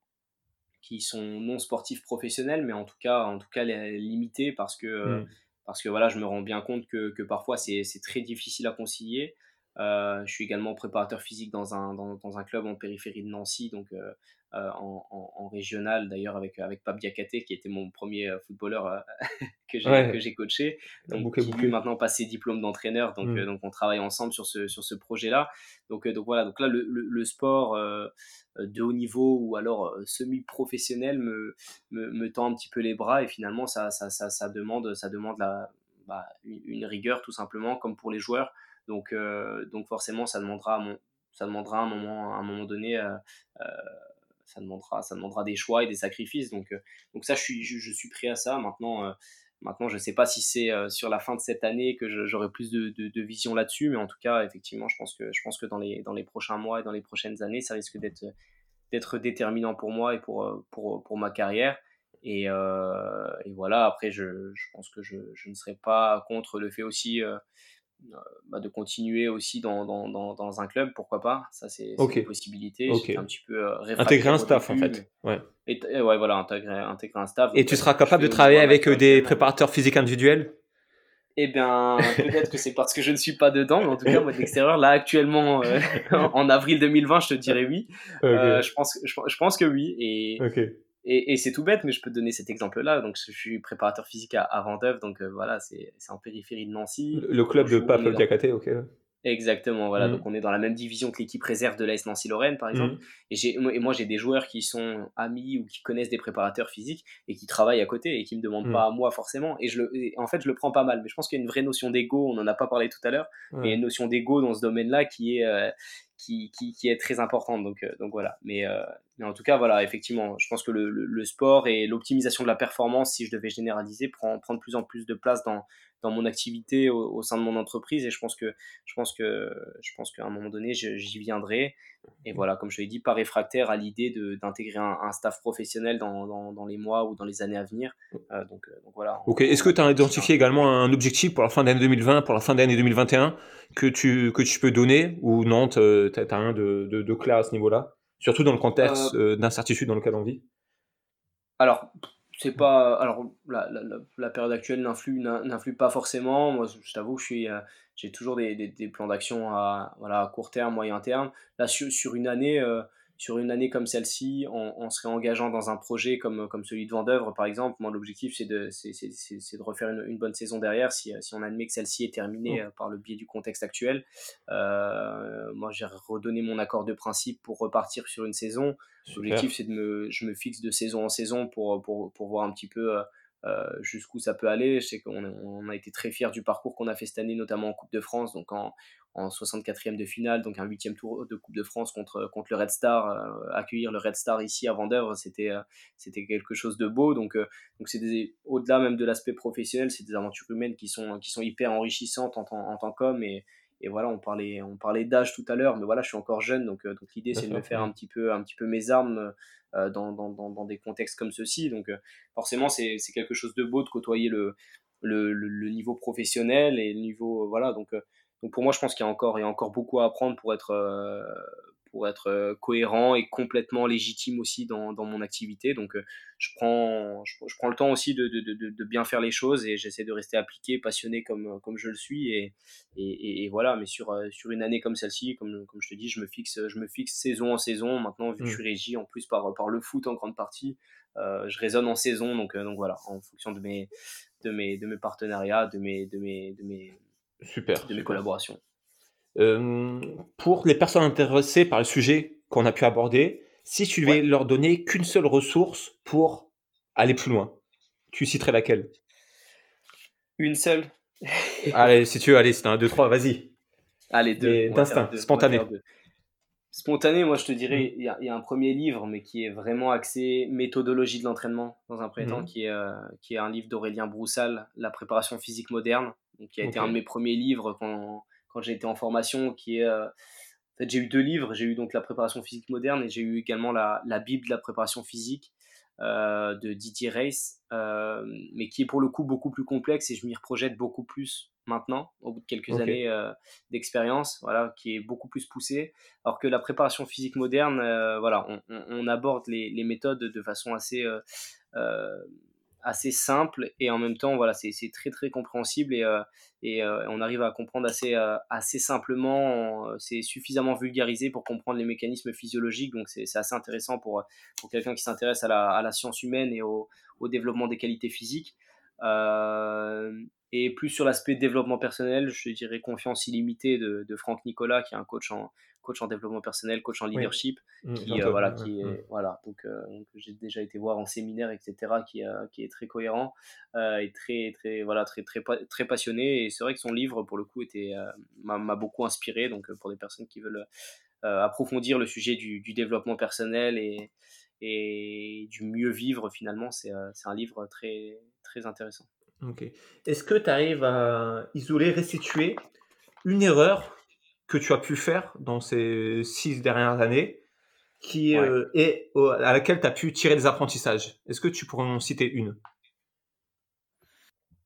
qui sont non sportifs professionnels, mais en tout cas, en tout cas les limiter parce que mmh parce que voilà, je me rends bien compte que, que parfois c'est très difficile à concilier. Euh, je suis également préparateur physique dans un, dans, dans, un club en périphérie de Nancy, donc euh, euh, en, en, régional d'ailleurs avec, avec Pape Diakate qui était mon premier footballeur [laughs] que j'ai coaché, donc qui lui maintenant passé diplôme d'entraîneur, donc, mmh. donc on travaille ensemble sur ce, sur ce projet-là. Donc, donc voilà, donc là le, le, sport de haut niveau ou alors semi-professionnel me, me, me, tend un petit peu les bras et finalement ça, ça, ça, ça demande, ça demande la, bah, une rigueur tout simplement comme pour les joueurs. Donc, euh, donc forcément, ça demandera, mon, ça demandera un moment, à un moment donné, euh, euh, ça demandera, ça demandera des choix et des sacrifices. Donc, donc ça, je suis, je, suis prêt à ça. Maintenant, maintenant je ne sais pas si c'est sur la fin de cette année que j'aurai plus de, de, vision là-dessus, mais en tout cas, effectivement, je pense que, je pense que dans, les, dans les prochains mois et dans les prochaines années, ça risque d'être déterminant pour moi et pour, pour, pour ma carrière. Et, voilà, après, je, je pense que je, ne serai pas contre le fait aussi euh, bah, de continuer aussi dans, dans, dans, un club, pourquoi pas Ça, c'est une possibilité. Un petit peu euh, intégrer un staff, en fait. Ouais. Et, ouais, voilà, intégrer, intégrer un staff. Et tu seras capable de travailler avec euh, des préparateurs physiques individuels? Eh bien, peut-être que c'est parce que je ne suis pas dedans, mais en tout cas, moi, de l'extérieur, là, actuellement, [laughs] en avril 2020, je te dirais oui. je, pense, je, je, pense que oui. Et, et, c'est tout bête, mais je peux te donner cet exemple-là. Donc, je suis préparateur physique à, à Vendeuve, donc euh, voilà, c'est en périphérie de Nancy. Le, club de Pape Diakate, ok. Exactement, voilà. Mmh. Donc, on est dans la même division que l'équipe réserve de l'AS Nancy-Lorraine, par exemple. Mmh. Et, moi, j'ai des joueurs qui sont amis ou qui connaissent des préparateurs physiques et qui travaillent à côté et qui me demandent mmh. pas à moi forcément. Et, je le, en fait, je le prends pas mal. Mais je pense qu'il y a une vraie notion d'ego. On en a pas parlé tout à l'heure. Mais il y a une notion d'ego dans ce domaine-là qui est, euh, qui, qui, est très importante. Donc, euh, donc voilà. Mais, euh, mais, en tout cas, voilà, effectivement, je pense que le, le, sport et l'optimisation de la performance, si je devais généraliser, prend, prend de plus en plus de place dans, dans mon activité au, sein de mon entreprise. Et je pense que je pense que je pense qu'à un moment donné, j'y viendrai. Et voilà, comme je l'ai dit, pas réfractaire à l'idée d'intégrer un, un, staff professionnel dans, dans, dans, les mois ou dans les années à venir. Euh, donc, donc, voilà. Ok. Est-ce que tu as identifié également un objectif pour la fin d'année 2020, pour la fin d'année 2021 que tu, que tu peux donner ou non, tu n'as rien de, de, de, clair à ce niveau-là? Surtout dans le contexte euh, euh, d'incertitude dans lequel on vit? Alors, c'est pas. Alors, la, la, période actuelle n'influe, n'influe pas forcément. Moi, je t'avoue je suis, euh, j'ai toujours des, des, plans d'action à, voilà, court terme, moyen terme. Là, sur, sur une année sur une année comme celle-ci, en, se réengageant dans un projet comme, comme celui de Vendœuvre, par exemple, moi, l'objectif, c'est de, c'est, de refaire une, bonne saison derrière, si, si on admet que celle-ci est terminée oh. euh, par le biais du contexte actuel. Euh, moi, j'ai redonné mon accord de principe pour repartir sur une saison. L'objectif, c'est de me, je me fixe de saison en saison pour, pour, pour voir un petit peu... Euh, jusqu'où ça peut aller. Je sais qu'on on a été très fiers du parcours qu'on a fait cette année, notamment en Coupe de France. Donc en, en 64e de finale, donc un huitième tour de Coupe de France contre, contre le Red Star. Euh, accueillir le Red Star ici à Vendœuvre, c'était euh, c'était quelque chose de beau. Donc donc c'est au-delà même de l'aspect professionnel, c'est des aventures humaines qui sont qui sont hyper enrichissantes en, en, tant qu'homme et et voilà, on parlait, on parlait d'âge tout à l'heure, mais voilà, je suis encore jeune, donc, donc l'idée c'est de me faire un petit peu, un petit peu mes armes dans, dans, dans, dans, des contextes comme ceci. Donc forcément, c'est quelque chose de beau de côtoyer le, le, le, niveau professionnel et le niveau, voilà, donc donc pour moi, je pense qu'il y a encore, il y a encore beaucoup à apprendre pour être, pour être euh, cohérent et complètement légitime aussi dans, dans mon activité. Donc, euh, je, prends, je, prends le temps aussi de, de, de, de bien faire les choses et j'essaie de rester appliqué, passionné comme, comme je le suis. Et, et, et voilà, mais sur, euh, sur une année comme celle-ci, comme, comme je te dis, je me, fixe, je me fixe saison en saison. Maintenant, vu que je mmh. suis régi en plus par, par le foot en grande partie, je raisonne en saison. Donc, donc voilà, en fonction de mes, de mes, de mes partenariats, de mes, de mes, de mes, super, de mes collaborations. Euh, pour les personnes intéressées par le sujet qu'on a pu aborder, si tu devais leur donner qu'une seule ressource pour aller plus loin, tu citerais laquelle? Une seule [laughs] Allez, si tu veux, allez, c'est un, deux, trois, vas-y. Allez, deux. D'instinct, spontané. Spontané, moi je te dirais, mm. il y, a un premier livre, mais qui est vraiment axé méthodologie de l'entraînement, dans un premier temps, mm. qui est, euh, qui est un livre d'Aurélien Broussal, La préparation physique moderne, donc, qui a été un de mes premiers livres quand, quand j'ai été en formation, qui est... Euh, en fait, j'ai eu deux livres. J'ai eu donc la préparation physique moderne et j'ai eu également la, la, Bible de la préparation physique euh, de Didier Reis, euh, mais qui est pour le coup beaucoup plus complexe et je m'y reprojette beaucoup plus maintenant, au bout de quelques années d'expérience, voilà, qui est beaucoup plus poussé. Alors que la préparation physique moderne, voilà, on, on, on, aborde les, les, méthodes de façon assez assez simple et en même temps voilà c'est très très compréhensible et, euh, et euh, on arrive à comprendre assez, euh, assez simplement c'est suffisamment vulgarisé pour comprendre les mécanismes physiologiques donc c'est assez intéressant pour, pour quelqu'un qui s'intéresse à la, à la, science humaine et au, au développement des qualités physiques et plus sur l'aspect développement personnel je dirais confiance illimitée de, de Franck Nicolas qui est un coach en, coach en développement personnel, coach en leadership, mmh, qui, euh, voilà, qui est, voilà, donc, euh, donc j'ai déjà été voir en séminaire, etc., qui, euh, qui est très cohérent et très, très, voilà, très, très, très passionné. Et c'est vrai que son livre, pour le coup, était m'a beaucoup inspiré. Donc, pour des personnes qui veulent approfondir le sujet du, du, développement personnel et, et du mieux vivre, finalement, c'est un livre très, très intéressant. Ok. Est-ce que tu arrives à isoler, restituer une erreur que tu as pu faire dans ces six dernières années qui euh, est à laquelle tu as pu tirer des apprentissages? Est-ce que tu pourrais en citer une?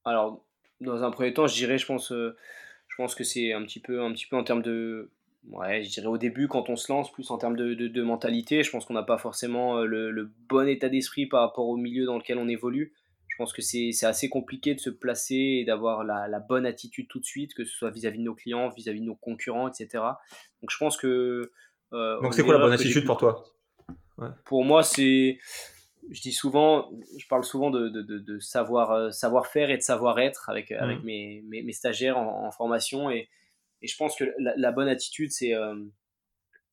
Alors, dans un premier temps, je dirais, je pense, euh, je pense que c'est un petit peu, un petit peu en termes de, ouais, je dirais au début quand on se lance, plus en termes de, de, mentalité. Je pense qu'on n'a pas forcément euh, le, le, bon état d'esprit par rapport au milieu dans lequel on évolue. Je pense que c'est assez compliqué de se placer et d'avoir la, bonne attitude tout de suite, que ce soit vis-à-vis de nos clients, vis-à-vis de nos concurrents, etc. Donc je pense que... Euh, Donc c'est quoi la bonne attitude pour toi? Pour moi, c'est... Je dis souvent, je parle souvent de, de, savoir, euh, savoir faire et de savoir-être avec, mmh. avec mes, mes, mes, stagiaires en, formation. Et, et, je pense que la, bonne attitude, c'est euh,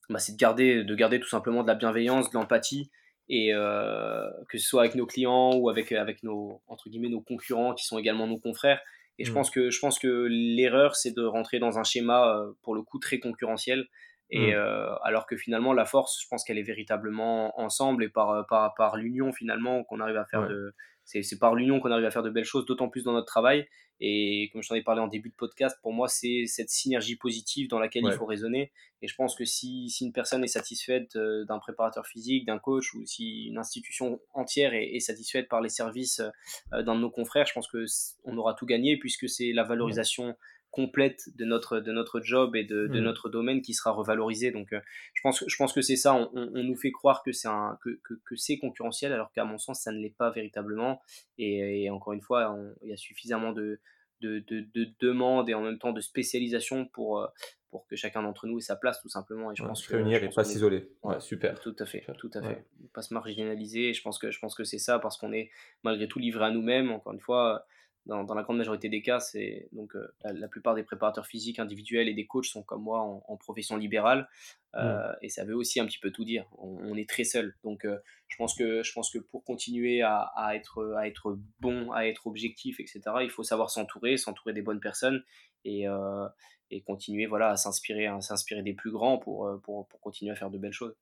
bah, de, garder, de garder tout simplement de la bienveillance, de l'empathie et euh, que ce soit avec nos clients ou avec, avec nos, entre guillemets, nos concurrents qui sont également nos confrères. Et je, mm. pense que, je pense que l'erreur, c'est de rentrer dans un schéma, euh, pour le coup, très concurrentiel. Et mm. euh, alors que finalement, la force, je pense qu'elle est véritablement ensemble et par, par, par l'union, finalement, qu'on arrive à faire de, c'est par l'union qu'on arrive à faire de belles choses, d'autant plus dans notre travail. Et comme je t'en ai parlé en début de podcast, pour moi, c'est cette synergie positive dans laquelle il faut raisonner. Et je pense que si, si une personne est satisfaite euh, d'un préparateur physique, d'un coach, ou si une institution entière est, satisfaite par les services euh, d'un de nos confrères, je pense qu'on aura tout gagné puisque c'est la valorisation complète de notre, de notre job et de, de mm. notre domaine qui sera revalorisé. Donc, euh, je, pense, je pense que c'est ça. On, on, nous fait croire que c'est que, que, que c'est concurrentiel, alors qu'à mon sens, ça ne l'est pas véritablement. Et, encore une fois, il y a suffisamment de, de, de, demandes et en même temps de spécialisation pour, euh, pour que chacun d'entre nous ait sa place, tout simplement. Et je pense se réunir et pas s'isoler. Ouais, super. Tout à fait, tout à fait. Pas se marginaliser. Je pense que, je pense que c'est ça parce qu'on est malgré tout livré à nous-mêmes. Encore une fois, dans, dans, la grande majorité des cas, c'est donc euh, la, plupart des préparateurs physiques individuels et des coachs sont comme moi en, profession libérale euh, et ça veut aussi un petit peu tout dire. On, est très seul, donc euh, je pense que je pense que pour continuer à, à, être à être bon, à être objectif, etc. Il faut savoir s'entourer, s'entourer des bonnes personnes et et continuer voilà à s'inspirer à s'inspirer des plus grands pour, pour pour continuer à faire de belles choses.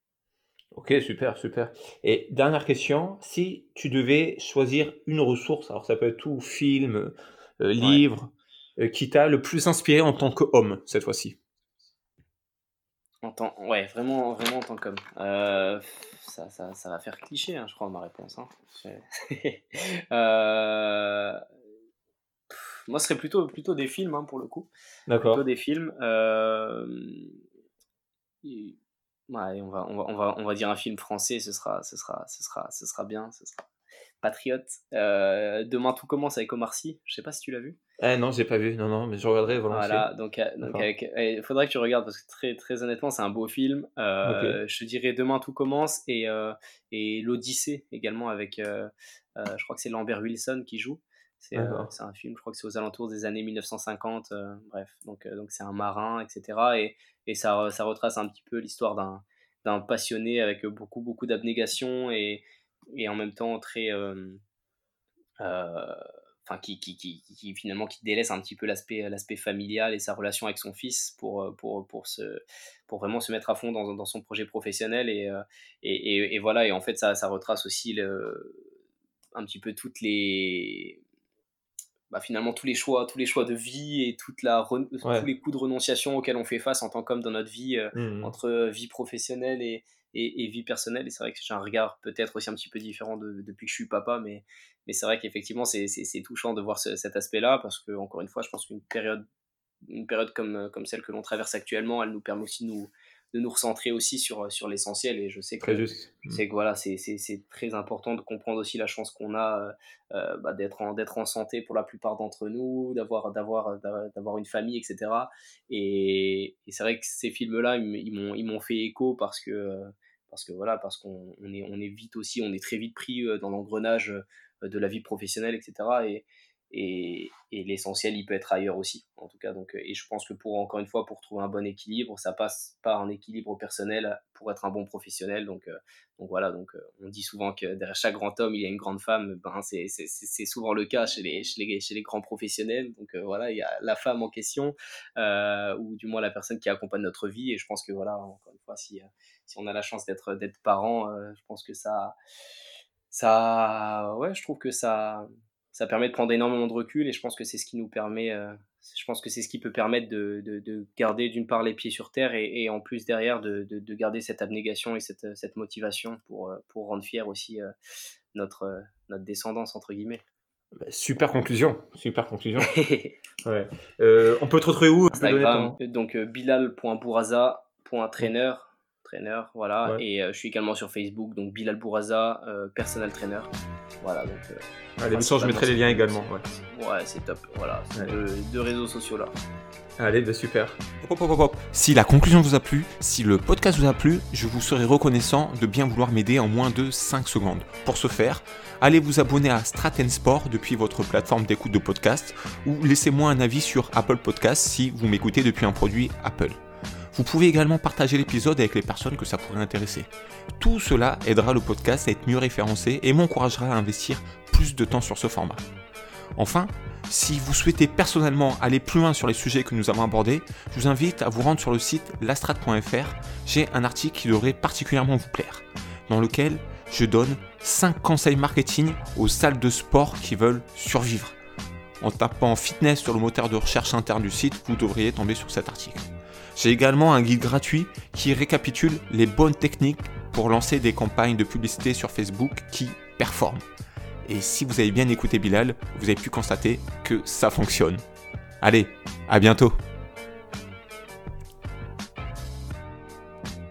Ok, super, super. Et dernière question, si tu devais choisir une ressource, alors ça peut être tout, film, euh, livre, euh, qui t'a le plus inspiré en tant qu'homme cette fois-ci? En tant... Ouais, vraiment, vraiment en tant qu'homme. Euh, ça, ça, ça, va faire cliché, hein, je crois, ma réponse. Hein. [laughs] moi, ce serait plutôt, plutôt des films hein, pour le coup. D'accord. Plutôt des films. Et- ouais, on va, on, va, on, va, on va dire un film français, ce sera, ce sera, ce sera, ce sera bien. Ce sera Patriote. Euh, Demain tout commence avec Omar Sy. Je sais pas si tu l'as vu. Eh non, j'ai pas vu. Non, non, mais je regarderai volontiers. Voilà, donc, euh, donc avec, il faudrait que tu regardes parce que très, très honnêtement, c'est un beau film. Euh, Je te dirais Demain tout commence et, et l'Odyssée également avec, je crois que c'est Lambert Wilson qui joue. C'est euh, c'est un film, je crois que c'est aux alentours des années 1950. euh, bref, donc euh, donc c'est un marin, etc. Et, et ça, ça retrace un petit peu l'histoire d'un d'un passionné avec beaucoup, beaucoup d'abnégation et, et en même temps très. euh, euh, enfin qui, qui, qui, qui- finalement qui délaisse un petit peu l'aspect l'aspect familial et sa relation avec son fils pour pour pour se pour vraiment se mettre à fond dans, dans son projet professionnel et, et, et, et voilà et en fait ça ça retrace aussi le, un petit peu toutes les bah, finalement tous les choix tous les choix de vie et toute la Ouais. tous les coups de renonciation auxquels on fait face en tant qu'homme dans notre vie euh, Mhm. entre euh, vie professionnelle et, et, et vie personnelle. Et c'est vrai que j'ai un regard peut-être aussi un petit peu différent de- depuis que je suis papa, mais, mais c'est vrai qu'effectivement, c'est, touchant de voir ce- cet aspect-là, parce que, encore une fois, je pense qu'une période, une période comme, comme celle que l'on traverse actuellement, elle nous permet aussi de nous, de nous recentrer aussi sur, sur l'essentiel. Et je sais que Très juste. je sais que voilà, c'est, c'est, c'est très important de comprendre aussi la chance qu'on a euh, euh, bah, d'être, en, d'être en santé pour la plupart d'entre nous, d'avoir, d'avoir, d'avoir, d'avoir une famille, etc. Et, et c'est vrai que ces films-là, ils, m'ont, ils m'ont fait écho parce que, euh, parce que voilà, parce qu'on on est, on est vite aussi, on est très vite pris euh, dans l'engrenage euh, de la vie professionnelle, etc. Et, et, et l'essentiel, il peut être ailleurs aussi, en tout cas. Donc, euh, et je pense que pour, encore une fois, pour trouver un bon équilibre, ça passe par un équilibre personnel pour être un bon professionnel. Donc, euh, donc voilà, donc euh, on dit souvent que derrière chaque grand homme, il y a une grande femme. Ben, c'est, c'est, souvent le cas chez les, chez les, chez les grands professionnels. Donc euh, voilà, il y a la femme en question, euh, ou du moins la personne qui accompagne notre vie. Et je pense que voilà, encore une fois, si, euh, si on a la chance d'être, d'être parent, je pense que ça, ça, ouais, je trouve que ça, ça permet de prendre énormément de recul. Et je pense que c'est ce qui nous permet, euh, je pense que c'est ce qui peut permettre de, de, de garder d'une part les pieds sur terre et, et en plus derrière de, de, de garder cette abnégation et cette, cette motivation pour, euh, pour rendre fier aussi euh, notre, notre descendance, entre guillemets. Bah, Super conclusion. Super conclusion. [laughs] Ouais. Euh, on peut te retrouver où Instagram, donc bilal.bouraza.trainer, trainer, voilà, Ouais. et je suis également sur Facebook, donc Bilal Bouraza, personal trainer, voilà, donc euh, À l'émission, je mettrai les liens également. Ouais. ouais, c'est top, voilà, ces deux, deux réseaux sociaux là. Allez, bah, super. Hop, hop, hop, hop. Si la conclusion vous a plu, si le podcast vous a plu, je vous serai reconnaissant de bien vouloir m'aider en moins de 5 secondes. Pour ce faire, allez vous abonner à Straten Sport depuis votre plateforme d'écoute de podcast ou laissez-moi un avis sur Apple Podcast si vous m'écoutez depuis un produit Apple. Vous pouvez également partager l'épisode avec les personnes que ça pourrait intéresser. Tout cela aidera le podcast à être mieux référencé et m'encouragera à investir plus de temps sur ce format. Enfin, si vous souhaitez personnellement aller plus loin sur les sujets que nous avons abordés, je vous invite à vous rendre sur le site lastrat.fr. J'ai un article qui devrait particulièrement vous plaire, dans lequel je donne 5 conseils marketing aux salles de sport qui veulent survivre. En tapant fitness sur le moteur de recherche interne du site, vous devriez tomber sur cet article. J'ai également un guide gratuit qui récapitule les bonnes techniques pour lancer des campagnes de publicité sur Facebook qui performent. Et si vous avez bien écouté Bilal, vous avez pu constater que ça fonctionne. Allez, à bientôt